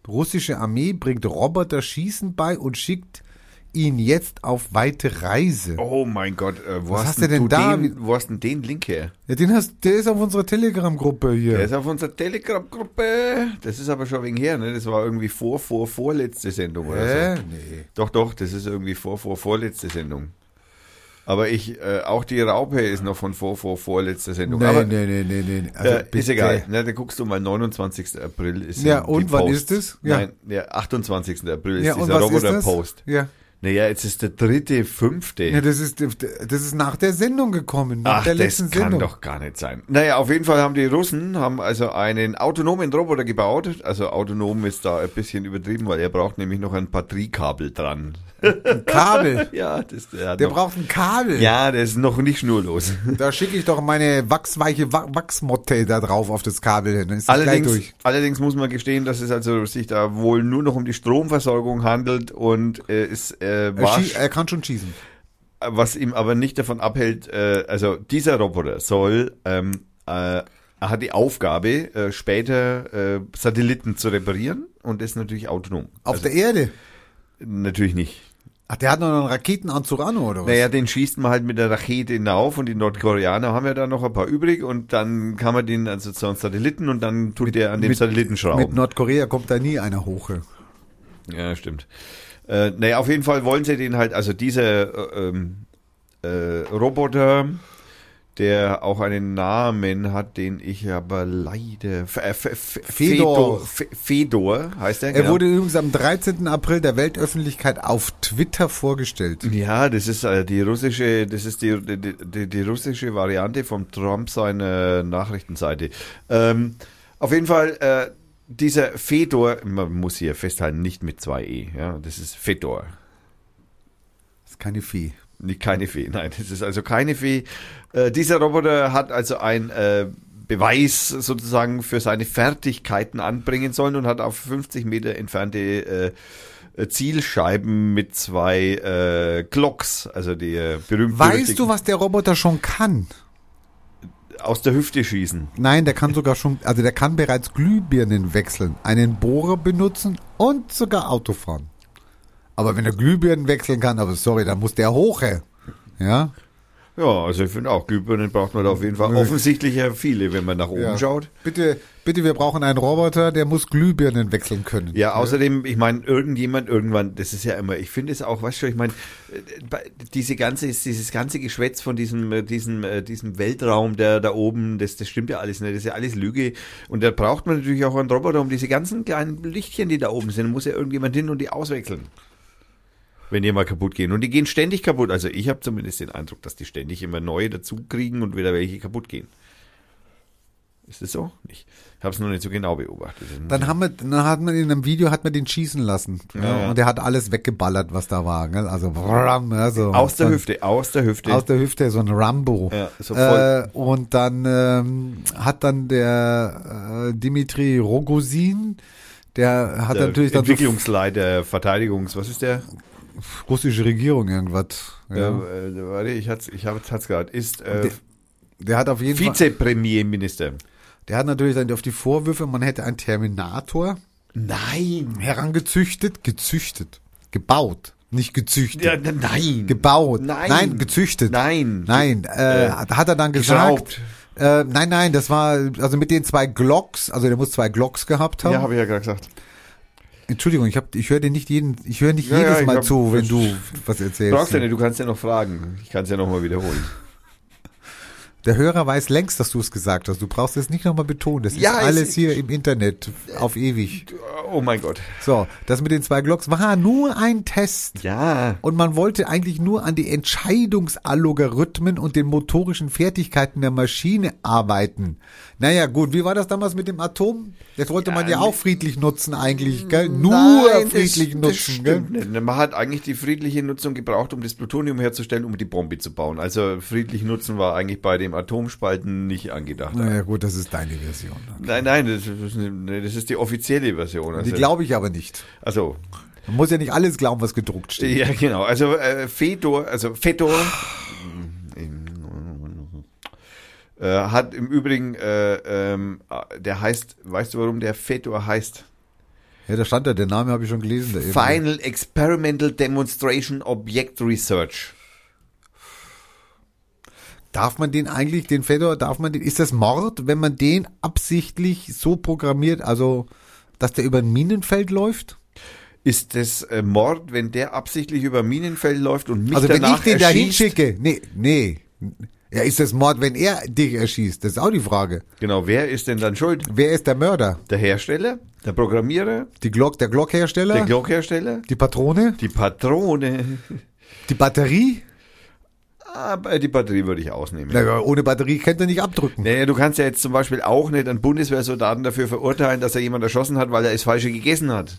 Russische Armee bringt Roboter Schießen bei und schickt ihn jetzt auf weite Reise. Oh mein Gott, äh, wo Was hast, hast du denn du da? Den, wo hast denn den Link her? Ja, den hast, der ist auf unserer Telegram-Gruppe hier. Der ist auf unserer Telegram-Gruppe. Das ist aber schon wegen her, ne? Das war irgendwie vor, vor, vorletzte Sendung oder Hä? so. Nee. Doch, doch, das ist irgendwie vor, vor, vorletzte Sendung. Aber ich, äh, auch die Raupe ist noch von vor, vor, vorletzte Sendung. Nee, aber nee, nee, nee, nee. Also äh, ist egal. Na, da guckst du mal, 29. April ist Ja, und wann ist es? Ja. Nein, der 28. April ist Ja, dieser? Roboter-Post. Ja. Naja, jetzt ist der dritte, fünfte. ja, das ist, das ist nach der Sendung gekommen, nach Ach, der das letzten kann Sendung. doch gar nicht sein. Naja, auf jeden Fall haben die Russen haben also einen autonomen Roboter gebaut. Also autonom ist da ein bisschen übertrieben, weil er braucht nämlich noch ein Batteriekabel dran. Ein Kabel. Ja, das, der, Der noch, braucht ein Kabel. Ja, der ist noch nicht schnurlos. Da schicke ich doch meine wachsweiche Wa- Wachsmotte da drauf auf das Kabel hin. Dann ist das gleich Allerdings, durch. allerdings muss man gestehen, dass es also sich da wohl nur noch um die Stromversorgung handelt und äh, ist äh, Er, war, schie- er kann schon schießen. was ihm aber nicht davon abhält, äh, also dieser Roboter soll, ähm, äh, er hat die Aufgabe, äh, später äh, Satelliten zu reparieren und ist natürlich autonom. Auf also, der Erde. Natürlich nicht. Ach, der hat noch einen Raketenanzug an, oder was? Naja, den schießt man halt mit der Rakete hinauf und die Nordkoreaner haben ja da noch ein paar übrig und dann kann man den also zu einem Satelliten und dann tut der an dem mit- Satelliten schrauben. Mit Nordkorea kommt da nie einer hoch. Ja, stimmt. Äh, naja, auf jeden Fall wollen sie den halt, also dieser äh, ähm, äh, Roboter, der auch einen Namen hat, den ich aber leider... F Fedor. Fedor heißt er, Er genau. wurde übrigens am 13. April der Weltöffentlichkeit auf Twitter vorgestellt. Ja, das ist äh, die russische, das ist die, die, die, die russische Variante von Trump seiner Nachrichtenseite. Ähm, auf jeden Fall, äh, dieser Fedor, man muss hier festhalten, nicht mit zwei E, ja, das ist Fedor. Das ist keine Fee. Nicht keine Fee, nein, das ist also keine Fee. Äh, dieser Roboter hat also ein äh, Beweis sozusagen für seine Fertigkeiten anbringen sollen und hat auf 50 Meter entfernte äh, Zielscheiben mit zwei äh, Glocks, also die äh, berühmten Weißt du, was der Roboter schon kann? Aus der Hüfte schießen. Nein, der kann sogar schon, also der kann bereits Glühbirnen wechseln, einen Bohrer benutzen und sogar Auto fahren. Aber wenn er Glühbirnen wechseln kann, aber sorry, dann muss der hoch. Ja? Ja, also ich finde auch, Glühbirnen braucht man da auf jeden Fall offensichtlich ja viele, wenn man nach oben ja. schaut. Bitte, bitte, wir brauchen einen Roboter, der muss Glühbirnen wechseln können. Ja, außerdem, ich meine, irgendjemand irgendwann, das ist ja immer, ich finde es auch, weißt du, ich meine, äh, diese ganze, dieses ganze Geschwätz von diesem, äh, diesem, äh, diesem Weltraum, der da oben, das, das stimmt ja alles nicht, das ist ja alles Lüge. Und da braucht man natürlich auch einen Roboter, um diese ganzen kleinen Lichtchen, die da oben sind, muss ja irgendjemand hin und die auswechseln. Wenn die mal kaputt gehen. Und die gehen ständig kaputt. Also ich habe zumindest den Eindruck, dass die ständig immer neue dazu kriegen und wieder welche kaputt gehen. Ist das so? Nicht. Ich habe es noch nicht so genau beobachtet. Dann haben wir, dann hat man in einem Video hat man den schießen lassen. Ja, Ja. Und der hat alles weggeballert, was da war. Gell? Also, wram, ja, so. aus der Dann- Hüfte, aus der Hüfte. Aus der Hüfte, so ein Rambo. Ja, so voll. äh, und dann ähm, hat dann der äh, Dimitri Rogozin, der hat der natürlich dann Entwicklungsleiter, Verteidigungs, was ist der? russische Regierung irgendwas. Ja. Ja. Äh, warte, ich hat's, ich hab's, hat's gerade. Ist äh, Der- Der hat auf jeden Fall, Vizepremierminister. Der hat natürlich dann auf die Vorwürfe, man hätte einen Terminator Nein. herangezüchtet, gezüchtet, gebaut, Nicht gezüchtet. Ja, nein. Gebaut. Nein. gezüchtet. Nein. Nein, äh, Äh, hat er dann gesagt. Äh, nein, nein, das war, also mit den zwei Glocks, also der muss zwei Glocks gehabt haben. Ja, habe ich ja gerade gesagt. Entschuldigung, ich, hab, ich höre dir nicht jeden, ich höre nicht Ja, jedes ja, Mal hab- zu, wenn du was erzählst. Brauchst du du kannst ja noch fragen. Ich kann es ja nochmal wiederholen. Der Hörer weiß längst, dass du es gesagt hast. Du brauchst es nicht nochmal betonen. Das Ja, ist es- alles hier im Internet auf ewig. Oh mein Gott. So, das mit den zwei Glocks war nur ein Test. Ja. Und man wollte eigentlich nur an die Entscheidungsalgorithmen und den motorischen Fertigkeiten der Maschine arbeiten. Naja, gut, wie war das damals mit dem Atom? Das wollte man ja auch friedlich nutzen eigentlich, gell? Nur Nein, friedlich das, nutzen, das gell? nicht. Man hat eigentlich die friedliche Nutzung gebraucht, um das Plutonium herzustellen, um die Bombe zu bauen. Also friedlich nutzen war eigentlich bei dem Atomspalten nicht angedacht. Naja, gut, das ist deine Version. Nein, nein, das ist, das ist die offizielle Version. Also, Die glaube ich aber nicht. also Man muss ja nicht alles glauben, was gedruckt steht. ja, genau. Also äh, Fedor, also Fedor äh, hat im Übrigen, äh, ähm, der heißt, weißt du, warum der Fedor heißt? Ja, da stand ja, der Name habe ich schon gelesen. Final Experimental Demonstration Object Research. Darf man den eigentlich, den Fedor, darf man den, ist das Mord, wenn man den absichtlich so programmiert, also, dass der über ein Minenfeld läuft? Ist das äh, Mord, wenn der absichtlich über Minenfeld läuft und mich Also wenn ich den da hinschicke, nee, nee. Ja, ist das Mord, wenn er dich erschießt? Das ist auch die Frage. Genau, wer ist denn dann schuld? Wer ist der Mörder? Der Hersteller? Der Programmierer? Die Glock, der Glockhersteller? Der Glockhersteller? die Patrone? Die Patrone? Die Batterie? Aber die Batterie würde ich ausnehmen. Naja, ohne Batterie könnt ihr nicht abdrücken. Naja, du kannst ja jetzt zum Beispiel auch nicht einen Bundeswehrsoldaten dafür verurteilen, dass er jemand erschossen hat, weil er das Falsche gegessen hat.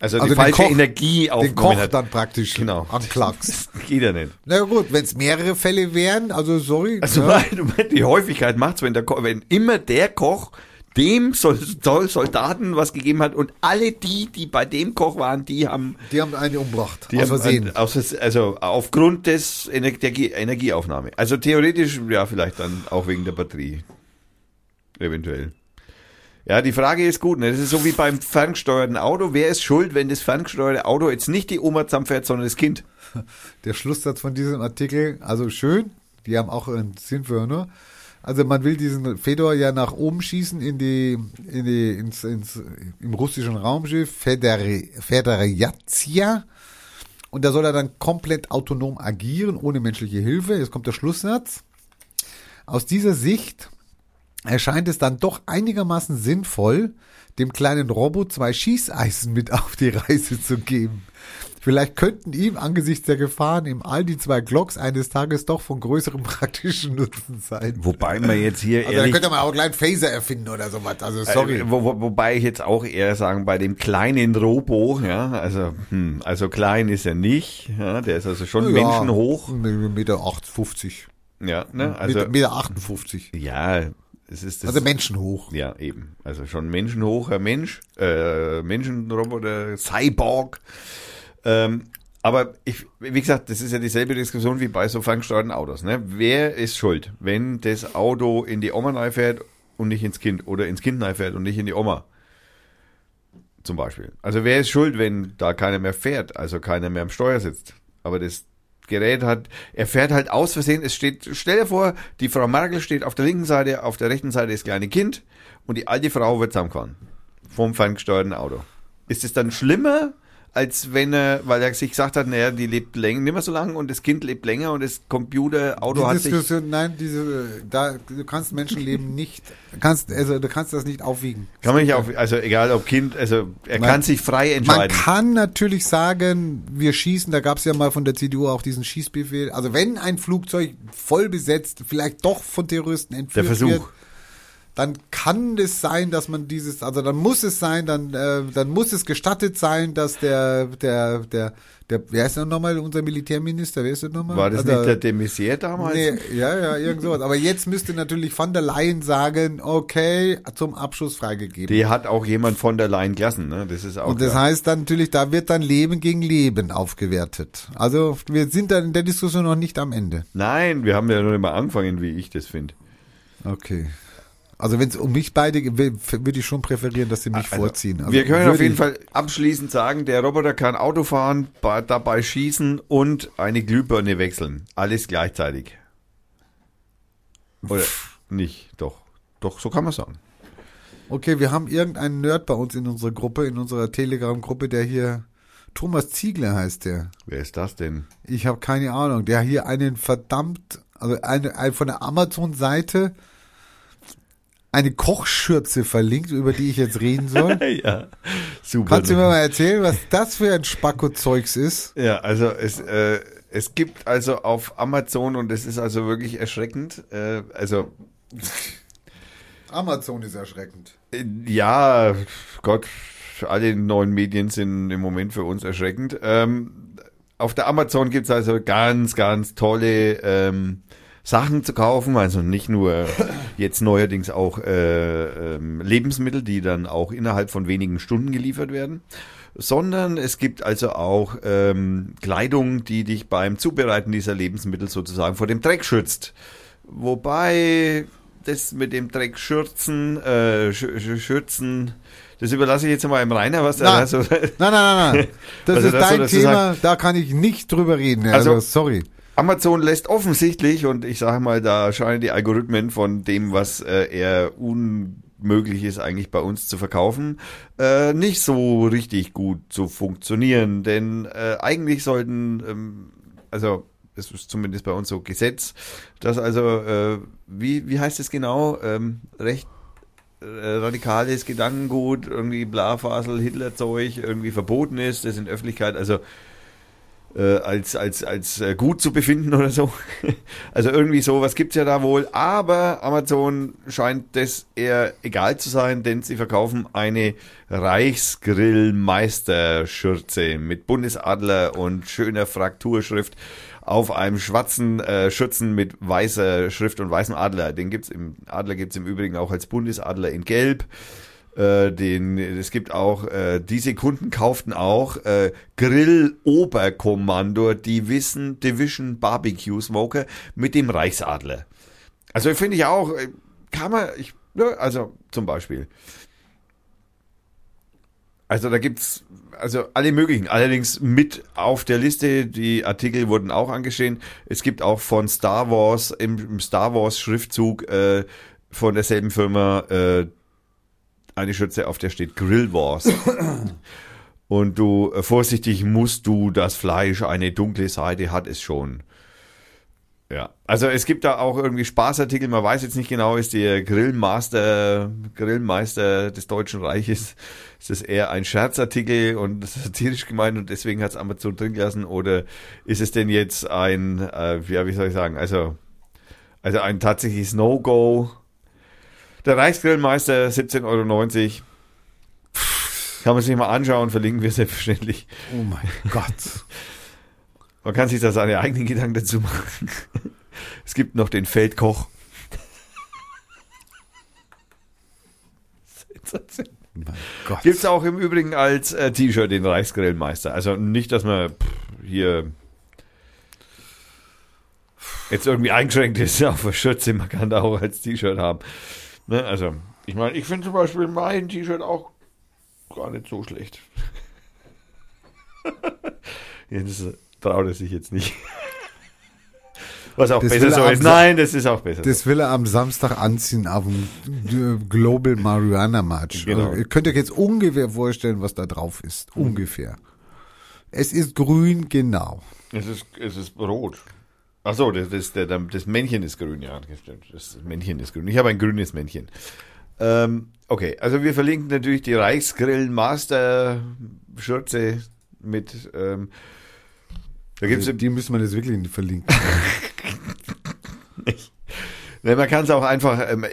Also, Also die den falsche Koch- Energie Den aufgenommen Koch hat. dann praktisch Genau. anklagst. Geht ja nicht. Na gut, wenn es mehrere Fälle wären, also sorry. Also ja. meinst, die Häufigkeit macht's, wenn der wenn immer der Koch dem Sol Sol Soldaten was gegeben hat und alle die, die bei dem Koch waren, die haben, Die haben eine umgebracht. die aus haben Versehen. an- aus, also aufgrund des der Energieaufnahme. Also theoretisch, ja, vielleicht dann auch wegen der Batterie. Eventuell. Ja, die Frage ist gut. Ne? Das ist so wie beim ferngesteuerten Auto. Wer ist schuld, wenn das ferngesteuerte Auto jetzt nicht die Oma zusammenfährt, sondern das Kind? Der Schlusssatz von diesem Artikel, also schön, die haben auch einen Sinn für Hörner. Also man will diesen Fedor ja nach oben schießen in die, in die, ins, ins, im russischen Raumschiff Federi, Federiatia. Und da soll er dann komplett autonom agieren, ohne menschliche Hilfe. Jetzt kommt der Schlusssatz. Aus dieser Sicht erscheint es dann doch einigermaßen sinnvoll, dem kleinen Robo zwei Schießeisen mit auf die Reise zu geben. Vielleicht könnten ihm angesichts der Gefahren im All die zwei Glocks eines Tages doch von größerem praktischen Nutzen sein. Wobei man jetzt hier Also da könnte man auch einen kleinen Phaser erfinden oder sowas. Also sorry. Äh, wo, wo, wobei ich jetzt auch eher sagen, bei dem kleinen Robo, ja, also, hm, also klein ist er nicht, ja, der ist also schon menschenhoch, Meter 58. ja, ne, also, Meter, Meter 58. ja, es ist das, Also menschenhoch. ja, eben, also schon menschenhocher Mensch, äh, Menschenroboter, Cyborg, ähm, aber ich, wie gesagt, das ist ja dieselbe Diskussion wie bei so ferngesteuerten Autos, ne, wer ist schuld, wenn das Auto in die Oma reinfährt und nicht ins Kind, oder ins Kind reinfährt und nicht in die Oma? Zum Beispiel. Also wer ist schuld, wenn da keiner mehr fährt, also keiner mehr am Steuer sitzt? Aber das Gerät hat, er fährt halt aus Versehen, es steht, stell dir vor, die Frau Merkel steht auf der linken Seite, auf der rechten Seite das kleine Kind und die alte Frau wird zusammengefahren. Vom ferngesteuerten Auto. Ist es dann schlimmer, als wenn er, weil er sich gesagt hat, naja, die lebt länger, nicht mehr so lange und das Kind lebt länger und das Computerauto Die hat sich, Diskussion, nein, diese, da, du kannst Menschenleben nicht, kannst, also du kannst das nicht aufwiegen. kann man nicht auf, also egal ob Kind, also er Man- kann sich frei Man entscheiden. kann natürlich sagen, wir schießen, da gab es ja mal von der CDU auch diesen Schießbefehl. Also wenn ein Flugzeug voll besetzt, vielleicht doch von Terroristen entführt Der Versuch. wird, dann kann es sein, dass man dieses, also dann muss es sein, dann, äh, dann muss es gestattet sein, dass der, der, der, der, wer ist denn nochmal unser Militärminister? Wer ist das nochmal? War das Also, nicht der de Maizière damals? Nee, ja, ja, irgend sowas. Aber jetzt müsste natürlich van der Leyen sagen, okay, zum Abschuss freigegeben. Die hat auch jemand von der Leyen gelassen, ne? Das ist auch Und das klar. heißt dann natürlich, da wird dann Leben gegen Leben aufgewertet. Also wir sind dann in der Diskussion noch nicht am Ende. Nein, wir haben ja noch nicht mal angefangen, wie ich das finde. Okay. Also wenn es um mich beide geht, würde ich schon präferieren, dass sie mich Also, vorziehen. Also wir können auf jeden Fall abschließend sagen, der Roboter kann Auto fahren, dabei schießen und eine Glühbirne wechseln. Alles gleichzeitig. Oder nicht? Doch. Doch, so kann man sagen. Okay, wir haben irgendeinen Nerd bei uns in unserer Gruppe, in unserer Telegram-Gruppe, der hier Thomas Ziegler heißt der. Wer ist das denn? Ich habe keine Ahnung. Der hier einen verdammt, also eine, ein, von der Amazon-Seite eine Kochschürze verlinkt, über die ich jetzt reden soll. ja, super. Kannst du mir mal erzählen, was das für ein Spacko-Zeugs ist? Ja, also es, äh, es gibt also auf Amazon und es ist also wirklich erschreckend. Äh, also Amazon ist erschreckend. äh, ja, Gott, alle neuen Medien sind im Moment für uns erschreckend. Ähm, auf der Amazon gibt's also ganz, ganz tolle ähm, Sachen zu kaufen. Also nicht nur jetzt neuerdings auch äh, ähm, Lebensmittel, die dann auch innerhalb von wenigen Stunden geliefert werden, sondern es gibt also auch ähm, Kleidung, die dich beim Zubereiten dieser Lebensmittel sozusagen vor dem Dreck schützt. Wobei das mit dem Dreck schürzen, äh, sch sch schützen, das überlasse ich jetzt mal im Rainer, was da Nein. so, Nein, nein, nein, nein. Das Also ist das dein Thema, da kann ich nicht drüber reden. Also, Also- sorry. Amazon lässt offensichtlich, und ich sage mal, da scheinen die Algorithmen von dem, was äh, eher unmöglich ist, eigentlich bei uns zu verkaufen, äh, nicht so richtig gut zu funktionieren. Denn äh, eigentlich sollten, ähm, also es ist zumindest bei uns so Gesetz, dass also, äh, wie, wie heißt es genau, ähm, recht äh, radikales Gedankengut, irgendwie Blafasel, Hitlerzeug irgendwie verboten ist, das in Öffentlichkeit, also äh, als, als, als äh, gut zu befinden oder so. Also irgendwie sowas gibt's ja da wohl. Aber Amazon scheint das eher egal zu sein, denn sie verkaufen eine Reichsgrillmeisterschürze mit Bundesadler und schöner Frakturschrift auf einem schwarzen äh, Schürzen mit weißer Schrift und weißem Adler. Den gibt's im Adler gibt's im Übrigen auch als Bundesadler in Gelb. Äh, den, es gibt auch, äh, diese Kunden kauften auch äh, Grill Oberkommandor Division, Division Barbecue Smoker mit dem Reichsadler. Also finde ich auch, äh, kann man, ich, ne, also zum Beispiel. Also da gibt's also alle möglichen, allerdings mit auf der Liste, die Artikel wurden auch angeschehen. Es gibt auch von Star Wars im, im Star Wars Schriftzug äh, von derselben Firma äh, eine Schürze, auf der steht Grill Wars. Und du, äh, vorsichtig musst du, das Fleisch eine dunkle Seite hat es schon. Ja, also es gibt da auch irgendwie Spaßartikel, man weiß jetzt nicht genau, ist der Grillmaster, Grillmeister des Deutschen Reiches, ist das eher ein Scherzartikel und satirisch gemeint und deswegen hat es Amazon drin gelassen oder ist es denn jetzt ein, äh, ja, wie soll ich sagen, also, also ein tatsächliches No-Go, der Reichsgrillmeister, 17,90 Euro. Kann man sich mal anschauen, verlinken wir selbstverständlich. Oh mein Gott. Man kann sich da seine eigenen Gedanken dazu machen. Es gibt noch den Feldkoch. mein Gott. Gibt's auch im Übrigen als äh, T-Shirt den Reichsgrillmeister. Also nicht, dass man pff, hier jetzt irgendwie eingeschränkt ist auf der Schürze. Man kann da auch als T-Shirt haben. Ne? Also, ich meine, ich finde zum Beispiel mein T-Shirt auch gar nicht so schlecht. Jetzt äh, traut er sich jetzt nicht. Was auch Das besser er so ist. Nein, das ist auch besser. so. Das will er am Samstag anziehen auf dem Global Marijuana March. Genau. Also, ihr könnt euch jetzt ungefähr vorstellen, was da drauf ist. Ungefähr. Es ist grün, genau. Es ist, es ist rot. Ach so, das, das, das Männchen ist grün, ja. das stimmt. Das Männchen ist grün. Ich habe ein grünes Männchen. Ähm, okay, also wir verlinken natürlich die Reichsgrillen Master Schürze mit, ähm, da gibt's Also, die müssen wir jetzt wirklich nicht man kann es auch einfach, ähm,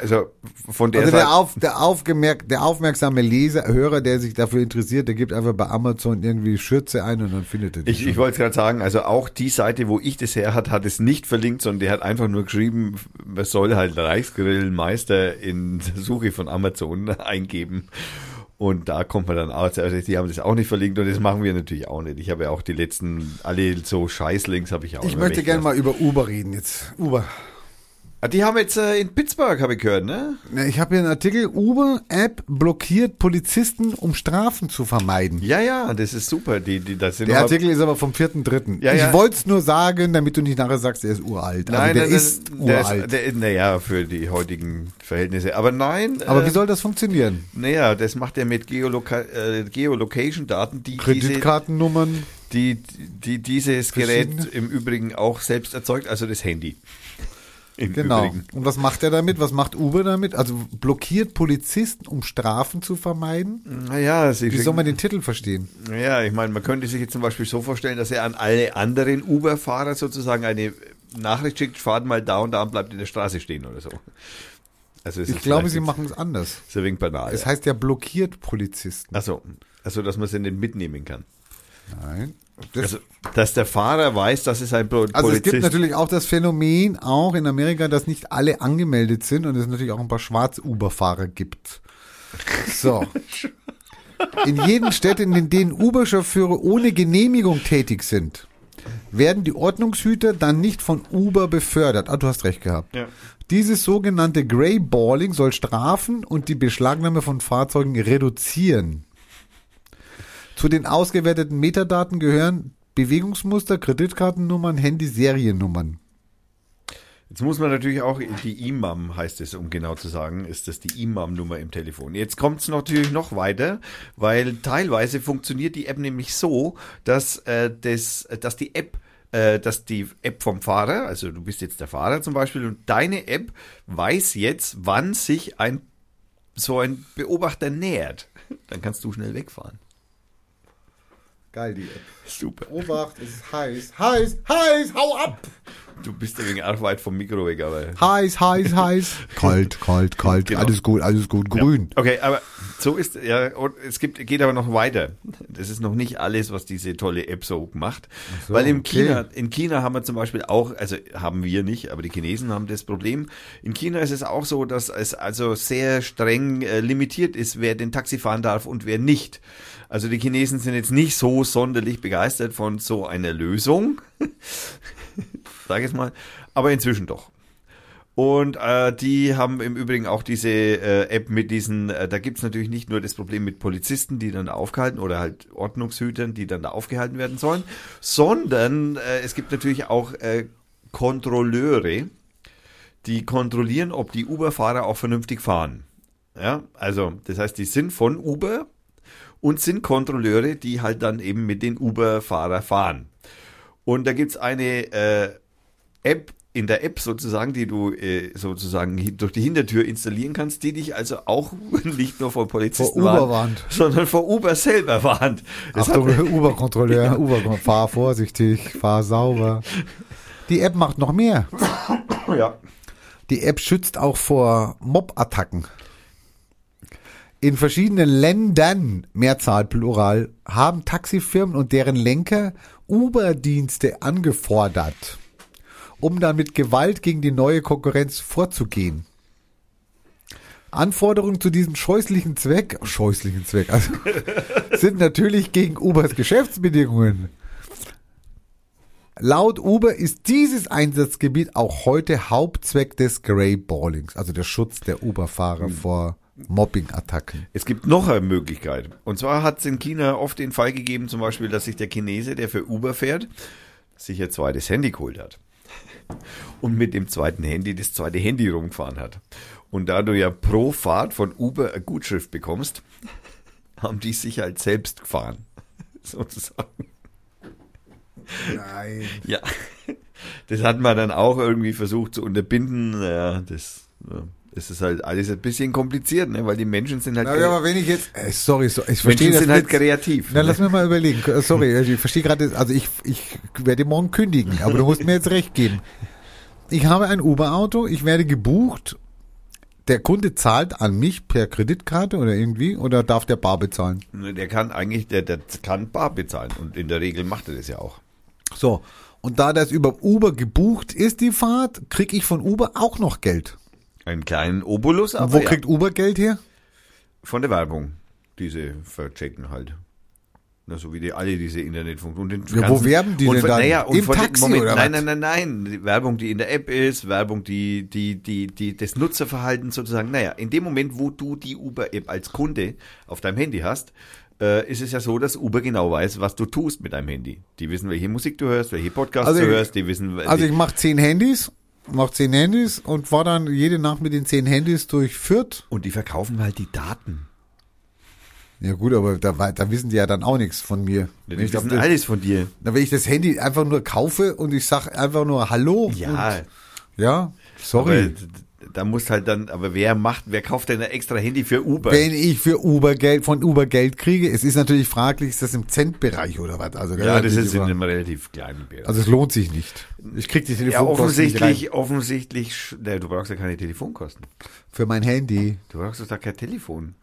also von der Also der, Seite, auf, der, aufgemerkt, der aufmerksame Leser, Hörer, der sich dafür interessiert, der gibt einfach bei Amazon irgendwie Schürze ein und dann findet er die. ich, schon. ich wollte es gerade sagen, also auch die Seite, wo ich das her hat, hat es nicht verlinkt, sondern der hat einfach nur geschrieben, man soll halt Reichsgrillmeister in der Suche von Amazon eingeben. Und da kommt man dann aus. Also die haben das auch nicht verlinkt und das machen wir natürlich auch nicht. Ich habe ja auch die letzten, alle so Scheißlinks habe ich auch ich möchte gerne mal über Uber reden jetzt. Uber. Ah, Die haben jetzt äh, in Pittsburgh, habe ich gehört, ne? Ich habe hier einen Artikel, Uber-App blockiert Polizisten, um Strafen zu vermeiden. Ja, ja, das ist super. Die, die, das sind Der Artikel ist aber vom 4.3. Ja, ich ja. wollte es nur sagen, damit du nicht nachher sagst, er ist uralt. Also der ist der uralt. Ist, naja, für die heutigen Verhältnisse. Aber nein. aber äh, wie soll das funktionieren? Naja, das macht er mit Geoloca äh, Geolocation-Daten, die, Kreditkartennummern? die, die dieses Gerät im Übrigen auch selbst erzeugt, also das Handy. Im Genau. Übrigen. Und was macht er damit? Was macht Uber damit? Also blockiert Polizisten, um Strafen zu vermeiden? Naja, sie Wie soll man den Titel verstehen? Ja, ich meine, man könnte sich jetzt zum Beispiel so vorstellen, dass er an alle anderen Uber-Fahrer sozusagen eine Nachricht schickt, fahrt mal da und da und bleibt in der Straße stehen oder so. Also Ich glaube, sie machen es anders. ist ein wenig banal. Es heißt ja blockiert Polizisten. Also, also, dass man sie nicht mitnehmen kann. Nein. Das, Also, dass der Fahrer weiß, dass es ein Pro also es Polizist gibt natürlich auch das Phänomen, auch in Amerika, dass nicht alle angemeldet sind und es natürlich auch ein paar Schwarz-Uber-Fahrer gibt. So. In jeden Städten, in denen Uber-Chauffeure ohne Genehmigung tätig sind, werden die Ordnungshüter dann nicht von Uber befördert. Ah, du hast recht gehabt. Ja. Dieses sogenannte Greyballing soll Strafen und die Beschlagnahme von Fahrzeugen reduzieren. Zu den ausgewerteten Metadaten gehören Bewegungsmuster, Kreditkartennummern, Handy-Seriennummern. Jetzt muss man natürlich auch, die IMAM heißt es, um genau zu sagen, ist das die IMAM-Nummer im Telefon. Jetzt kommt es natürlich noch weiter, weil teilweise funktioniert die App nämlich so, dass, äh, das, dass die App äh, dass die App vom Fahrer, also du bist jetzt der Fahrer zum Beispiel und deine App weiß jetzt, wann sich ein so ein Beobachter nähert. Dann kannst du schnell wegfahren. Geil, die App. Super. Obacht, es ist heiß. Heiß, heiß, hau ab! Du bist ein wenig arg weit vom Mikro weg, aber Heiß, heiß, heiß. Kalt, kalt, kalt. Genau. Alles gut, alles gut. Grün. Okay, aber so ist ja und es gibt geht aber noch weiter. Das ist noch nicht alles, was diese tolle App so macht, so, weil im okay. China in China haben wir zum Beispiel auch, also haben wir nicht, aber die Chinesen haben das Problem. In China ist es auch so, dass es also sehr streng äh, limitiert ist, wer den Taxi fahren darf und wer nicht. Also die Chinesen sind jetzt nicht so sonderlich begeistert von so einer Lösung, sage ich mal, aber inzwischen doch. Und äh, die haben im Übrigen auch diese äh, App mit diesen, äh, da gibt's natürlich nicht nur das Problem mit Polizisten, die dann da aufgehalten oder halt Ordnungshütern, die dann da aufgehalten werden sollen, sondern äh, es gibt natürlich auch äh, Kontrolleure, die kontrollieren, ob die Uber-Fahrer auch vernünftig fahren. Ja, also das heißt, die sind von Uber und sind Kontrolleure, die halt dann eben mit den Uber-Fahrer fahren. Und da gibt's eine äh, App in der App sozusagen, die du äh, sozusagen durch die Hintertür installieren kannst, die dich also auch nicht nur vor Polizisten Vor Uber warnt, sondern vor Uber selber warnt. Das Achtung, Uber-Kontrolleur, Uber, fahr vorsichtig, fahr sauber. Die App macht noch mehr. ja. Die App schützt auch vor Mob-Attacken. In verschiedenen Ländern, Mehrzahl Plural, haben Taxifirmen und deren Lenker Uber-Dienste angefordert, um dann mit Gewalt gegen die neue Konkurrenz vorzugehen. Anforderungen zu diesem scheußlichen Zweck, scheußlichen Zweck, also, sind natürlich gegen Ubers Geschäftsbedingungen. Laut Uber ist dieses Einsatzgebiet auch heute Hauptzweck des Greyballings, also der Schutz der Uber-Fahrer vor Mobbing-Attacken. Es gibt noch eine Möglichkeit. Und zwar hat es in China oft den Fall gegeben, zum Beispiel, dass sich der Chinese, der für Uber fährt, sich ein zweites Handy geholt hat. Und mit dem zweiten Handy das zweite Handy rumgefahren hat. Und da du ja pro Fahrt von Uber eine Gutschrift bekommst, haben die sich halt selbst gefahren. Sozusagen. Nein. Ja. Das hat man dann auch irgendwie versucht zu unterbinden. Ja, das, ja, das ist halt alles ein bisschen kompliziert, ne? weil die Menschen sind halt, Na, ja, aber wenn ich jetzt, äh, sorry, so, ich verstehe Menschen sind halt nicht. kreativ. Na, ne? lass mir mal überlegen. Äh, Sorry, ich verstehe gerade, also ich, ich werde morgen kündigen, aber du musst mir jetzt recht geben. Ich habe ein Uber-Auto, ich werde gebucht, der Kunde zahlt an mich per Kreditkarte oder irgendwie, oder darf der bar bezahlen? Ne, Der kann eigentlich, der, der kann bar bezahlen und in der Regel macht er das ja auch. So. Und da das über Uber gebucht ist, die Fahrt, krieg ich von Uber auch noch Geld. Einen kleinen Obolus, aber wo ja, kriegt Uber Geld her? von der Werbung, diese verchecken halt. Na, so wie die alle diese Internetfunk. Und den Ja, wo werben die und denn dann? Naja, und Im Taxi Moment, oder nein, nein, nein, nein. Die Werbung, die in der App ist, Werbung, die, die, die, die, das Nutzerverhalten sozusagen. Naja, in dem Moment, wo du die Uber-App als Kunde auf deinem Handy hast, äh, ist es ja so, dass Uber genau weiß, was du tust mit deinem Handy. Die wissen, welche Musik du hörst, welche Podcasts Also du ich- hörst, die wissen, Also die, ich mache zehn Handys, mach zehn Handys und fahr dann jede Nacht mit den zehn Handys durch Fürth. und die verkaufen halt die Daten. Ja gut, aber da, da wissen die ja dann auch nichts von mir. Wenn, die ich das, wissen alles von dir. na, wenn ich das Handy einfach nur kaufe und ich sag einfach nur Hallo. Ja, Und, ja, aber sorry. d- da muss halt dann, aber wer macht, wer kauft denn ein extra Handy für Uber? Wenn ich für Uber Geld, von Uber Geld kriege, es ist natürlich fraglich, ist das im Centbereich oder was? Also, ja, das ist in einem relativ kleinen Bereich. Also es lohnt sich nicht. Ich krieg die ja, Telefonkosten nicht rein. offensichtlich, offensichtlich, ne, du brauchst ja keine Telefonkosten. Für mein Handy. Du brauchst doch kein Telefon.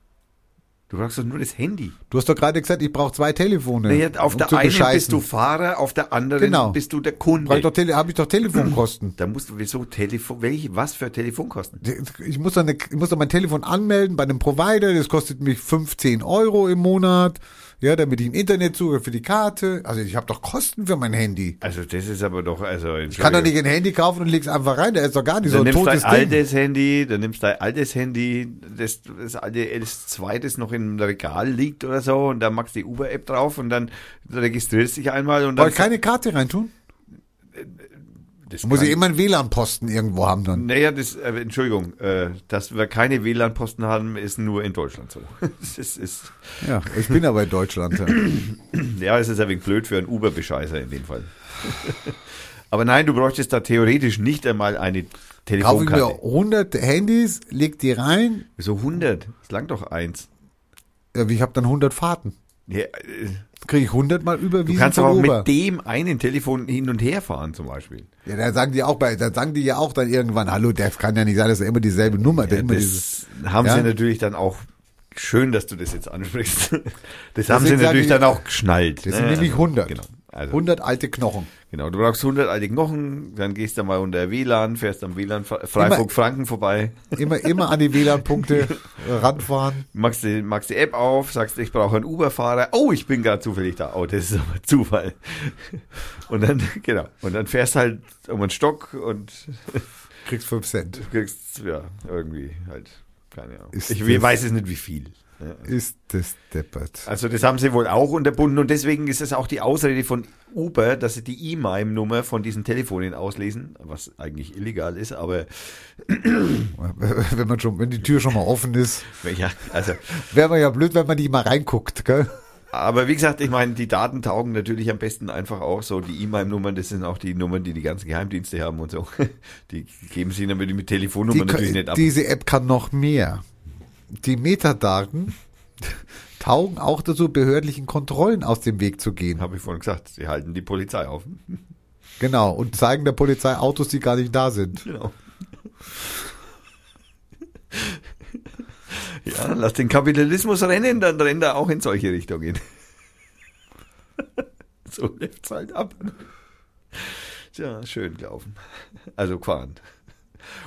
Du brauchst doch nur das Handy. Du hast doch gerade gesagt, ich brauche zwei Telefone. Naja, auf um der einen bist bescheißen. du Fahrer, auf der anderen Genau. bist du der Kunde. habe ich doch Telefonkosten. Da musst du, wieso Telefon, welche, was für Telefonkosten? Ich muss, dann ich muss dann mein Telefon anmelden bei einem Provider, das kostet mich 15 Euro im Monat, ja, damit ich ein Internetzugriff für die Karte. Also ich habe doch Kosten für mein Handy. Also das ist aber doch, also Ich kann doch nicht ein Handy kaufen und leg's einfach rein, da ist doch gar nicht so Dann ein nimmst totes dein Ding. altes Handy, dann nimmst dein altes Handy, das, das alte S2, das noch im Regal liegt oder so, und dann machst du die Uber-App drauf und dann registrierst dich einmal und dann. ich keine Karte reintun? Das Muss ich immer einen WLAN-Posten irgendwo haben dann. Naja, das, äh, Entschuldigung, äh, dass wir keine WLAN-Posten haben, ist nur in Deutschland so. Das ist, Ja, ich bin aber in Deutschland. Ja. ja, es ist ein wenig blöd für einen Uber-Bescheißer in dem Fall. Aber nein, du bräuchtest da theoretisch nicht einmal eine Kaufe ich mir Telefonkarte. 100 Handys, leg die rein, So 100, das langt doch eins. ja, ich habe dann 100 Fahrten. Ja, äh, Kriege ich 100 mal du überwiesen kannst von auch mit dem einen Telefon hin und her fahren zum Beispiel. Ja, da sagen die auch bei, da sagen die ja auch dann irgendwann, hallo, das kann ja nicht sein, das ist ja immer dieselbe Nummer. Ja, immer dieses, das haben Ja. sie natürlich dann auch, schön, dass du das jetzt ansprichst. Das haben sie Deswegen natürlich sage dann auch geschnallt. das sind ne? nämlich Also, 100. Genau. Also, 100 alte Knochen. Genau, du brauchst 100 alte Knochen, dann gehst du mal unter WLAN, fährst am WLAN Fre- Freiburg-Franken vorbei, Immer, immer an die WLAN-Punkte ranfahren. machst die, machst die App auf, sagst, ich brauche einen Uber-Fahrer. Oh, ich bin gerade zufällig da. Oh, das ist aber Zufall. Und dann, genau, und dann fährst halt um einen Stock und Kriegst 5 Cent. kriegst, ja, irgendwie halt, keine Ahnung. Ist ich weiß es nicht, wie viel. Ist das deppert. Also das haben sie wohl auch unterbunden und deswegen ist es auch die Ausrede von Uber, dass sie die E-MIME-Nummer von diesen Telefonen auslesen, was eigentlich illegal ist, aber Wenn man schon, wenn die Tür schon mal offen ist, ja, also wäre man ja blöd, wenn man die mal reinguckt, gell? aber wie gesagt, ich meine, die Daten taugen natürlich am besten einfach auch so die E-MIME-Nummern, das sind auch die Nummern, die die ganzen Geheimdienste haben und so. Die geben sie damit mit Die, Telefonnummern natürlich nicht ab. diese App kann noch mehr. Die Metadaten taugen auch dazu, behördlichen Kontrollen aus dem Weg zu gehen. Habe ich vorhin gesagt, sie halten die Polizei auf. Genau. Und zeigen der Polizei Autos, die gar nicht da sind. Genau. Ja, lass den Kapitalismus rennen, dann rennt er auch in solche Richtungen. so läuft's halt ab. Tja, schön gelaufen. Also gefahren.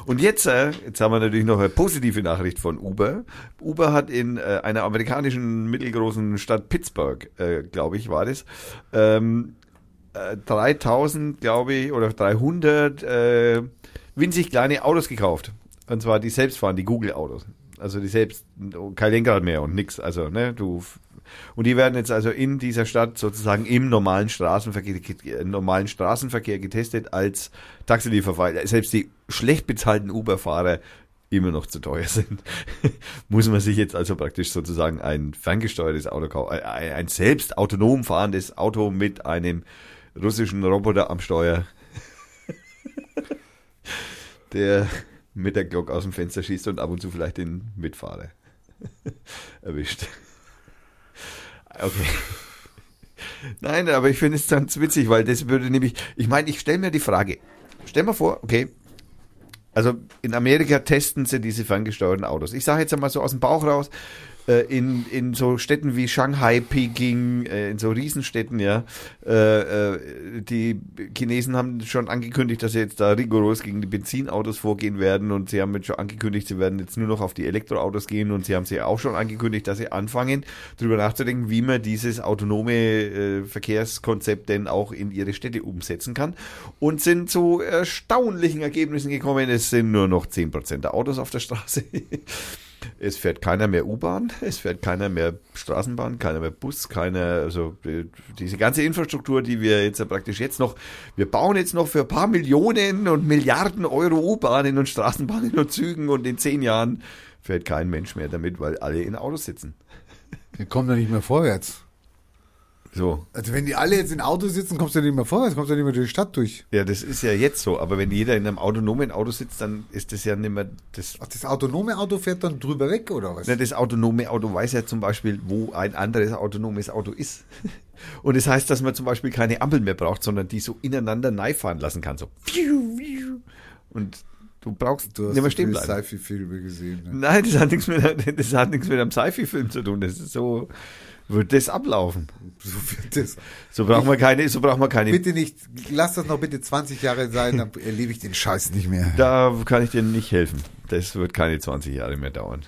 Und jetzt, äh, jetzt haben wir natürlich noch eine positive Nachricht von Uber. Uber hat in äh, einer amerikanischen mittelgroßen Stadt Pittsburgh, äh, glaube ich, war das, ähm, äh, 3000, glaube ich, oder 300 äh, winzig kleine Autos gekauft. Und zwar die selbstfahren, die Google-Autos. Also die selbst, kein Lenkrad mehr und nix. Also, ne, du. Und die werden jetzt also in dieser Stadt sozusagen im normalen Straßenverkehr, äh, normalen Straßenverkehr getestet als Taxilieferfahrer. Äh, Selbst die schlecht bezahlten Uber-Fahrer immer noch zu teuer sind, muss man sich jetzt also praktisch sozusagen ein ferngesteuertes Auto kaufen, ein, ein selbst autonom fahrendes Auto mit einem russischen Roboter am Steuer, der mit der Glock aus dem Fenster schießt und ab und zu vielleicht den Mitfahrer erwischt. Okay. Nein, aber ich finde es ganz witzig, weil das würde nämlich, ich meine, ich stelle mir die Frage, stell mal vor, okay, also in Amerika testen sie diese ferngesteuerten Autos. Ich sage jetzt einmal so aus dem Bauch raus, äh, in, in so Städten wie Shanghai, Peking, äh, in so Riesenstädten, ja, äh, äh, die Chinesen haben schon angekündigt, dass sie jetzt da rigoros gegen die Benzinautos vorgehen werden und sie haben jetzt schon angekündigt, sie werden jetzt nur noch auf die Elektroautos gehen und sie haben sie auch schon angekündigt, dass sie anfangen, darüber nachzudenken, wie man dieses autonome äh, Verkehrskonzept denn auch in ihre Städte umsetzen kann und sind zu erstaunlichen Ergebnissen gekommen. Es sind nur noch 10% der Autos auf der Straße. Es fährt keiner mehr U-Bahn, es fährt keiner mehr Straßenbahn, keiner mehr Bus, keiner, also äh, diese ganze Infrastruktur, die wir jetzt praktisch jetzt noch, wir bauen jetzt noch für ein paar Millionen und Milliarden Euro U-Bahnen und Straßenbahnen und Zügen und in zehn Jahren fährt kein Mensch mehr damit, weil alle in Autos sitzen. Wir kommen da nicht mehr vorwärts. So. Also wenn die alle jetzt in Autos sitzen, kommst du nicht mehr vorwärts, kommst du nicht mehr durch die Stadt durch. Ja, das ist ja jetzt so, aber wenn jeder in einem autonomen Auto sitzt, dann ist das ja nicht mehr das Ach, das autonome Auto fährt dann drüber weg, oder was? Na, das autonome Auto weiß ja zum Beispiel, wo ein anderes autonomes Auto ist. Und das heißt, dass man zum Beispiel keine Ampel mehr braucht, sondern die so ineinander fahren lassen kann. So. Und du brauchst Du hast nicht mehr stehen bleiben. Sci-Fi-Filme gesehen. Ne? Nein, das hat nichts mit, das hat nichts mit einem Sci-Fi-Film zu tun. Das ist so, wird das ablaufen. So wird das. So brauchen wir keine, so brauchen wir keine. Bitte nicht, lass das noch bitte 20 Jahre sein, dann erlebe ich den Scheiß nicht mehr. Da kann ich dir nicht helfen. Das wird keine 20 Jahre mehr dauern.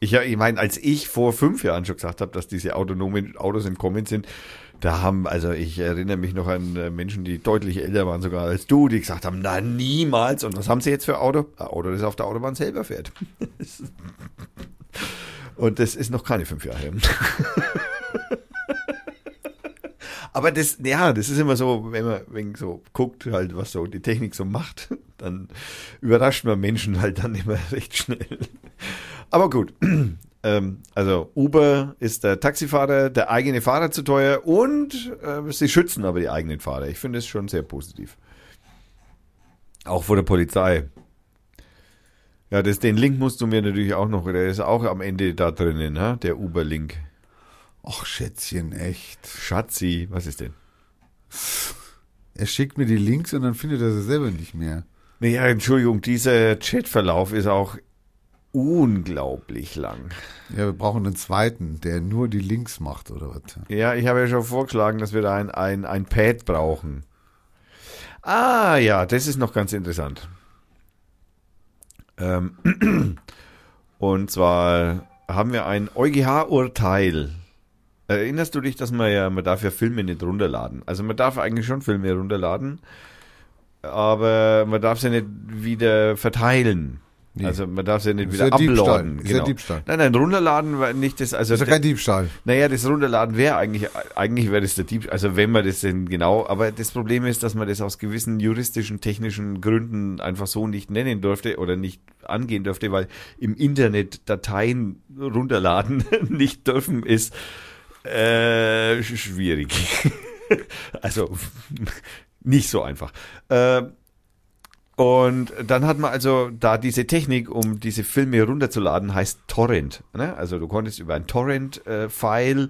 Ich, ja, ich meine, als ich vor fünf Jahren schon gesagt habe, dass diese autonomen Autos im Kommen sind, da haben, also ich erinnere mich noch an äh, Menschen, die deutlich älter waren sogar als du, die gesagt haben, na niemals. Und was haben sie jetzt für Auto? Ein Auto, das auf der Autobahn selber fährt. Und das ist noch keine fünf Jahre her. Aber das, ja, das ist immer so, wenn man wenn so guckt, halt, was so die Technik so macht, dann überrascht man Menschen halt dann immer recht schnell. Aber gut, ähm, also Uber ist der Taxifahrer, der eigene Fahrer zu teuer und äh, sie schützen aber die eigenen Fahrer. Ich finde es schon sehr positiv. Auch vor der Polizei. Ja, das, den Link musst du mir natürlich auch noch, der ist auch am Ende da drinnen, ne? der Uber-Link. Ach, Schätzchen, echt. Schatzi, was ist denn? Er schickt mir die Links und dann findet er sie selber nicht mehr. Naja, Entschuldigung, dieser Chatverlauf ist auch unglaublich lang. Ja, wir brauchen einen zweiten, der nur die Links macht, oder was? Ja, ich habe ja schon vorgeschlagen, dass wir da ein, ein, ein Pad brauchen. Ah, ja, das ist noch ganz interessant. Ähm, und zwar haben wir ein EuGH-Urteil. Erinnerst du dich, dass man ja, man darf ja Filme nicht runterladen. Also man darf eigentlich schon Filme runterladen, aber man darf sie nicht wieder verteilen. Nee. Also man darf sie nicht Ist wieder ja Diebstahl. uploaden. Ist ja Diebstahl. Nein, nein, runterladen war nicht das. Also Das ist ja kein Diebstahl. naja, das Runterladen wäre eigentlich, eigentlich wäre das der Dieb, also wenn man das denn genau, aber das Problem ist, dass man das aus gewissen juristischen, technischen Gründen einfach so nicht nennen durfte oder nicht angehen durfte, weil im Internet Dateien runterladen nicht dürfen ist äh, sch- schwierig. also nicht so einfach. Äh, und dann hat man also da diese Technik, um diese Filme runterzuladen, heißt Torrent. Ne? Also du konntest über ein Torrent-File äh,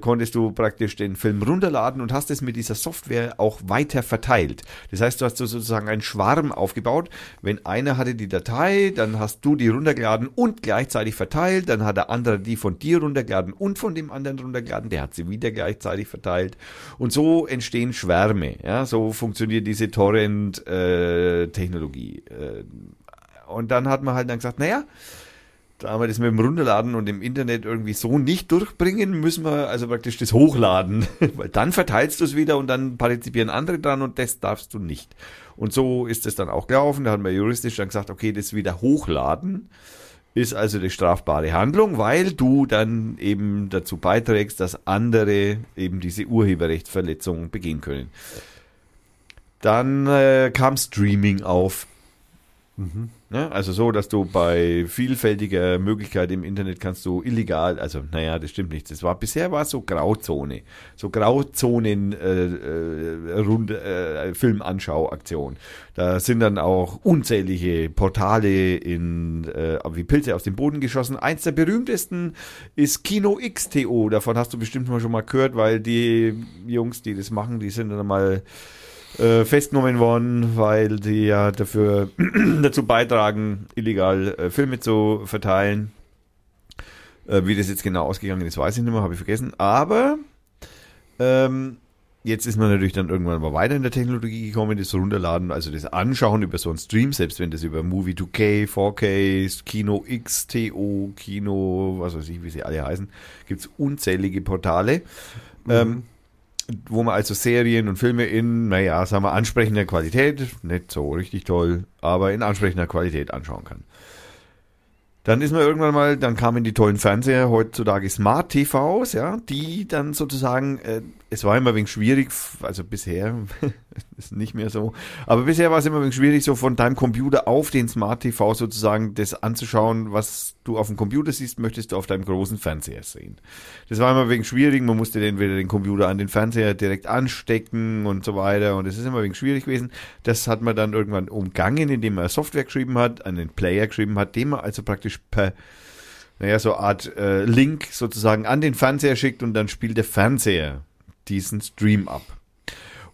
konntest du praktisch den Film runterladen und hast es mit dieser Software auch weiter verteilt. Das heißt, du hast so sozusagen einen Schwarm aufgebaut. Wenn einer hatte die Datei, dann hast du die runtergeladen und gleichzeitig verteilt. Dann hat der andere die von dir runtergeladen und von dem anderen runtergeladen. Der hat sie wieder gleichzeitig verteilt. Und so entstehen Schwärme. Ja, so funktioniert diese Torrent-Technologie. Äh, und dann hat man halt dann gesagt, naja, da wir das mit dem Runterladen und im Internet irgendwie so nicht durchbringen, müssen wir also praktisch das hochladen. Weil dann verteilst du es wieder und dann partizipieren andere dran und das darfst du nicht. Und so ist es dann auch gelaufen. Da haben wir juristisch dann gesagt, okay, das wieder hochladen ist also die strafbare Handlung, weil du dann eben dazu beiträgst, dass andere eben diese Urheberrechtsverletzungen begehen können. Dann äh, kam Streaming auf. Ne? Also so, dass du bei vielfältiger Möglichkeit im Internet kannst du illegal, also naja, das stimmt nicht. Das war bisher war es so Grauzone, so Grauzonen äh, äh, Runde äh, Filmanschauaktion. Da sind dann auch unzählige Portale in äh, wie Pilze aus dem Boden geschossen. Eins der berühmtesten ist Kino XTO. Davon hast du bestimmt mal schon mal gehört, weil die Jungs, die das machen, die sind dann mal äh, festgenommen worden, weil die ja dafür dazu beitragen, illegal äh, Filme zu verteilen. Äh, wie das jetzt genau ausgegangen ist, weiß ich nicht mehr, habe ich vergessen. Aber ähm, jetzt ist man natürlich dann irgendwann mal weiter in der Technologie gekommen, das Runterladen, also das Anschauen über so einen Stream, selbst wenn das über Movie 2K, 4K, Kino X, TO, Kino, was weiß ich, wie sie alle heißen, gibt's unzählige Portale. Ähm, wo man also Serien und Filme in, naja, sagen wir, ansprechender Qualität, nicht so richtig toll, aber in ansprechender Qualität anschauen kann. Dann ist man irgendwann mal, dann kamen die tollen Fernseher, heutzutage Smart TVs, ja, die dann sozusagen, äh, es war immer ein wenig schwierig, also bisher ist nicht mehr so, aber bisher war es immer schwierig, so von deinem Computer auf den Smart TV sozusagen das anzuschauen, was du auf dem Computer siehst, möchtest du auf deinem großen Fernseher sehen. Das war immer wenig schwierig, man musste den wieder den Computer an den Fernseher direkt anstecken und so weiter und es ist immer wenig schwierig gewesen. Das hat man dann irgendwann umgangen, indem man Software geschrieben hat, einen Player geschrieben hat, den man also praktisch per naja, so Art äh, Link sozusagen an den Fernseher schickt und dann spielt der Fernseher diesen Stream ab.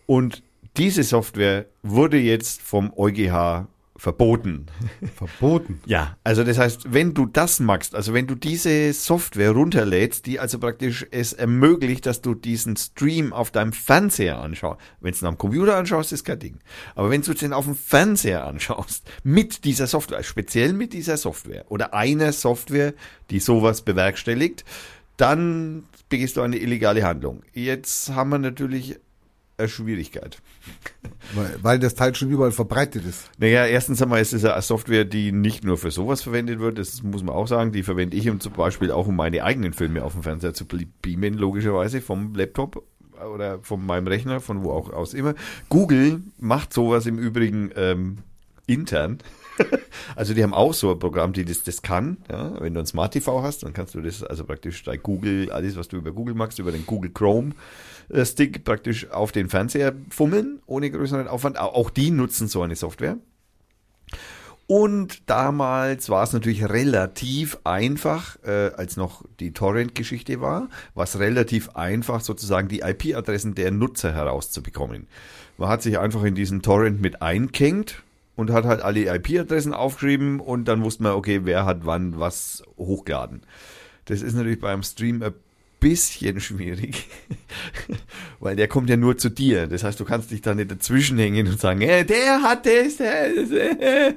Und diese Software wurde jetzt vom EuGH verboten. Verboten. Ja, also das heißt, wenn du das magst, also wenn du diese Software runterlädst, die also praktisch es ermöglicht, dass du diesen Stream auf deinem Fernseher anschaust, wenn du ihn am Computer anschaust, ist kein Ding. Aber wenn du den auf dem Fernseher anschaust, mit dieser Software, speziell mit dieser Software oder einer Software, die sowas bewerkstelligt, dann begehst du eine illegale Handlung. Jetzt haben wir natürlich Schwierigkeit. Weil, weil das Teil schon überall verbreitet ist. Naja, erstens einmal ist es eine Software, die nicht nur für sowas verwendet wird, das muss man auch sagen, die verwende ich um zum Beispiel auch, um meine eigenen Filme auf dem Fernseher zu beamen, logischerweise vom Laptop oder von meinem Rechner, von wo auch aus immer. Google macht sowas im Übrigen ähm, intern. Also die haben auch so ein Programm, die das, das kann. Ja? Wenn du ein Smart TV hast, dann kannst du das also praktisch bei Google, alles was du über Google machst, über den Google Chrome äh, Stick praktisch auf den Fernseher fummeln, ohne größeren Aufwand. Au- Auch die nutzen so eine Software. Und damals war es natürlich relativ einfach, äh, als noch die Torrent-Geschichte war, war es relativ einfach, sozusagen die IP-Adressen der Nutzer herauszubekommen. Man hat sich einfach in diesen Torrent mit eingehängt und hat halt alle IP-Adressen aufgeschrieben und dann wusste man, okay, wer hat wann was hochgeladen. Das ist natürlich beim Stream ein bisschen schwierig, weil der kommt ja nur zu dir. Das heißt, du kannst dich da nicht dazwischen hängen und sagen, äh, der hat das, der, das, äh,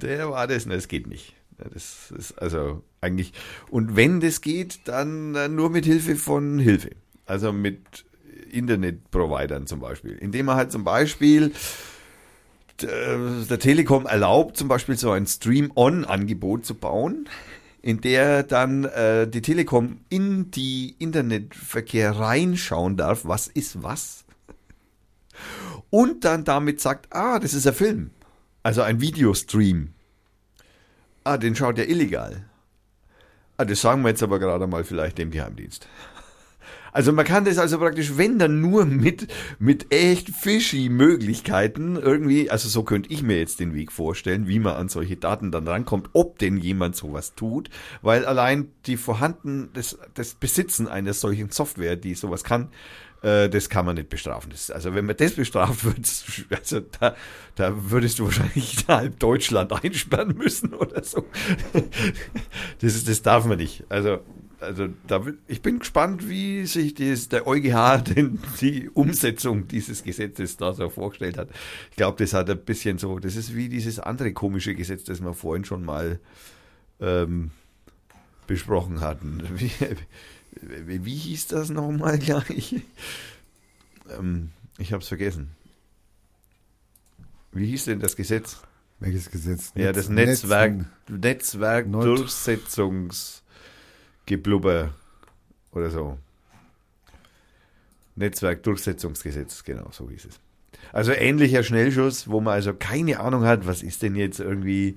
der war das. Na, Das geht nicht. Das ist also eigentlich, und wenn das geht, dann äh, nur mit Hilfe von Hilfe. Also mit Internetprovidern zum Beispiel. Indem man halt zum Beispiel der Telekom erlaubt, zum Beispiel so ein Stream-On-Angebot zu bauen, in der dann äh, die Telekom in die Internetverkehr reinschauen darf, was ist was. Und dann damit sagt, ah, das ist ein Film. Also ein Videostream. Ah, den schaut er illegal. Ah, das sagen wir jetzt aber gerade mal vielleicht dem Geheimdienst. Also man kann das also praktisch, wenn dann nur mit, mit echt fishy Möglichkeiten irgendwie, also so könnte ich mir jetzt den Weg vorstellen, wie man an solche Daten dann rankommt, ob denn jemand sowas tut, weil allein die vorhanden, das, das Besitzen einer solchen Software, die sowas kann, äh, das kann man nicht bestrafen. Das, also wenn man das bestraft wird, also da, da würdest du wahrscheinlich halb Deutschland einsperren müssen oder so. Das, das darf man nicht. Also also da, ich bin gespannt, wie sich das, der EuGH denn die Umsetzung dieses Gesetzes da so vorgestellt hat. Ich glaube, das hat ein bisschen so, das ist wie dieses andere komische Gesetz, das wir vorhin schon mal ähm, besprochen hatten. Wie, wie, wie hieß das nochmal gleich? Ähm, ich habe es vergessen. Wie hieß denn das Gesetz? Welches Gesetz? Ja, das Netz- Netzwerk. Netzwerk Not- Durchsetzungsgeblubber oder so. Netzwerk Durchsetzungsgesetz, genau, so hieß es. Also ähnlicher Schnellschuss, wo man also keine Ahnung hat, was ist denn jetzt irgendwie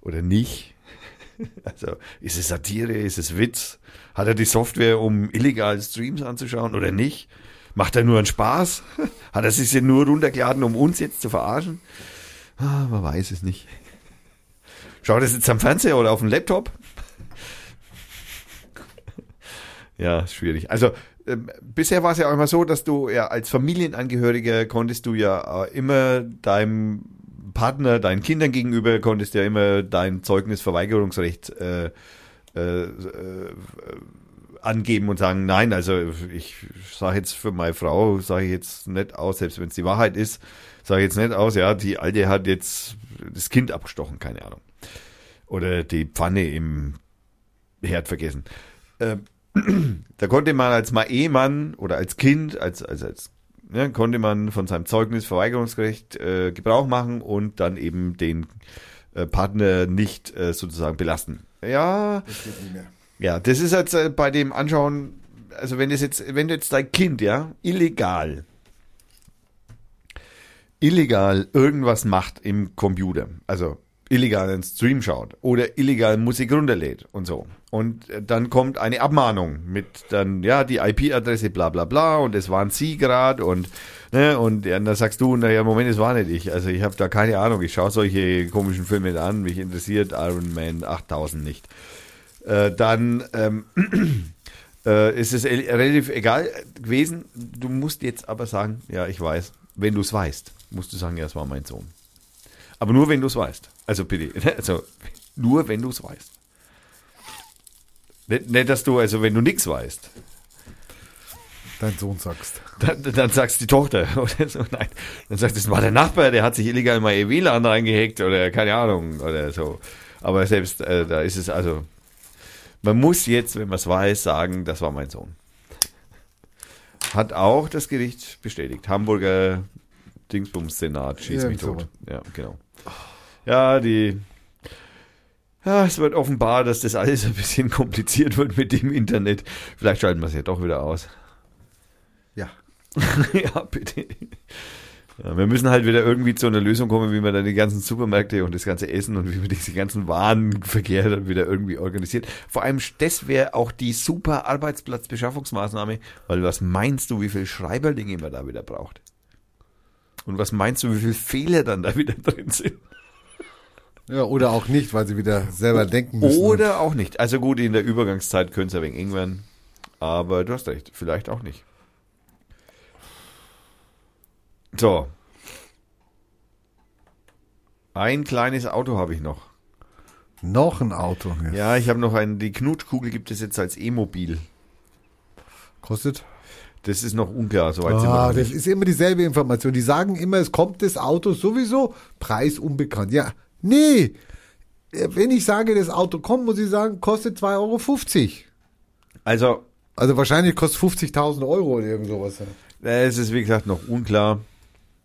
oder nicht. Also ist es Satire, ist es Witz? Hat er die Software, um illegal Streams anzuschauen oder nicht? Macht er nur einen Spaß? Hat er sich nur runtergeladen, um uns jetzt zu verarschen? Ah, man weiß es nicht. Schaut es jetzt am Fernseher oder auf dem Laptop? Ja, schwierig. Also ähm, bisher war es ja auch immer so, dass du ja als Familienangehöriger konntest du ja äh, immer deinem Partner, deinen Kindern gegenüber konntest ja immer dein Zeugnisverweigerungsrecht äh, äh, äh, angeben und sagen, nein, also ich sage jetzt für meine Frau, sage ich jetzt nicht aus, selbst wenn es die Wahrheit ist, sage ich jetzt nicht aus, ja, die Alte hat jetzt das Kind abgestochen, keine Ahnung. Oder die Pfanne im Herd vergessen. Äh, da konnte man als Ehemann oder als Kind, als, als, als ne, konnte man von seinem Zeugnis Verweigerungsrecht äh, Gebrauch machen und dann eben den äh, Partner nicht äh, sozusagen belasten. Ja, Das geht nicht mehr. ja, das ist jetzt äh, bei dem Anschauen, also wenn das jetzt, wenn jetzt dein Kind, ja, illegal, illegal irgendwas macht im Computer, also illegal einen Stream schaut oder illegal Musik runterlädt und so. Und äh, dann kommt eine Abmahnung mit dann, ja, die IP-Adresse bla bla bla und es waren sie gerade und ne, und dann sagst du, naja, Moment, es war nicht ich. Also ich habe da keine Ahnung, ich schaue solche komischen Filme an, mich interessiert Iron Man 8000 nicht äh, dann ähm, äh, ist es el- relativ egal gewesen. Du musst jetzt aber sagen, ja, ich weiß. Wenn du es weißt, musst du sagen, ja, es war mein Sohn. Aber nur, wenn du es weißt. Also bitte, also nur, wenn du es weißt. Nicht, nicht, dass du, also wenn du nichts weißt, Dein Sohn sagst. dann, dann sagst die Tochter oder so. Nein, dann sagst du, das war der Nachbar, der hat sich illegal in mein WLAN reingehackt oder keine Ahnung oder so. Aber selbst äh, da ist es also, man muss jetzt, wenn man es weiß, sagen, das war mein Sohn. Hat auch das Gericht bestätigt. Hamburger Dingsbums-Senat schießt mich Irgend tot. Ja, genau. Ja, die. Ja, es wird offenbar, dass das alles ein bisschen kompliziert wird mit dem Internet. Vielleicht schalten wir es ja doch wieder aus. Ja. ja, bitte. Ja, wir müssen halt wieder irgendwie zu einer Lösung kommen, wie man dann die ganzen Supermärkte und das ganze Essen und wie man diese ganzen Warenverkehr dann wieder irgendwie organisiert. Vor allem, das wäre auch die super Arbeitsplatzbeschaffungsmaßnahme, weil was meinst du, wie viel Schreiberlinge man da wieder braucht? Und was meinst du, wie viel Fehler dann da wieder drin sind? Ja, oder auch nicht, weil sie wieder selber denken müssen. Oder auch nicht. Also gut, in der Übergangszeit ein wenig eng werden. Aber du hast recht, vielleicht auch nicht. So. Ein kleines Auto habe ich noch. Noch ein Auto. Ja. Ja, ich habe noch ein, die Knutschkugel gibt es jetzt als E-Mobil. Kostet? Das ist noch unklar, soweit sind wir Ah, noch das nicht. ist immer dieselbe Information. Die sagen immer, es kommt das Auto sowieso, Preis unbekannt. Ja, nee. Äh, Wenn ich sage, das Auto kommt, muss ich sagen, kostet 2,50 Euro. Also, Also wahrscheinlich kostet 50.000 Euro oder irgend sowas. äh, es ist wie gesagt noch unklar,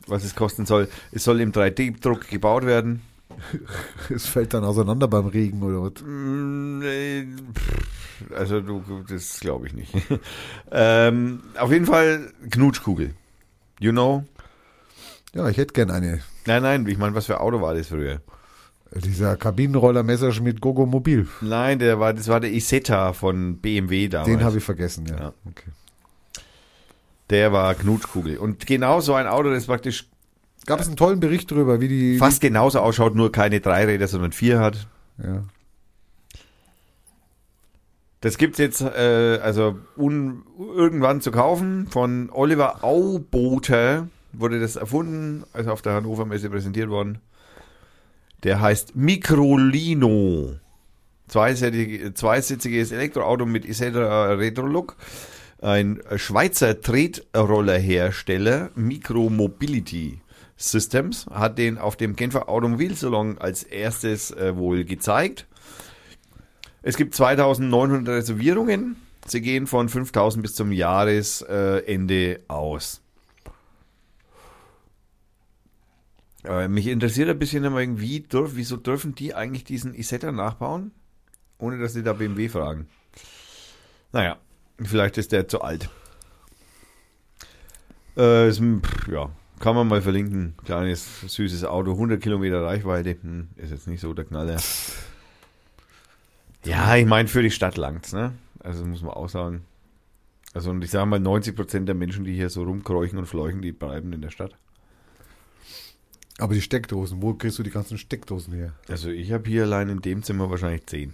was es kosten soll. Es soll im 3D-Druck gebaut werden. Es fällt dann auseinander beim Regen oder was. Mm, pff, Also du, das glaube ich nicht. ähm, auf jeden Fall Knutschkugel. You know? Ja, ich hätte gern eine. Nein, nein, ich meine, was für Auto war das früher? Dieser Kabinenroller Messerschmitt Gogo Mobil. Nein, der war, das war der Isetta von BMW damals. Den habe ich vergessen, ja. Ja. Okay. Der war Knutschkugel. Und genau so ein Auto, das praktisch Gab es einen tollen Bericht darüber, wie die. fast genauso ausschaut, nur keine drei Räder, sondern vier hat. Ja. Das gibt's jetzt äh, also un, irgendwann zu kaufen. Von Oliver Auboter wurde das erfunden, also auf der Hannover Messe präsentiert worden. Der heißt Microlino. Zweisitziges, Elektroauto mit Isetta Retro-Look. Ein Schweizer Tretrollerhersteller Micromobility Systems hat den auf dem Genfer Automobilsalon als erstes äh, wohl gezeigt. Es gibt 2900 Reservierungen. Sie gehen von 5000 bis zum Jahresende aus. Äh, mich interessiert ein bisschen immer irgendwie, dürf, wieso dürfen die eigentlich diesen Isetta nachbauen, ohne dass sie da BMW fragen? Naja, vielleicht ist der zu alt. Äh, ist, pff, ja, kann man mal verlinken. Kleines, süßes Auto, 100 Kilometer Reichweite. Hm, ist jetzt nicht so der Knaller. Ja, ich meine, für die Stadt langt's, ne? Also muss man auch sagen. Also und ich sage mal, 90 Prozent der Menschen, die hier so rumkräuchen und fleuchen, die bleiben in der Stadt. Aber die Steckdosen, wo kriegst du die ganzen Steckdosen her? Also ich habe hier allein in dem Zimmer wahrscheinlich 10.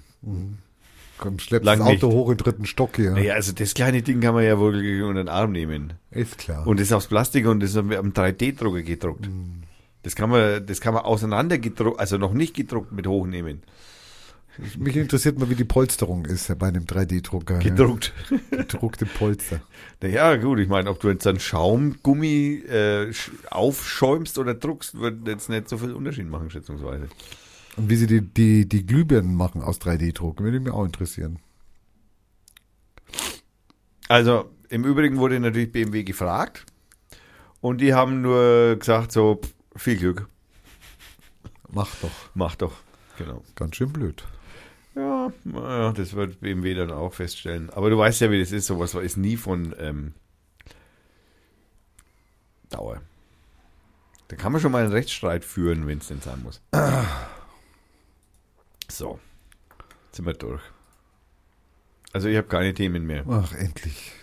Komm, schleppst Lang das Auto nicht. hoch in den dritten Stock hier. Naja, also das kleine Ding kann man ja wohl unter den Arm nehmen. Ist klar. Und das ist aus Plastik und das ist am 3D-Drucker gedruckt. Das kann man, das kann man auseinander gedruckt, also noch nicht gedruckt mit hochnehmen. Mich interessiert mal, wie die Polsterung ist bei einem 3D-Drucker. Gedruckt. Ja. Gedruckte Polster. Naja, gut, ich meine, ob du jetzt dann Schaumgummi äh, sch- aufschäumst oder druckst, wird jetzt nicht so viel Unterschied machen, schätzungsweise. Und wie sie die, die, die Glühbirnen machen aus 3D-Druck, würde mich auch interessieren. Also, im Übrigen wurde natürlich BMW gefragt und die haben nur gesagt, so, viel Glück, Mach doch. mach doch. Genau. Ganz schön blöd. Ja, naja, das wird BMW dann auch feststellen. Aber du weißt ja, wie das ist. Sowas ist nie von ähm, Dauer. Da kann man schon mal einen Rechtsstreit führen, wenn es denn sein muss. So, jetzt sind wir durch. Also ich habe keine Themen mehr. Ach, endlich.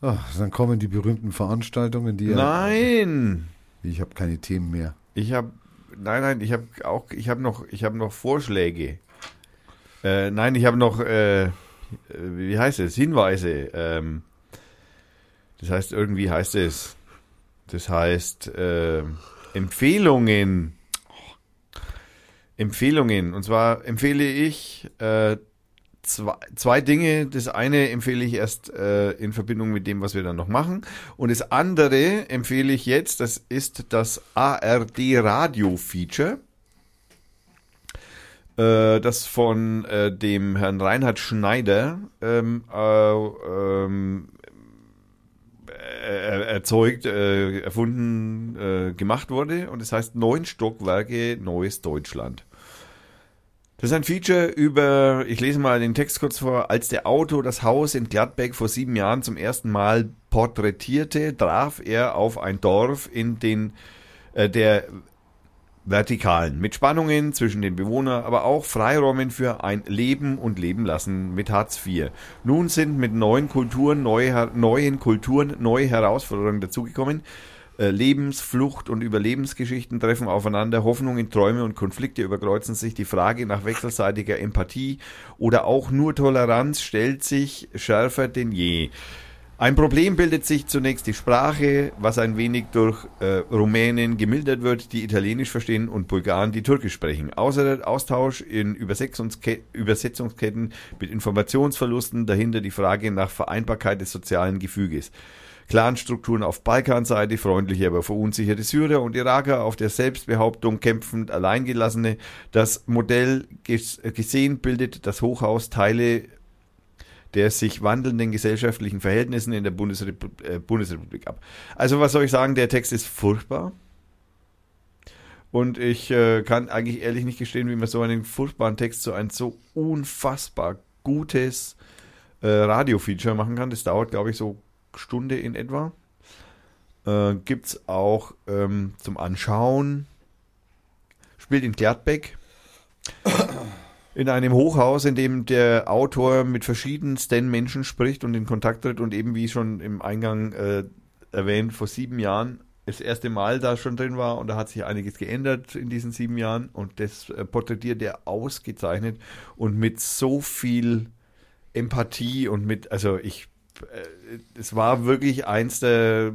Ach, dann kommen die berühmten Veranstaltungen, die ja, Nein, ich habe keine Themen mehr. ich habe, nein, nein, ich habe auch, ich habe noch, ich habe noch Vorschläge. Äh, nein, ich habe noch, äh, wie heißt es, Hinweise. Ähm, das heißt, irgendwie heißt es, das heißt, äh, Empfehlungen. Empfehlungen. Und zwar empfehle ich äh, zwei, zwei Dinge. Das eine empfehle ich erst äh, in Verbindung mit dem, was wir dann noch machen. Und das andere empfehle ich jetzt, das ist das ARD Radio Feature. Äh, das von äh, dem Herrn Reinhard Schneider ähm, äh, ähm, äh, erzeugt, äh, erfunden, äh, gemacht wurde. Und es heißt Neun Stockwerke, Neues Deutschland. Das ist ein Feature über, ich lese mal den Text kurz vor, als der Auto das Haus in Gladbeck vor sieben Jahren zum ersten Mal porträtierte, traf er auf ein Dorf in den, äh, der Vertikalen, mit Spannungen zwischen den Bewohnern, aber auch Freiräumen für ein Leben und Leben lassen mit Hartz IV. Nun sind mit neuen Kulturen, neue, neuen Kulturen neue Herausforderungen dazugekommen. Äh, Lebensflucht und Überlebensgeschichten treffen aufeinander, Hoffnungen, Träume und Konflikte überkreuzen sich, die Frage nach wechselseitiger Empathie oder auch nur Toleranz stellt sich schärfer denn je. Ein Problem bildet sich zunächst die Sprache, was ein wenig durch äh, Rumänen gemildert wird, die Italienisch verstehen und Bulgaren, die Türkisch sprechen. Außer der Austausch in Übersetzungske Übersetzungsketten mit Informationsverlusten, dahinter die Frage nach Vereinbarkeit des sozialen Gefüges. Clanstrukturen auf Balkanseite, freundliche, aber verunsicherte Syrer und Iraker, auf der Selbstbehauptung kämpfend Alleingelassene. Das Modell ges gesehen bildet das Hochhaus Teile der sich wandelnden gesellschaftlichen Verhältnissen in der Bundesrepu äh, Bundesrepublik ab. Also was soll ich sagen, der Text ist furchtbar. Und ich äh, kann eigentlich ehrlich nicht gestehen, wie man so einen furchtbaren Text so ein so unfassbar gutes äh, Radio-Feature machen kann. Das dauert, glaube ich, so Stunde in etwa. Äh, Gibt es auch ähm, zum Anschauen. Spielt in Gladbeck in einem Hochhaus, in dem der Autor mit verschiedensten Menschen spricht und in Kontakt tritt und eben wie schon im Eingang äh, erwähnt, vor sieben Jahren das erste Mal da schon drin war und da hat sich einiges geändert in diesen sieben Jahren und das äh, porträtiert er ausgezeichnet und mit so viel Empathie und mit, also ich, es war wirklich eins der,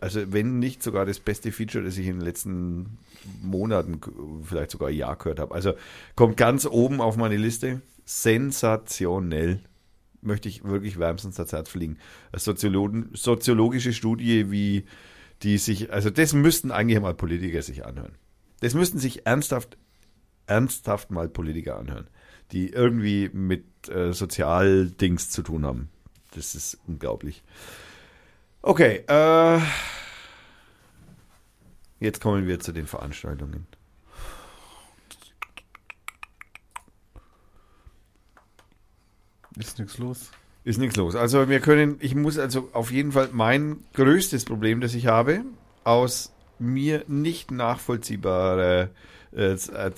also wenn nicht sogar das beste Feature, das ich in den letzten Monaten, vielleicht sogar Jahr gehört habe. Also kommt ganz oben auf meine Liste. Sensationell. Möchte ich wirklich wärmstens das Herz fliegen. Soziologen, soziologische Studie, wie die sich, also das müssten eigentlich mal Politiker sich anhören. Das müssten sich ernsthaft, ernsthaft mal Politiker anhören, die irgendwie mit äh, Sozialdings zu tun haben. Das ist unglaublich. Okay, äh, jetzt kommen wir zu den Veranstaltungen. Ist nichts los. Ist nichts los. Also wir können, ich muss also auf jeden Fall mein größtes Problem, das ich habe, aus mir nicht nachvollziehbare, äh, äh,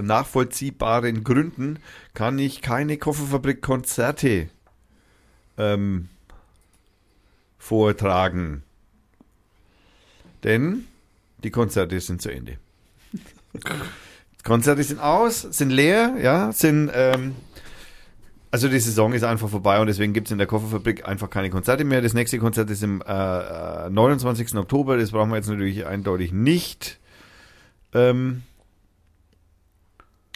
nachvollziehbaren Gründen kann ich keine Kofferfabrik-Konzerte ähm, vortragen. Denn die Konzerte sind zu Ende. Konzerte sind aus, sind leer, ja, sind, ähm, also die Saison ist einfach vorbei und deswegen gibt es in der Kofferfabrik einfach keine Konzerte mehr. Das nächste Konzert ist im äh, äh, 29. Oktober, das brauchen wir jetzt natürlich eindeutig nicht ähm,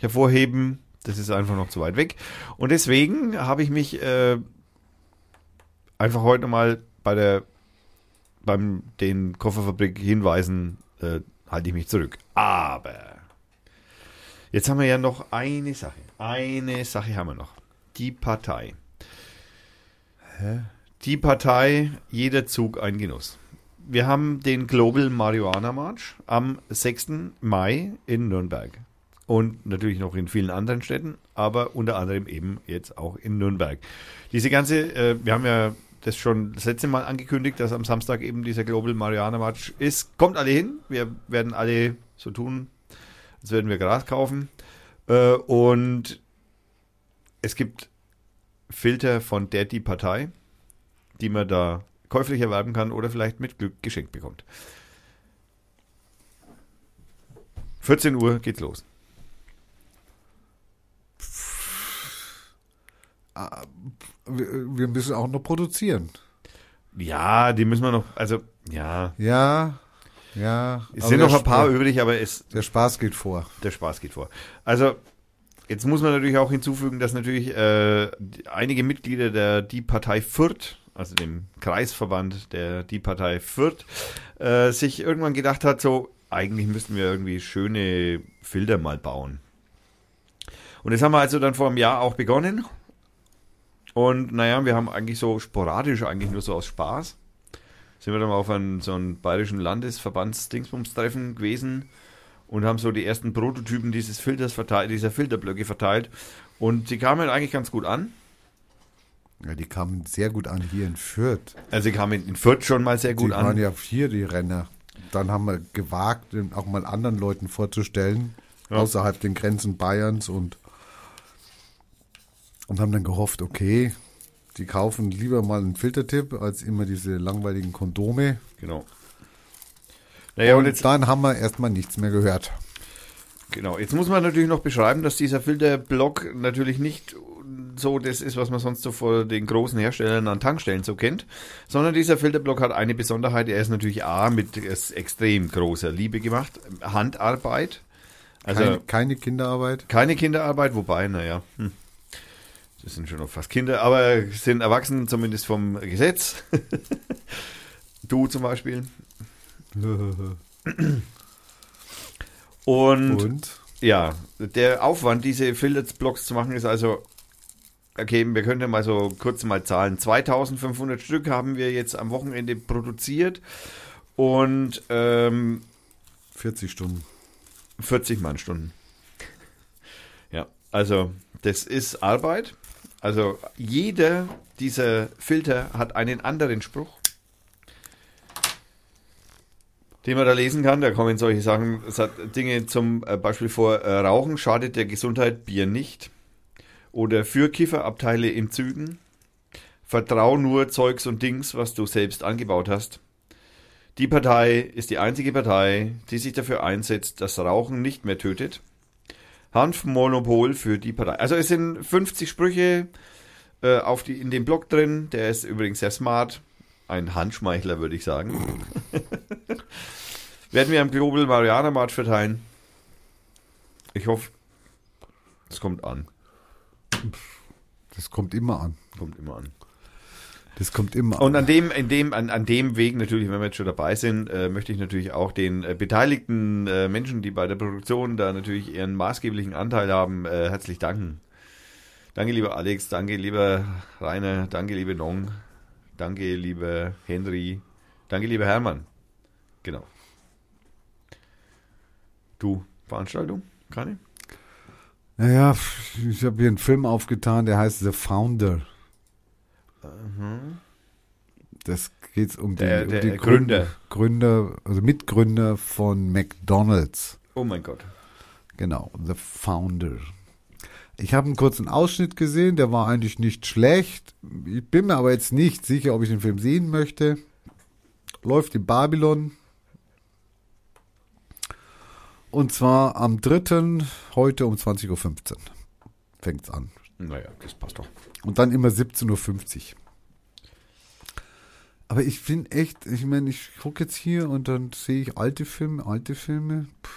hervorheben. Das ist einfach noch zu weit weg. Und deswegen habe ich mich äh, einfach heute mal bei der beim den Kofferfabrik hinweisen, äh, halte ich mich zurück. Aber jetzt haben wir ja noch eine Sache. Eine Sache haben wir noch. Die Partei. Die Partei, jeder Zug ein Genuss. Wir haben den Global Marihuana March am 6. Mai in Nürnberg. Und natürlich noch in vielen anderen Städten, aber unter anderem eben jetzt auch in Nürnberg. Diese ganze, äh, wir haben ja das schon das letzte Mal angekündigt, dass am Samstag eben dieser Global Marihuana March ist. Kommt alle hin. Wir werden alle so tun, als würden wir Gras kaufen. Äh, und es gibt Filter von der die Partei, die man da käuflich erwerben kann oder vielleicht mit Glück geschenkt bekommt. 14 Uhr geht's los. Wir, wir müssen auch noch produzieren. Ja, die müssen wir noch, also ja, Ja, ja. es sind noch ein paar übrig, aber es, Der Spaß geht vor. der Spaß geht vor. Also, jetzt muss man natürlich auch hinzufügen, dass natürlich äh, einige Mitglieder der Die Partei Fürth, also dem Kreisverband der Die Partei Fürth, äh, sich irgendwann gedacht hat, so, eigentlich müssten wir irgendwie schöne Filter mal bauen. Und das haben wir also dann vor einem Jahr auch begonnen. Und naja, wir haben eigentlich so sporadisch, eigentlich nur so aus Spaß, sind wir dann mal auf einen, so einen bayerischen Landesverbands-Dingsbums-Treffen gewesen und haben so die ersten Prototypen dieses Filters verteilt, dieser Filterblöcke verteilt. Und die kamen eigentlich ganz gut an. Ja, die kamen sehr gut an hier in Fürth. Also sie kamen in Fürth schon mal sehr gut die waren an. ja hier die Renner. Dann haben wir gewagt, auch mal anderen Leuten vorzustellen, Ja. außerhalb den Grenzen Bayerns und, und haben dann gehofft, okay, die kaufen lieber mal einen Filtertipp als immer diese langweiligen Kondome. Genau. Naja, und und jetzt, dann haben wir erstmal nichts mehr gehört. genau, jetzt muss man natürlich noch beschreiben, dass dieser Filterblock natürlich nicht so das ist, was man sonst so vor den großen Herstellern an Tankstellen so kennt, sondern dieser Filterblock hat eine Besonderheit. Er ist natürlich A, mit extrem großer Liebe gemacht. Handarbeit. Also Keine, keine Kinderarbeit. Keine Kinderarbeit, wobei, naja, hm, das sind schon noch fast Kinder, aber sind erwachsen, zumindest vom Gesetz. du zum Beispiel. Und, Und ja, der Aufwand, diese Filterblocks zu machen, ist also, okay, wir können ja mal so kurz mal zahlen. 2500 Stück haben wir jetzt am Wochenende produziert und ähm, 40 Stunden. 40 Mannstunden. Ja, also das ist Arbeit. Also jeder dieser Filter hat einen anderen Spruch, den man da lesen kann. Da kommen solche Sachen, Dinge zum äh, Beispiel vor, äh, Rauchen schadet der Gesundheit, Bier nicht. Oder für Kifferabteile in Zügen. Vertrau nur Zeugs und Dings, was du selbst angebaut hast. Die Partei ist die einzige Partei, die sich dafür einsetzt, dass Rauchen nicht mehr tötet. Hanfmonopol für die Partei. Also es sind 50 Sprüche äh, auf die, in dem Blog drin. Der ist übrigens sehr smart. Ein Handschmeichler, würde ich sagen. Werden wir am Global Mariana March verteilen. Ich hoffe, es kommt an. Das kommt immer an. Kommt immer an. Das kommt immer Und an. dem, in dem, an, an dem Weg natürlich, wenn wir jetzt schon dabei sind, äh, möchte ich natürlich auch den äh, beteiligten äh, Menschen, die bei der Produktion da natürlich ihren maßgeblichen Anteil haben, äh, herzlich danken. Danke, lieber Alex, danke, lieber Rainer, danke, liebe Nong, danke, lieber Henry, danke, lieber Hermann. Genau. Du, Veranstaltung? Keine? Naja, ich habe hier einen Film aufgetan, der heißt The Founder. Das geht um, Der- die, der um die Gründer. Gründer, also Mitgründer von McDonald's. Oh mein Gott. Genau, The Founder. Ich habe einen kurzen Ausschnitt gesehen, der war eigentlich nicht schlecht. Ich bin mir aber jetzt nicht sicher, ob ich den Film sehen möchte. Läuft in Babylon. Und zwar am 3. heute um 20.15 Uhr. Fängt's an. Naja, das passt doch. Und dann immer 17.50 Uhr. Aber ich bin echt, ich meine, ich gucke jetzt hier und dann sehe ich alte Filme, alte Filme. Puh.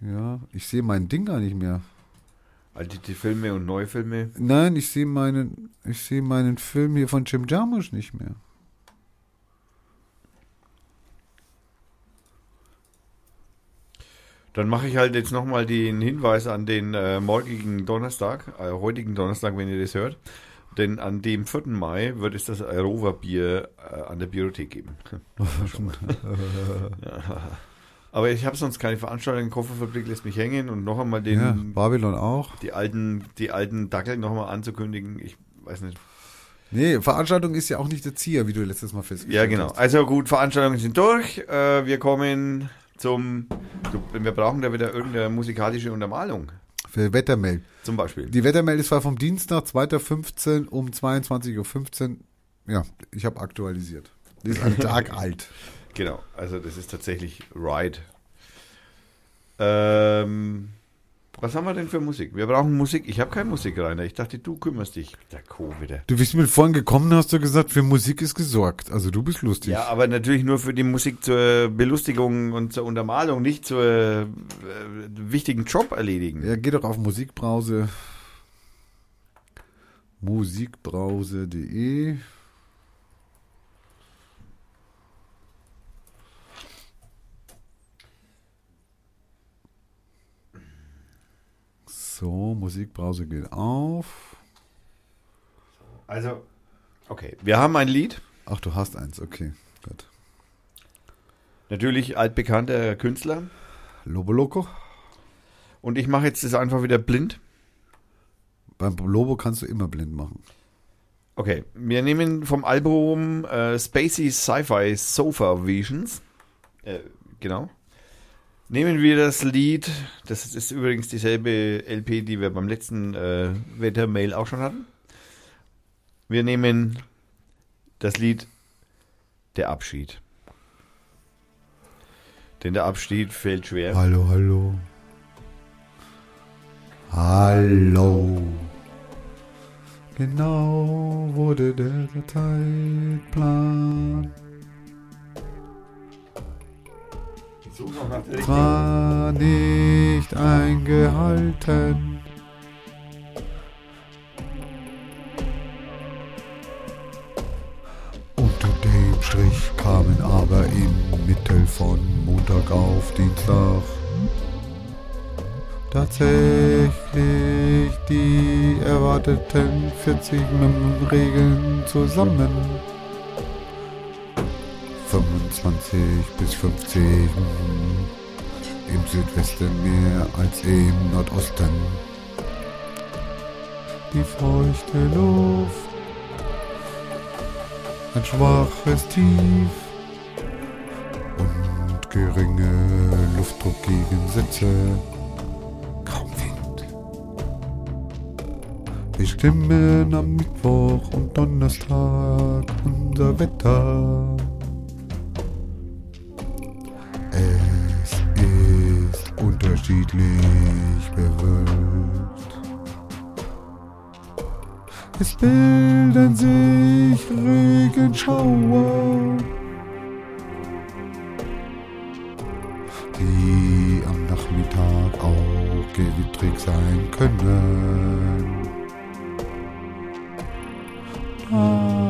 Ja, ich sehe mein Ding gar nicht mehr. Alte Filme und neue Filme. Nein, ich sehe meinen, ich sehe meinen Film hier von Jim Jarmusch nicht mehr. Dann mache ich halt jetzt nochmal den Hinweis an den äh, morgigen Donnerstag, äh, heutigen Donnerstag, wenn ihr das hört. Denn an dem 4. Mai wird es das Rover Bier äh, an der Biothek geben. ja. Aber ich habe sonst keine Veranstaltung. Kofferfabrik lässt mich hängen und noch einmal den, Ja, Babylon auch. die alten, die alten Dackel noch einmal anzukündigen. Ich weiß nicht. Nee, Veranstaltung ist ja auch nicht der Ziel, wie du letztes Mal Ja, festgestellt genau. hast. Also gut, Veranstaltungen sind durch. Äh, wir kommen zum. Wir brauchen da wieder irgendeine musikalische Untermalung. Für Wettermail. Zum Beispiel. Die Wettermail ist war vom Dienstag, 2.15 um 22.15 Uhr. Ja, ich habe aktualisiert. Die ist ein Tag alt. Genau, also das ist tatsächlich Ride. Ähm, was haben wir denn für Musik? Wir brauchen Musik. Ich habe keine Musik, Rainer. Ich dachte, du kümmerst dich. Der Co. wieder. Du bist mit vorhin gekommen, hast du gesagt, für Musik ist gesorgt. Also du bist lustig. Ja, aber natürlich nur für die Musik zur Belustigung und zur Untermalung, nicht zur äh, wichtigen Job erledigen. Ja, geh doch auf Musikbrause. Musikbrause.de So, Musikbrause geht auf. Also, okay. Wir haben ein Lied. Ach, du hast eins, okay. Gut. Natürlich altbekannter Künstler. Lobo Loco. Und ich mache jetzt das einfach wieder blind. Beim Lobo kannst du immer blind machen. Okay, wir nehmen vom Album äh, Spacey Sci-Fi Sofa Visions. Äh, genau. Nehmen wir das Lied, das ist übrigens dieselbe LP, die wir beim letzten äh, Wettermail auch schon hatten. Wir nehmen das Lied Der Abschied. Denn der Abschied fällt schwer. Hallo, hallo. Hallo. Genau wurde der Zeitplan. War nicht eingehalten. Unter dem Strich kamen aber im Mittel von Montag auf Dienstag tatsächlich die erwarteten 40 Regeln zusammen. 25 bis 50 im Südwesten mehr als im Nordosten. Die feuchte Luft, ein schwaches Tief und geringe Luftdruckgegensätze. Kaum Wind. Bestimmen am Mittwoch und Donnerstag unser Wetter. Unterschiedlich bewölkt. Es bilden sich Regenschauer, die am Nachmittag auch gewittrig sein können. Und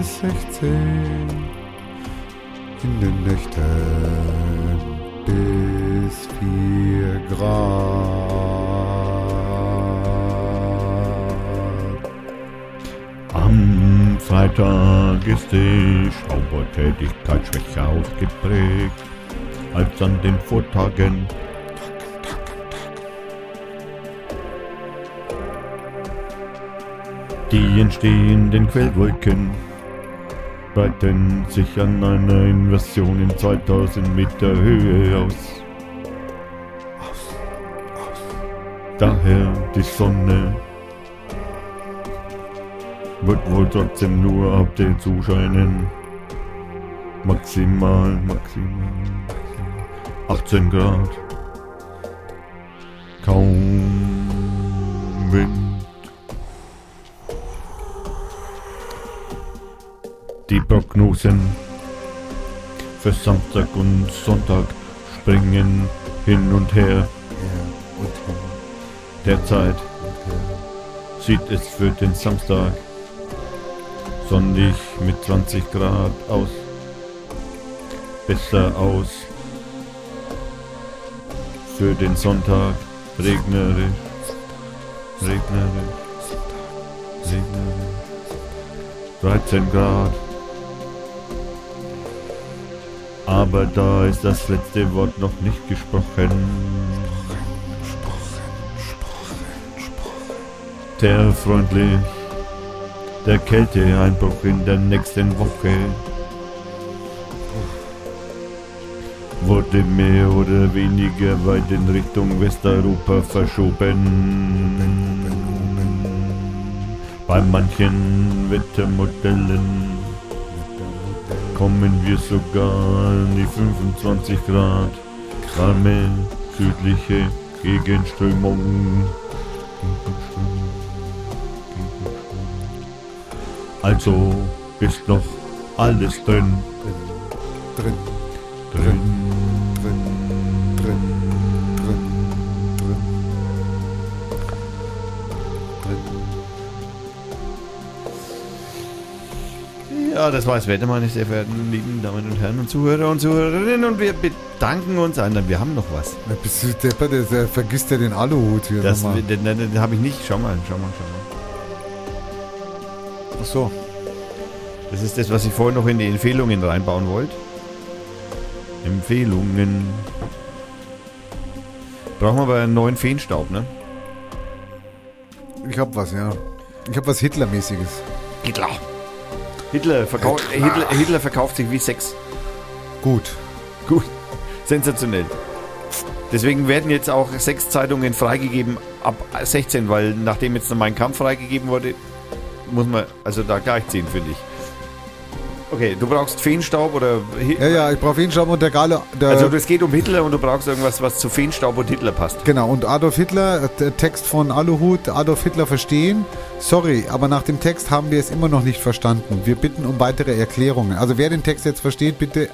bis 16. In den Nächten bis 4 Grad. Am Freitag ist die Schaubertätigkeit schwächer ausgeprägt als an den Vortagen. Die entstehenden Quellwolken breiten sich an einer Inversion in 2000 Meter Höhe aus. Daher die Sonne wird wohl trotzdem nur ab den zuscheinen. Maximal, maximal, 18 Grad. Kaum Prognosen für Samstag und Sonntag springen hin und her. Derzeit sieht es für den Samstag sonnig mit 20 Grad aus. Besser aus. Für den Sonntag regnerisch. Regnerisch. Regnerisch. 13 Grad. Aber da ist das letzte Wort noch nicht gesprochen. Sehr freundlich. Der Kälteeinbruch in der nächsten Woche wurde mehr oder weniger weit in Richtung Westeuropa verschoben. Bei manchen Wettermodellen kommen wir sogar an die 25 Grad. Warme südliche Gegenströmung. Also ist noch alles. Drin, Drin. drin, drin, Ja, das war das Wetter, meine sehr verehrten lieben Damen und Herren und Zuhörer und Zuhörerinnen. Und wir bedanken uns an. Wir haben noch was. Na, bist du deppert, der, der vergisst ja den Aluhut hier Das, nochmal. den, den, den habe ich nicht. Schau mal, schau mal, schau mal. Ach so. Das ist das, was ich vorhin noch in die Empfehlungen reinbauen wollte. Empfehlungen. Brauchen wir aber einen neuen Feenstaub, ne? Ich hab was, ja. Ich hab was Hitlermäßiges. Hitler. Hitler, verkau Hitler, Hitler verkauft sich wie Sex. Gut. Gut. Sensationell. Deswegen werden jetzt auch sechs Zeitungen freigegeben ab 16, weil nachdem jetzt noch mein Kampf freigegeben wurde, muss man also da gleich ziehen, finde ich. Okay, du brauchst Feenstaub oder. Ja, ja, ich brauche Feenstaub und der Gale. Der, Also es geht um Hitler und du brauchst irgendwas, was zu Feenstaub und Hitler passt. genau, und Adolf Hitler, äh, der Text von Aluhut, Adolf Hitler verstehen. Sorry, aber nach dem Text haben wir es immer noch nicht verstanden. Wir bitten um weitere Erklärungen. Also wer den Text jetzt versteht, bitte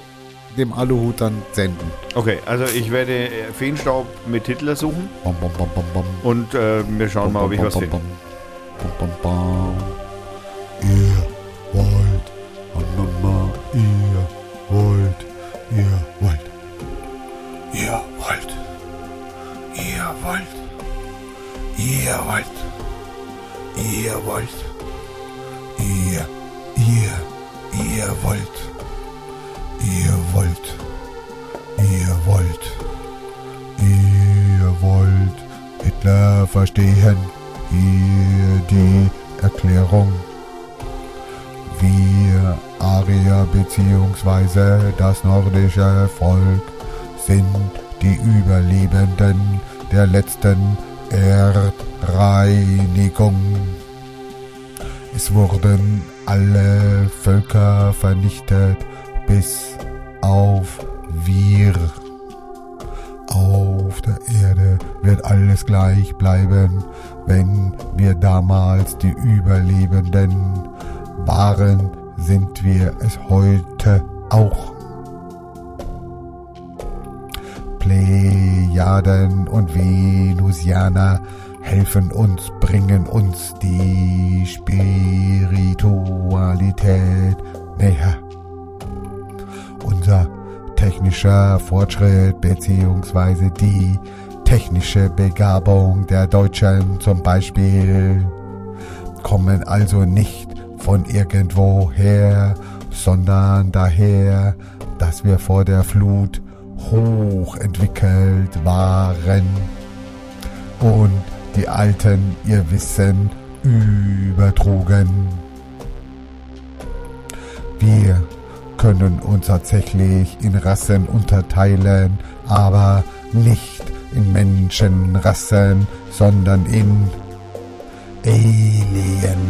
dem Aluhut dann senden. Okay, also ich werde äh, Feenstaub mit Hitler suchen Bom, bom, bom, und äh, wir schauen mal, ob ich was finde. Ihr wollt, ihr wollt, ihr, ihr, ihr wollt, ihr wollt, ihr wollt, ihr wollt Hitler verstehen. Hier die Erklärung. Wir Arier bzw. das nordische Volk sind die Überlebenden der letzten Erdreinigung. Es wurden alle Völker vernichtet, bis auf wir. Auf der Erde wird alles gleich bleiben, wenn wir damals die Überlebenden waren, sind wir es heute auch. Plejaden und Venusianer helfen uns, bringen uns die Spiritualität näher. Unser technischer Fortschritt beziehungsweise die technische Begabung der Deutschen zum Beispiel kommen also nicht von irgendwoher, sondern daher, dass wir vor der Flut hochentwickelt waren und die Alten ihr Wissen übertrugen. Wir können uns tatsächlich in Rassen unterteilen, aber nicht in Menschenrassen, sondern in Alienrassen.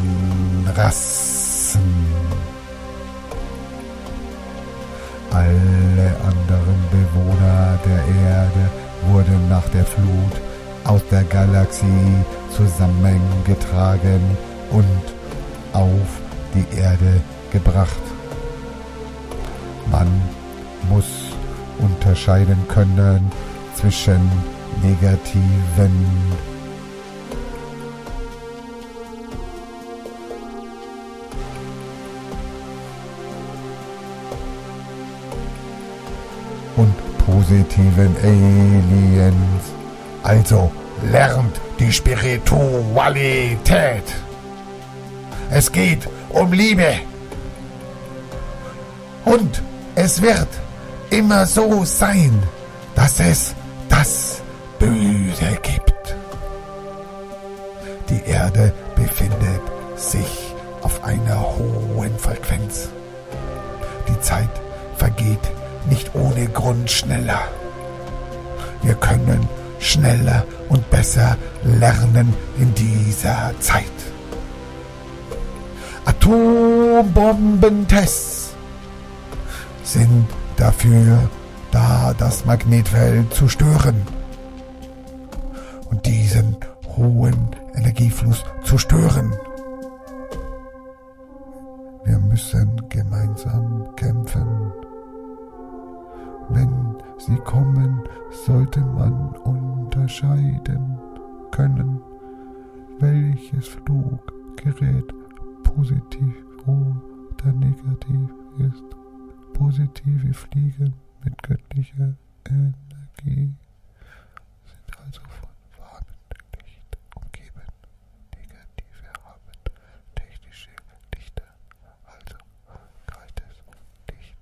Alle anderen Bewohner der Erde wurden nach der Flut aus der Galaxie zusammengetragen und auf die Erde gebracht. Man muss unterscheiden können zwischen negativen und positiven Aliens. Also lernt die Spiritualität. Es geht um Liebe. Und es wird immer so sein, dass es das Böse gibt. Die Erde befindet sich auf einer hohen Frequenz. Die Zeit vergeht nicht ohne Grund schneller. Wir können schneller und besser lernen in dieser Zeit. Atombombentests sind dafür da, das Magnetfeld zu stören und diesen hohen Energiefluss zu stören. Wir müssen gemeinsam kämpfen. Wenn sie kommen, sollte man unterscheiden können, welches Fluggerät positiv oder negativ ist. Positive Fliegen mit göttlicher Energie sind also von warmem Licht umgeben. Negative haben technische Lichter, also kaltes Licht.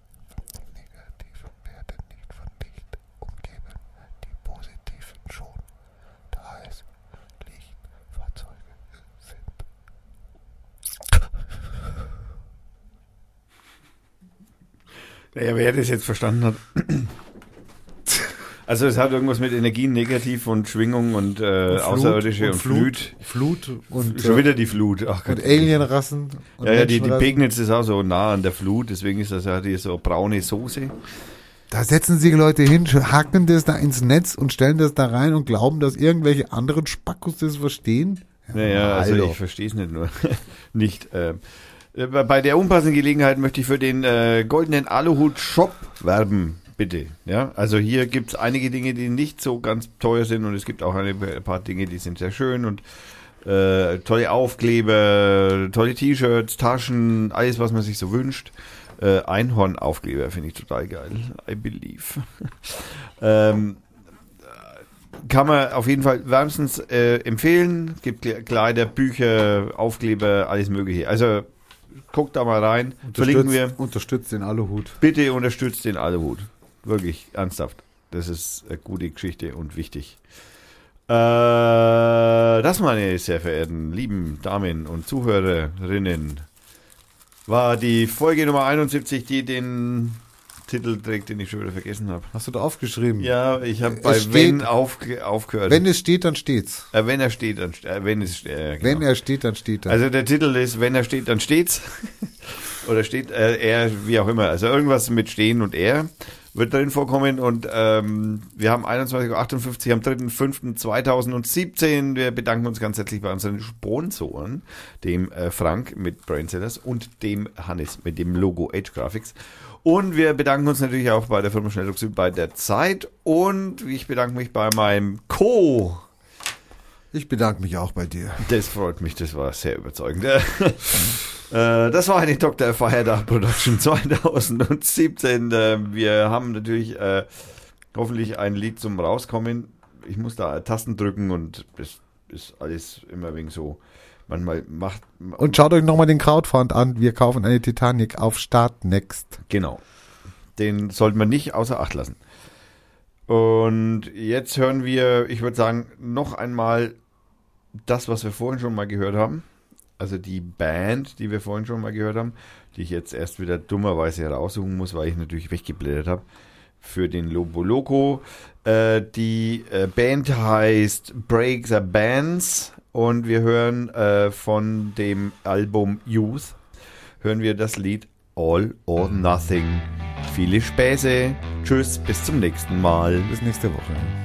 Die Negativen werden nicht von Licht umgeben, die Positiven schon, da es Lichtfahrzeuge sind. Naja, wer das jetzt verstanden hat. Also es hat irgendwas mit Energien negativ und Schwingung und, äh, außerirdische und, Flut. Flut und, Schon äh, wieder die Flut. Ach Gott. und Alienrassen. Und Ja, ja, die, die. Pegnitz ist auch so nah an der Flut, deswegen ist das ja die so braune Soße. Da setzen sich Leute hin, hacken das da ins Netz und stellen das da rein und glauben, dass irgendwelche anderen Spackos das verstehen. Naja, also ich verstehe es nicht nur. nicht. ähm, Äh, bei der unpassenden Gelegenheit möchte ich für den äh, goldenen Aluhut Shop werben, bitte. Ja, also hier gibt es einige Dinge, die nicht so ganz teuer sind und es gibt auch ein paar Dinge, die sind sehr schön und äh, tolle Aufkleber, tolle T-Shirts, Taschen, alles, was man sich so wünscht. Äh, Einhornaufkleber finde ich total geil. I believe. ähm, kann man auf jeden Fall wärmstens äh, empfehlen. Es gibt Kle- Kleider, Bücher, Aufkleber, alles mögliche. Also guckt da mal rein. Verlinken wir. Unterstützt den Aluhut. Bitte unterstützt den Aluhut. Wirklich, ernsthaft. Das ist eine gute Geschichte und wichtig. Äh, das, meine sehr verehrten lieben Damen und Zuhörerinnen, war die Folge Nummer 71, die den Titel trägt, den ich schon wieder vergessen habe. Hast du da aufgeschrieben? Ja, ich habe bei steht- Wenn auf, aufgehört. Wenn es steht, dann steht's. äh, wenn er steht, dann äh, wenn es äh, genau. Wenn er steht, dann steht er. Also der Titel ist, wenn er steht, dann steht's. Oder steht äh, er, wie auch immer. Also irgendwas mit stehen und er wird drin vorkommen. Und ähm, wir haben 21.58 Uhr am 3.5.2017. Wir bedanken uns ganz herzlich bei unseren Sponsoren, dem äh, Frank mit Brainsellers und dem Hannes mit dem Logo Age Graphics. Und wir bedanken uns natürlich auch bei der Firma Schnelldruck Süd bei der Zeit. Und ich bedanke mich bei meinem Co. ich bedanke mich auch bei dir. Das freut mich, das war sehr überzeugend. äh, das war eine Dr. Feiertag Production 2017. Äh, wir haben natürlich äh, hoffentlich ein Lied zum Rauskommen. Ich muss da Tasten drücken und das ist alles immer wegen so. Manchmal macht. Und schaut euch nochmal den Crowdfund an. Wir kaufen eine Titanic auf Start Next. Genau. Den sollte man nicht außer Acht lassen. Und jetzt hören wir, ich würde sagen, noch einmal das, was wir vorhin schon mal gehört haben. Also die Band, die wir vorhin schon mal gehört haben, die ich jetzt erst wieder dummerweise heraussuchen muss, weil ich natürlich weggeblättert habe für den Lobo Loco. Äh, die äh, Band heißt Break the Bands und wir hören äh, von dem Album Youth, hören wir das Lied All or Nothing. Viele Späße. Tschüss, bis zum nächsten Mal. Bis nächste Woche.